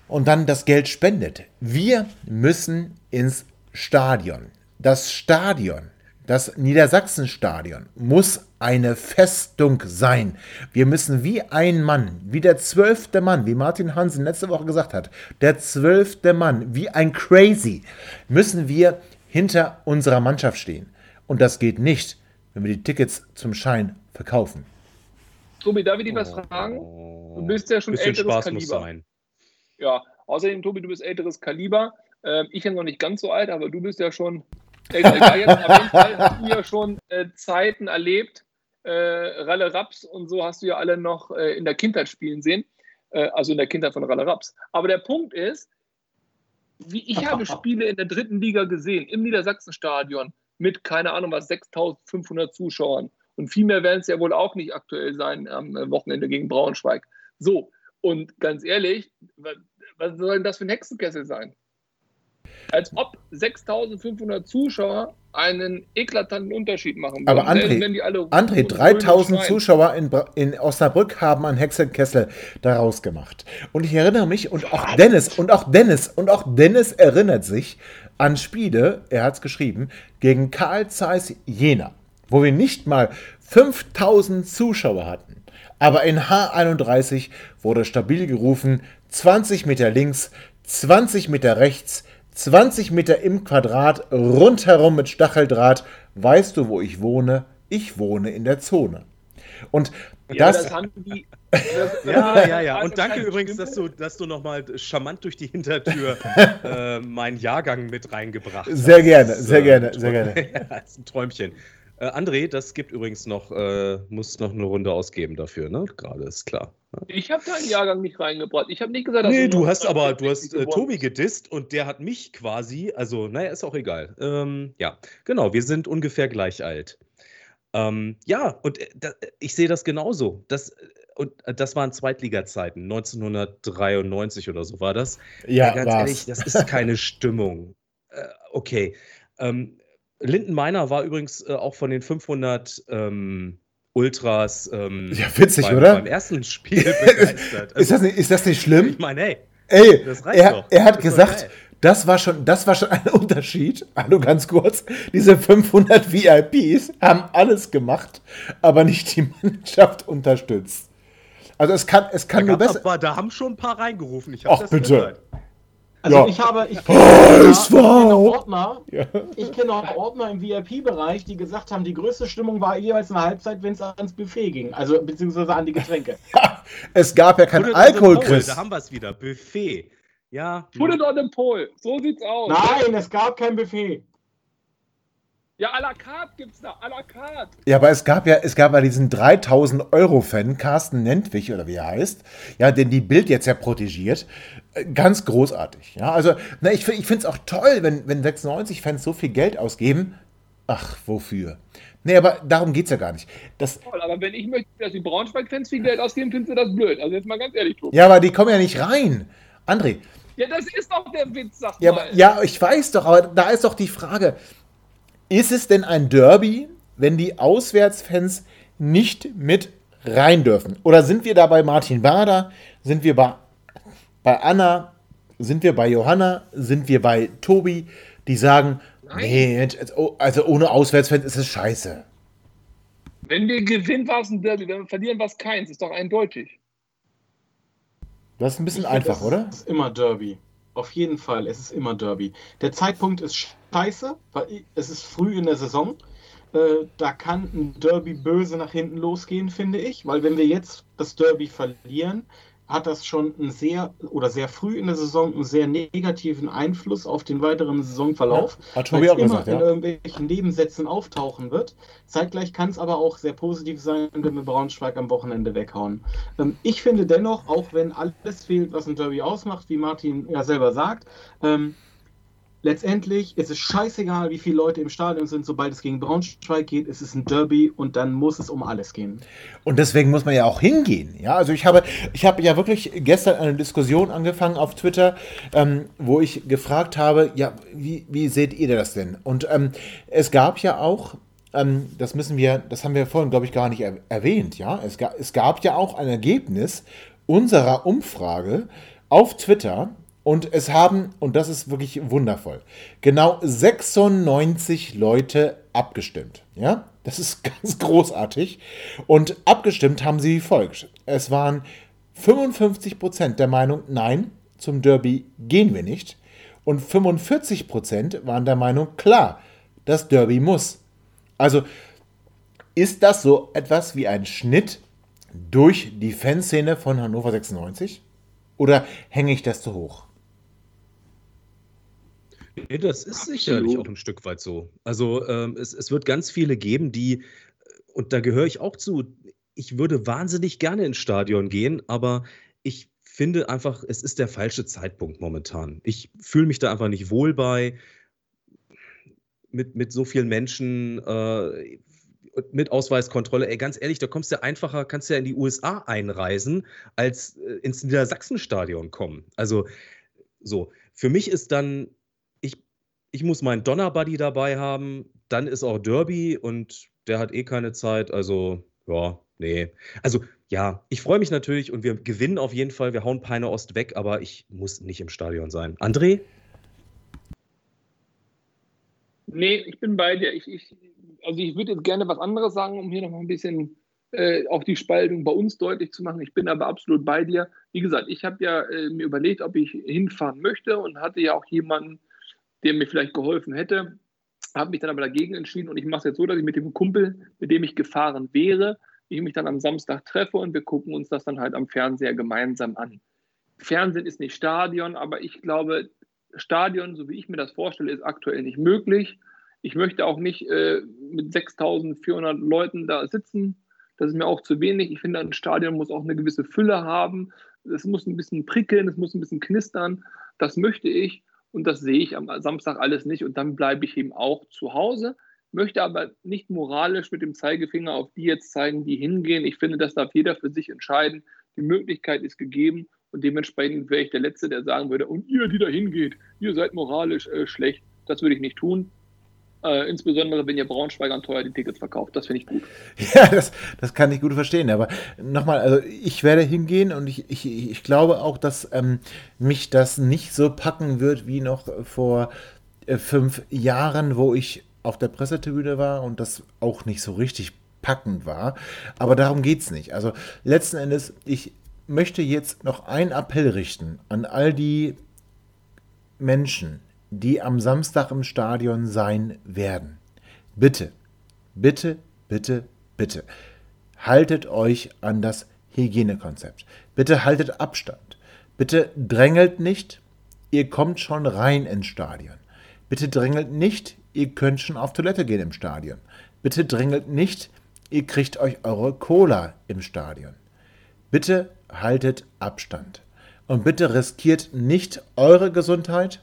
S2: Und dann das Geld spendet. Wir müssen ins Stadion. Das Stadion das Niedersachsenstadion muss eine Festung sein. Wir müssen wie ein Mann, wie der zwölfte Mann, wie Martin Hansen letzte Woche gesagt hat, der zwölfte Mann, wie ein Crazy, müssen wir hinter unserer Mannschaft stehen. Und das geht nicht, wenn wir die Tickets zum Schein verkaufen.
S5: Tobi, darf ich dich was fragen? Du bist ja schon älteres Spaß Kaliber. Muss sein. Ja, außerdem, Tobi, du bist älteres Kaliber. Ähm, ich bin noch nicht ganz so alt, aber du bist ja schon Egal, jetzt auf jeden Fall hast du ja schon äh, Zeiten erlebt. Äh, Ralle Raps und so hast du ja alle noch äh, in der Kindheit spielen sehen. Äh, also in der Kindheit von Ralle Raps. Aber der Punkt ist, wie ich habe Spiele in der dritten Liga gesehen, im Niedersachsenstadion mit, keine Ahnung was, 6500 Zuschauern. Und viel mehr werden es ja wohl auch nicht aktuell sein am äh, Wochenende gegen Braunschweig. So, und ganz ehrlich, was soll denn das für ein Hexenkessel sein? Als ob 6500 Zuschauer einen eklatanten Unterschied machen
S2: würden. Aber André, André 3000 Zuschauer in, in Osnabrück haben einen Hexenkessel daraus gemacht. Und ich erinnere mich, und auch Dennis, und auch Dennis, und auch Dennis erinnert sich an Spiele, er hat es geschrieben, gegen Karl Zeiss Jena, wo wir nicht mal 5000 Zuschauer hatten. Aber in H31 wurde stabil gerufen, 20 Meter links, 20 Meter rechts, 20 Meter im Quadrat, rundherum mit Stacheldraht. Weißt du, wo ich wohne? Ich wohne in der Zone. Und ja, das, das haben die.
S3: Das, ja, ja, ja. Und danke übrigens, dass du, dass du nochmal charmant durch die Hintertür äh, meinen Jahrgang mit reingebracht
S2: hast. Sehr gerne, sehr gerne, sehr gerne.
S3: ja, das ist ein Träumchen. Äh, André, das gibt übrigens noch, äh, muss noch eine Runde ausgeben dafür, ne? Gerade ist klar.
S5: Ich habe deinen Jahrgang nicht reingebracht. Ich habe nicht gesagt,
S3: dass Nee, du, du hast aber, du hast äh, Tobi gedisst und der hat mich quasi, also, naja, ist auch egal. Ähm, ja, genau, wir sind ungefähr gleich alt. Ähm, ja, und äh, da, ich sehe das genauso. Das, und äh, das waren Zweitliga-Zeiten, 1993 oder so war das.
S2: Ja, ja ganz war's.
S3: ehrlich, das ist keine Stimmung. Äh, okay. Ähm, Linden Meiner war übrigens äh, auch von den 500 ähm, Ultras
S2: ähm, ja, witzig, beim, oder?
S3: beim ersten Spiel begeistert.
S2: Also, ist, das nicht, ist das nicht schlimm?
S3: Ich meine, hey,
S2: ey, er, er, hat gesagt, das war, schon, das war schon ein Unterschied. Hallo, ganz kurz. Diese 500 VIPs haben alles gemacht, aber nicht die Mannschaft unterstützt. Also es kann, es kann nur besser.
S3: Aber, da haben schon ein paar reingerufen. Ich
S2: Ach, bitte. Gehört.
S4: Also
S2: Ja.
S4: ich habe, ich kenne,
S2: HSV!
S4: ich kenne Ordner,
S2: Ja.
S4: ich kenne auch Ordner im VIP-Bereich, die gesagt haben, die größte Stimmung war jeweils eine Halbzeit, wenn es ans Buffet ging, also beziehungsweise an die Getränke.
S2: Es gab ja kein
S3: Put it on the
S2: Alkohol, Chris.
S3: Da haben wir es wieder. Buffet. Ja.
S5: Put it on the pole. So sieht's aus.
S4: Nein, es gab kein Buffet.
S5: Ja, à la carte gibt's da. À la carte.
S2: Ja, aber es gab ja, es gab ja diesen 3000 Euro Fan, Carsten Nentwich oder wie er heißt, ja, den die Bild jetzt ja protegiert. Äh, Ganz großartig. Ja, also, na, ich, ich finde es auch toll, wenn, wenn 96 Fans so viel Geld ausgeben. Ach, wofür? Nee, aber darum geht es ja gar nicht. Das,
S5: Toll, aber wenn ich möchte, dass die Braunschweig-Fans viel Geld ausgeben, findest du das blöd. Also jetzt mal ganz ehrlich, Tobi.
S2: ja, aber die kommen ja nicht rein. André,
S5: Ja, das ist doch der Witz, sag
S2: ja,
S5: mal.
S2: aber, ja, ich weiß doch, aber da ist doch die Frage, ist es denn ein Derby, wenn die Auswärtsfans nicht mit rein dürfen? Oder sind wir da bei Martin Bader? Sind wir bei, bei Anna? Sind wir bei Johanna? Sind wir bei Tobi? Die sagen, nee, Mensch, also- also ohne Auswärtsfans ist es scheiße.
S5: Wenn wir gewinnen, war es ein Derby. Wenn wir verlieren, war es keins. Ist doch eindeutig.
S2: Das ist ein bisschen
S4: Ich finde,
S2: einfach,
S4: es
S2: oder?
S4: ist immer Derby. Auf jeden Fall, es ist immer Derby. Der Zeitpunkt ist scheiße, weil es ist früh in der Saison. Äh, da kann ein Derby böse nach hinten losgehen, finde ich. Weil wenn wir jetzt das Derby verlieren, hat das schon einen sehr oder sehr früh in der Saison einen sehr negativen Einfluss auf den weiteren Saisonverlauf.
S2: Ja, hat
S4: weil es immer
S2: gesagt,
S4: in
S2: ja.
S4: irgendwelchen Nebensätzen auftauchen wird. Zeitgleich kann es aber auch sehr positiv sein, wenn wir Braunschweig am Wochenende weghauen. Ähm, ich finde dennoch, auch wenn alles fehlt, was ein Derby ausmacht, wie Martin ja selber sagt, ähm, letztendlich ist es scheißegal, wie viele Leute im Stadion sind, sobald es gegen Braunschweig geht, ist es ein Derby und dann muss es um alles gehen.
S2: Und deswegen muss man ja auch hingehen. Ja, also ich habe, ich habe ja wirklich gestern eine Diskussion angefangen auf Twitter, ähm, wo ich gefragt habe, ja, wie, wie seht ihr das denn? Und ähm, es gab ja auch, ähm, das müssen wir, das haben wir vorhin, glaube ich, gar nicht er erwähnt, ja, es, ga, es gab ja auch ein Ergebnis unserer Umfrage auf Twitter. Und es haben, und das ist wirklich wundervoll, genau 96 Leute abgestimmt. Ja, das ist ganz großartig. Und abgestimmt haben sie wie folgt. Es waren 55% der Meinung, nein, zum Derby gehen wir nicht. Und 45% waren der Meinung, klar, das Derby muss. Also ist das so etwas wie ein Schnitt durch die Fanszene von Hannover 96? Oder hänge ich das zu hoch?
S3: Nee, das ist sicherlich auch ein Stück weit so. Also ähm, es, es wird ganz viele geben, die, und da gehöre ich auch zu, ich würde wahnsinnig gerne ins Stadion gehen, aber ich finde einfach, es ist der falsche Zeitpunkt momentan. Ich fühle mich da einfach nicht wohl bei, mit, mit so vielen Menschen, äh, mit Ausweiskontrolle. Ey, ganz ehrlich, da kommst du einfacher, kannst du ja in die USA einreisen, als äh, ins Niedersachsenstadion kommen. Also so, für mich ist dann ich muss meinen Donnerbuddy dabei haben, dann ist auch Derby und der hat eh keine Zeit, also ja, nee. Also ja, ich freue mich natürlich und wir gewinnen auf jeden Fall, wir hauen Peine Ost weg, aber ich muss nicht im Stadion sein. André?
S5: Nee, ich bin bei dir. Ich, ich, also ich würde jetzt gerne was anderes sagen, um hier noch mal ein bisschen äh, auch die Spaltung bei uns deutlich zu machen. Ich bin aber absolut bei dir. Wie gesagt, ich habe ja äh, mir überlegt, ob ich hinfahren möchte und hatte ja auch jemanden, der mir vielleicht geholfen hätte, habe mich dann aber dagegen entschieden und ich mache es jetzt so, dass ich mit dem Kumpel, mit dem ich gefahren wäre, ich mich dann am Samstag treffe und wir gucken uns das dann halt am Fernseher gemeinsam an. Fernsehen ist nicht Stadion, aber ich glaube, Stadion, so wie ich mir das vorstelle, ist aktuell nicht möglich. Ich möchte auch nicht äh, mit 6400 Leuten da sitzen. Das ist mir auch zu wenig. Ich finde, ein Stadion muss auch eine gewisse Fülle haben. Es muss ein bisschen prickeln, es muss ein bisschen knistern. Das möchte ich. Und das sehe ich am Samstag alles nicht. Und dann bleibe ich eben auch zu Hause, möchte aber nicht moralisch mit dem Zeigefinger auf die jetzt zeigen, die hingehen. Ich finde, das darf jeder für sich entscheiden. Die Möglichkeit ist gegeben. Und dementsprechend wäre ich der Letzte, der sagen würde, und ihr, die da hingeht, ihr seid moralisch äh, schlecht. Das würde ich nicht tun. Äh, insbesondere, wenn ihr Braunschweigern teuer die Tickets verkauft. Das finde ich gut.
S2: Ja, das, das kann ich gut verstehen. Aber nochmal, also ich werde hingehen und ich, ich, ich glaube auch, dass ähm, mich das nicht so packen wird wie noch vor äh, fünf Jahren, wo ich auf der Pressetribüne war und das auch nicht so richtig packend war. Aber darum geht es nicht. Also letzten Endes, ich möchte jetzt noch einen Appell richten an all die Menschen, die am Samstag im Stadion sein werden, bitte, bitte, bitte, bitte, haltet euch an das Hygienekonzept. Bitte haltet Abstand. Bitte drängelt nicht, ihr kommt schon rein ins Stadion. Bitte drängelt nicht, ihr könnt schon auf Toilette gehen im Stadion. Bitte drängelt nicht, ihr kriegt euch eure Cola im Stadion. Bitte haltet Abstand. Und bitte riskiert nicht eure Gesundheit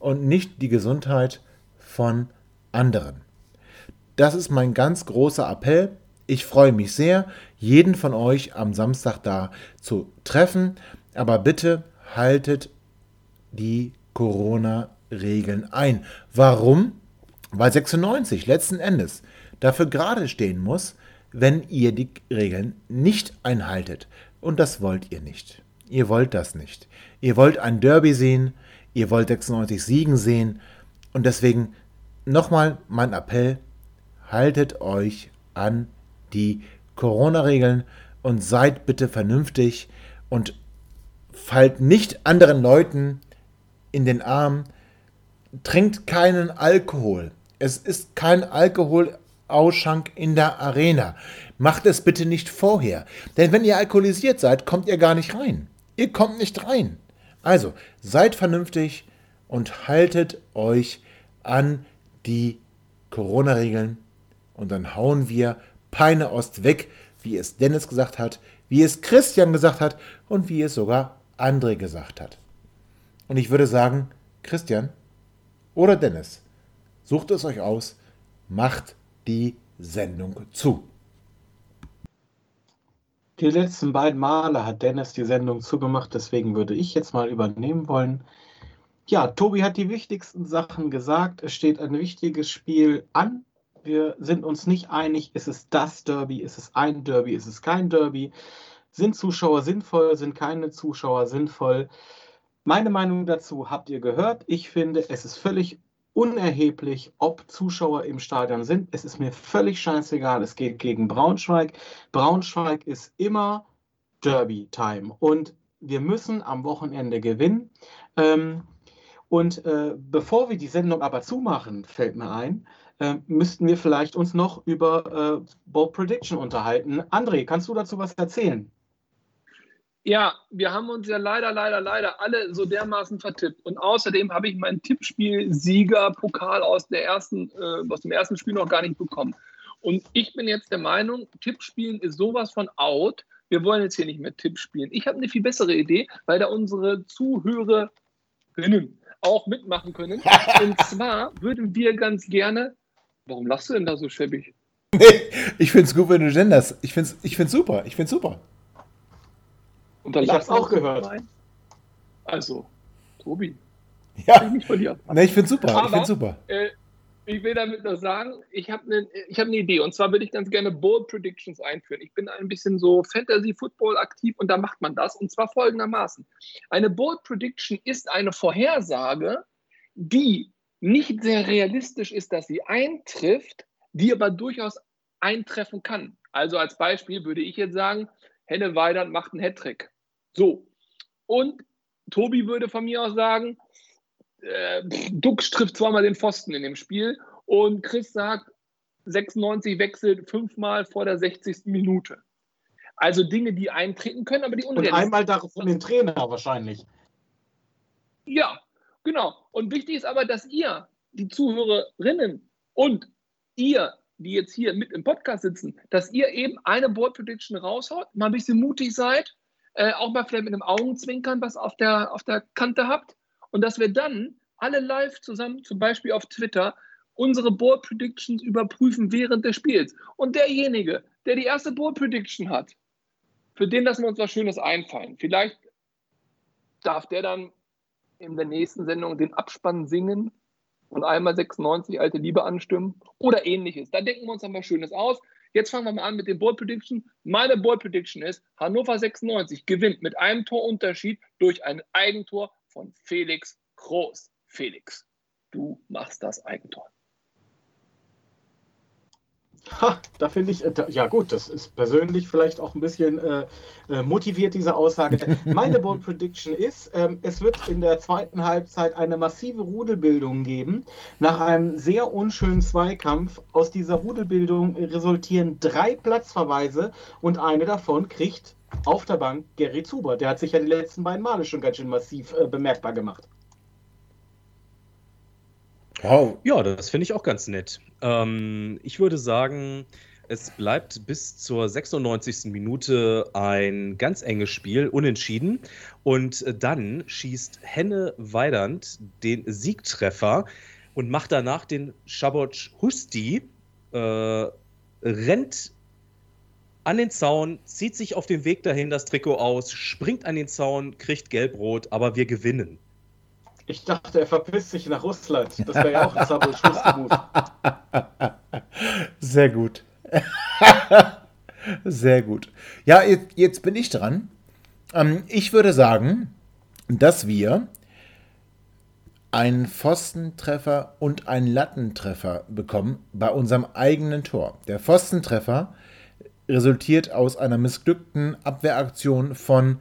S2: und nicht die Gesundheit von anderen. Das ist mein ganz großer Appell. Ich freue mich sehr, jeden von euch am Samstag da zu treffen. Aber bitte haltet die Corona-Regeln ein. Warum? Weil 96 letzten Endes dafür gerade stehen muss, wenn ihr die Regeln nicht einhaltet. Und das wollt ihr nicht. Ihr wollt das nicht. Ihr wollt ein Derby sehen, ihr wollt 96 Siegen sehen. Und deswegen nochmal mein Appell, haltet euch an die Corona-Regeln und seid bitte vernünftig und fallt nicht anderen Leuten in den Arm. Trinkt keinen Alkohol. Es ist kein Alkoholausschank in der Arena. Macht es bitte nicht vorher. Denn wenn ihr alkoholisiert seid, kommt ihr gar nicht rein. Ihr kommt nicht rein. Also, seid vernünftig und haltet euch an die Corona-Regeln. Und dann hauen wir Peine Ost weg, wie es Dennis gesagt hat, wie es Christian gesagt hat und wie es sogar André gesagt hat. Und ich würde sagen, Christian oder Dennis, sucht es euch aus, macht die Sendung zu.
S4: Die letzten beiden Male hat Dennis die Sendung zugemacht, deswegen würde ich jetzt mal übernehmen wollen. Ja, Tobi hat die wichtigsten Sachen gesagt. Es steht ein wichtiges Spiel an. Wir sind uns nicht einig, ist es das Derby, ist es ein Derby, ist es kein Derby. Sind Zuschauer sinnvoll, sind keine Zuschauer sinnvoll? Meine Meinung dazu habt ihr gehört. Ich finde, es ist völlig unerheblich, ob Zuschauer im Stadion sind. Es ist mir völlig scheißegal. Es geht gegen Braunschweig. Braunschweig ist immer Derby-Time und wir müssen am Wochenende gewinnen. Ähm, und äh, bevor wir die Sendung aber zumachen, fällt mir ein, äh, müssten wir vielleicht uns noch über äh, Bold Prediction unterhalten. André, kannst du dazu was erzählen?
S5: Ja, wir haben uns ja leider, leider, leider alle so dermaßen vertippt. Und außerdem habe ich meinen Tippspiel-Sieger-Pokal aus, äh, aus dem ersten Spiel noch gar nicht bekommen. Und ich bin jetzt der Meinung, Tippspielen ist sowas von out. Wir wollen jetzt hier nicht mehr Tipp spielen. Ich habe eine viel bessere Idee, weil da unsere Zuhörerinnen auch mitmachen können. Und zwar würden wir ganz gerne. Warum lachst du denn da so schäbig?
S2: ich finde es gut, wenn du genders. Ich finde es ich find's super. Ich finde super.
S5: Und dann
S4: ich habe es auch gehört. Rein.
S5: Also, Tobi.
S2: Ja. Ich, nee, ich finde super. Aber, ich finde super.
S5: Äh, ich will damit nur sagen, ich habe eine hab ne Idee. Und zwar würde ich ganz gerne Bold Predictions einführen. Ich bin ein bisschen so Fantasy Football aktiv und da macht man das. Und zwar folgendermaßen: Eine Bold Prediction ist eine Vorhersage, die nicht sehr realistisch ist, dass sie eintrifft, die aber durchaus eintreffen kann. Also als Beispiel würde ich jetzt sagen, Henne Weidand macht einen Hattrick. So. Und Tobi würde von mir aus sagen, äh, Dux trifft zweimal den Pfosten in dem Spiel und Chris sagt, 96 wechselt fünfmal vor der 60. Minute. Also Dinge, die eintreten können, aber die
S4: unrealistisch sind. Und einmal darauf von den Trainer wahrscheinlich.
S5: Ja, genau. Und wichtig ist aber, dass ihr, die Zuhörerinnen und ihr, die jetzt hier mit im Podcast sitzen, dass ihr eben eine Board Prediction raushaut, mal ein bisschen mutig seid, äh, auch mal vielleicht mit einem Augenzwinkern was auf der, auf der Kante habt und dass wir dann alle live zusammen, zum Beispiel auf Twitter, unsere Board Predictions überprüfen während des Spiels. Und derjenige, der die erste Board Prediction hat, für den lassen wir uns was Schönes einfallen. Vielleicht darf der dann in der nächsten Sendung den Abspann singen und einmal 96 alte Liebe anstimmen oder ähnliches. Da denken wir uns was Schönes aus. Jetzt fangen wir mal an mit den Board Prediction. Meine Board Prediction ist, Hannover 96 gewinnt mit einem Torunterschied durch ein Eigentor von Felix Groß. Felix, du machst das Eigentor.
S4: Ha, da finde ich, äh, ja gut, das ist persönlich vielleicht auch ein bisschen äh, äh, motiviert, diese Aussage. Meine Bold Prediction ist, ähm, es wird in der zweiten Halbzeit eine massive Rudelbildung geben. Nach einem sehr unschönen Zweikampf aus dieser Rudelbildung resultieren drei Platzverweise und eine davon kriegt auf der Bank Gary Zuber. Der hat sich ja die letzten beiden Male schon ganz schön massiv äh, bemerkbar gemacht.
S3: Wow. Ja, das finde ich auch ganz nett. Ähm, ich würde sagen, es bleibt bis zur 96. Minute ein ganz enges Spiel, unentschieden. Und dann schießt Henne Weidand den Siegtreffer und macht danach den Szaboc Husti, äh, rennt an den Zaun, zieht sich auf dem Weg dahin das Trikot aus, springt an den Zaun, kriegt gelb-rot, aber wir gewinnen.
S4: Ich dachte, er verpisst sich nach Russland. Das wäre ja auch ein Sabo-Schlussmove.
S2: Sehr gut. Sehr gut. Ja, jetzt, jetzt bin ich dran. Ähm, ich würde sagen, dass wir einen Pfostentreffer und einen Lattentreffer bekommen bei unserem eigenen Tor. Der Pfostentreffer resultiert aus einer missglückten Abwehraktion von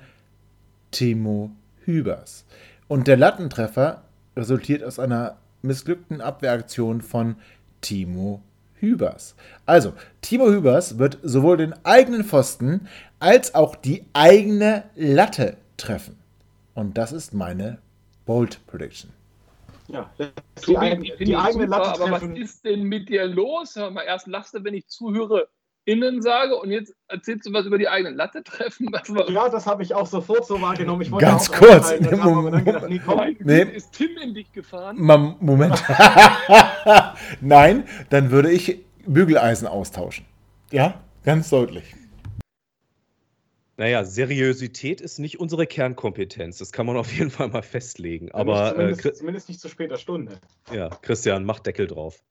S2: Timo Hübers. Und der Lattentreffer resultiert aus einer missglückten Abwehraktion von Timo Hübers. Also, Timo Hübers wird sowohl den eigenen Pfosten als auch die eigene Latte treffen. Und das ist meine Bold Prediction.
S5: Ja, die, Tobi, die, die eigene super, Latte treffen. Aber was ist denn mit dir los? Hör mal, erst lachst du, wenn ich zuhöre innen sage und jetzt erzählst du was über die eigenen Latte treffen.
S4: Ja, das habe ich auch sofort so wahrgenommen. Ich
S2: Ganz kurz. Nee,
S4: Moment, gedacht, nee, komm,
S5: nee. Ist Tim in dich gefahren?
S2: Moment. Nein, dann würde ich Bügeleisen austauschen. Ja, ganz deutlich.
S3: Naja, Seriosität ist nicht unsere Kernkompetenz. Das kann man auf jeden Fall mal festlegen. Aber
S4: zumindest, äh, zumindest nicht zu später Stunde.
S3: Ja, Christian, mach Deckel drauf.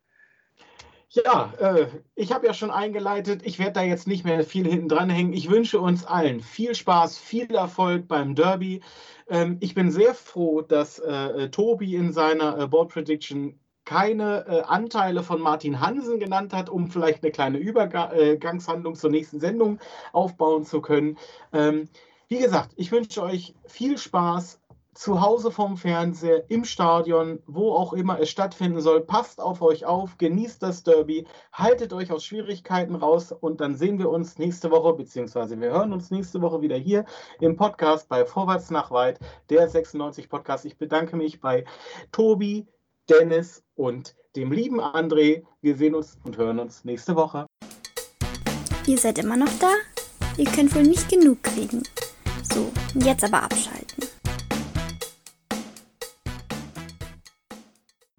S4: Ja, äh, ich habe ja schon eingeleitet. Ich werde da jetzt nicht mehr viel hinten dran hängen. Ich wünsche uns allen viel Spaß, viel Erfolg beim Derby. Ähm, ich bin sehr froh, dass äh, Tobi in seiner äh, Board Prediction keine äh, Anteile von Martin Hansen genannt hat, um vielleicht eine kleine Übergangshandlung zur nächsten Sendung aufbauen zu können. Ähm, wie gesagt, ich wünsche euch viel Spaß zu Hause vom Fernseher, im Stadion, wo auch immer es stattfinden soll. Passt auf euch auf, genießt das Derby, haltet euch aus Schwierigkeiten raus und dann sehen wir uns nächste Woche, beziehungsweise wir hören uns nächste Woche wieder hier im Podcast bei Vorwärts nach Weit, der 96 Podcast. Ich bedanke mich bei Tobi, Dennis und dem lieben André. Wir sehen uns und hören uns nächste Woche.
S1: Ihr seid immer noch da? Ihr könnt wohl nicht genug kriegen. So, jetzt aber abschalten.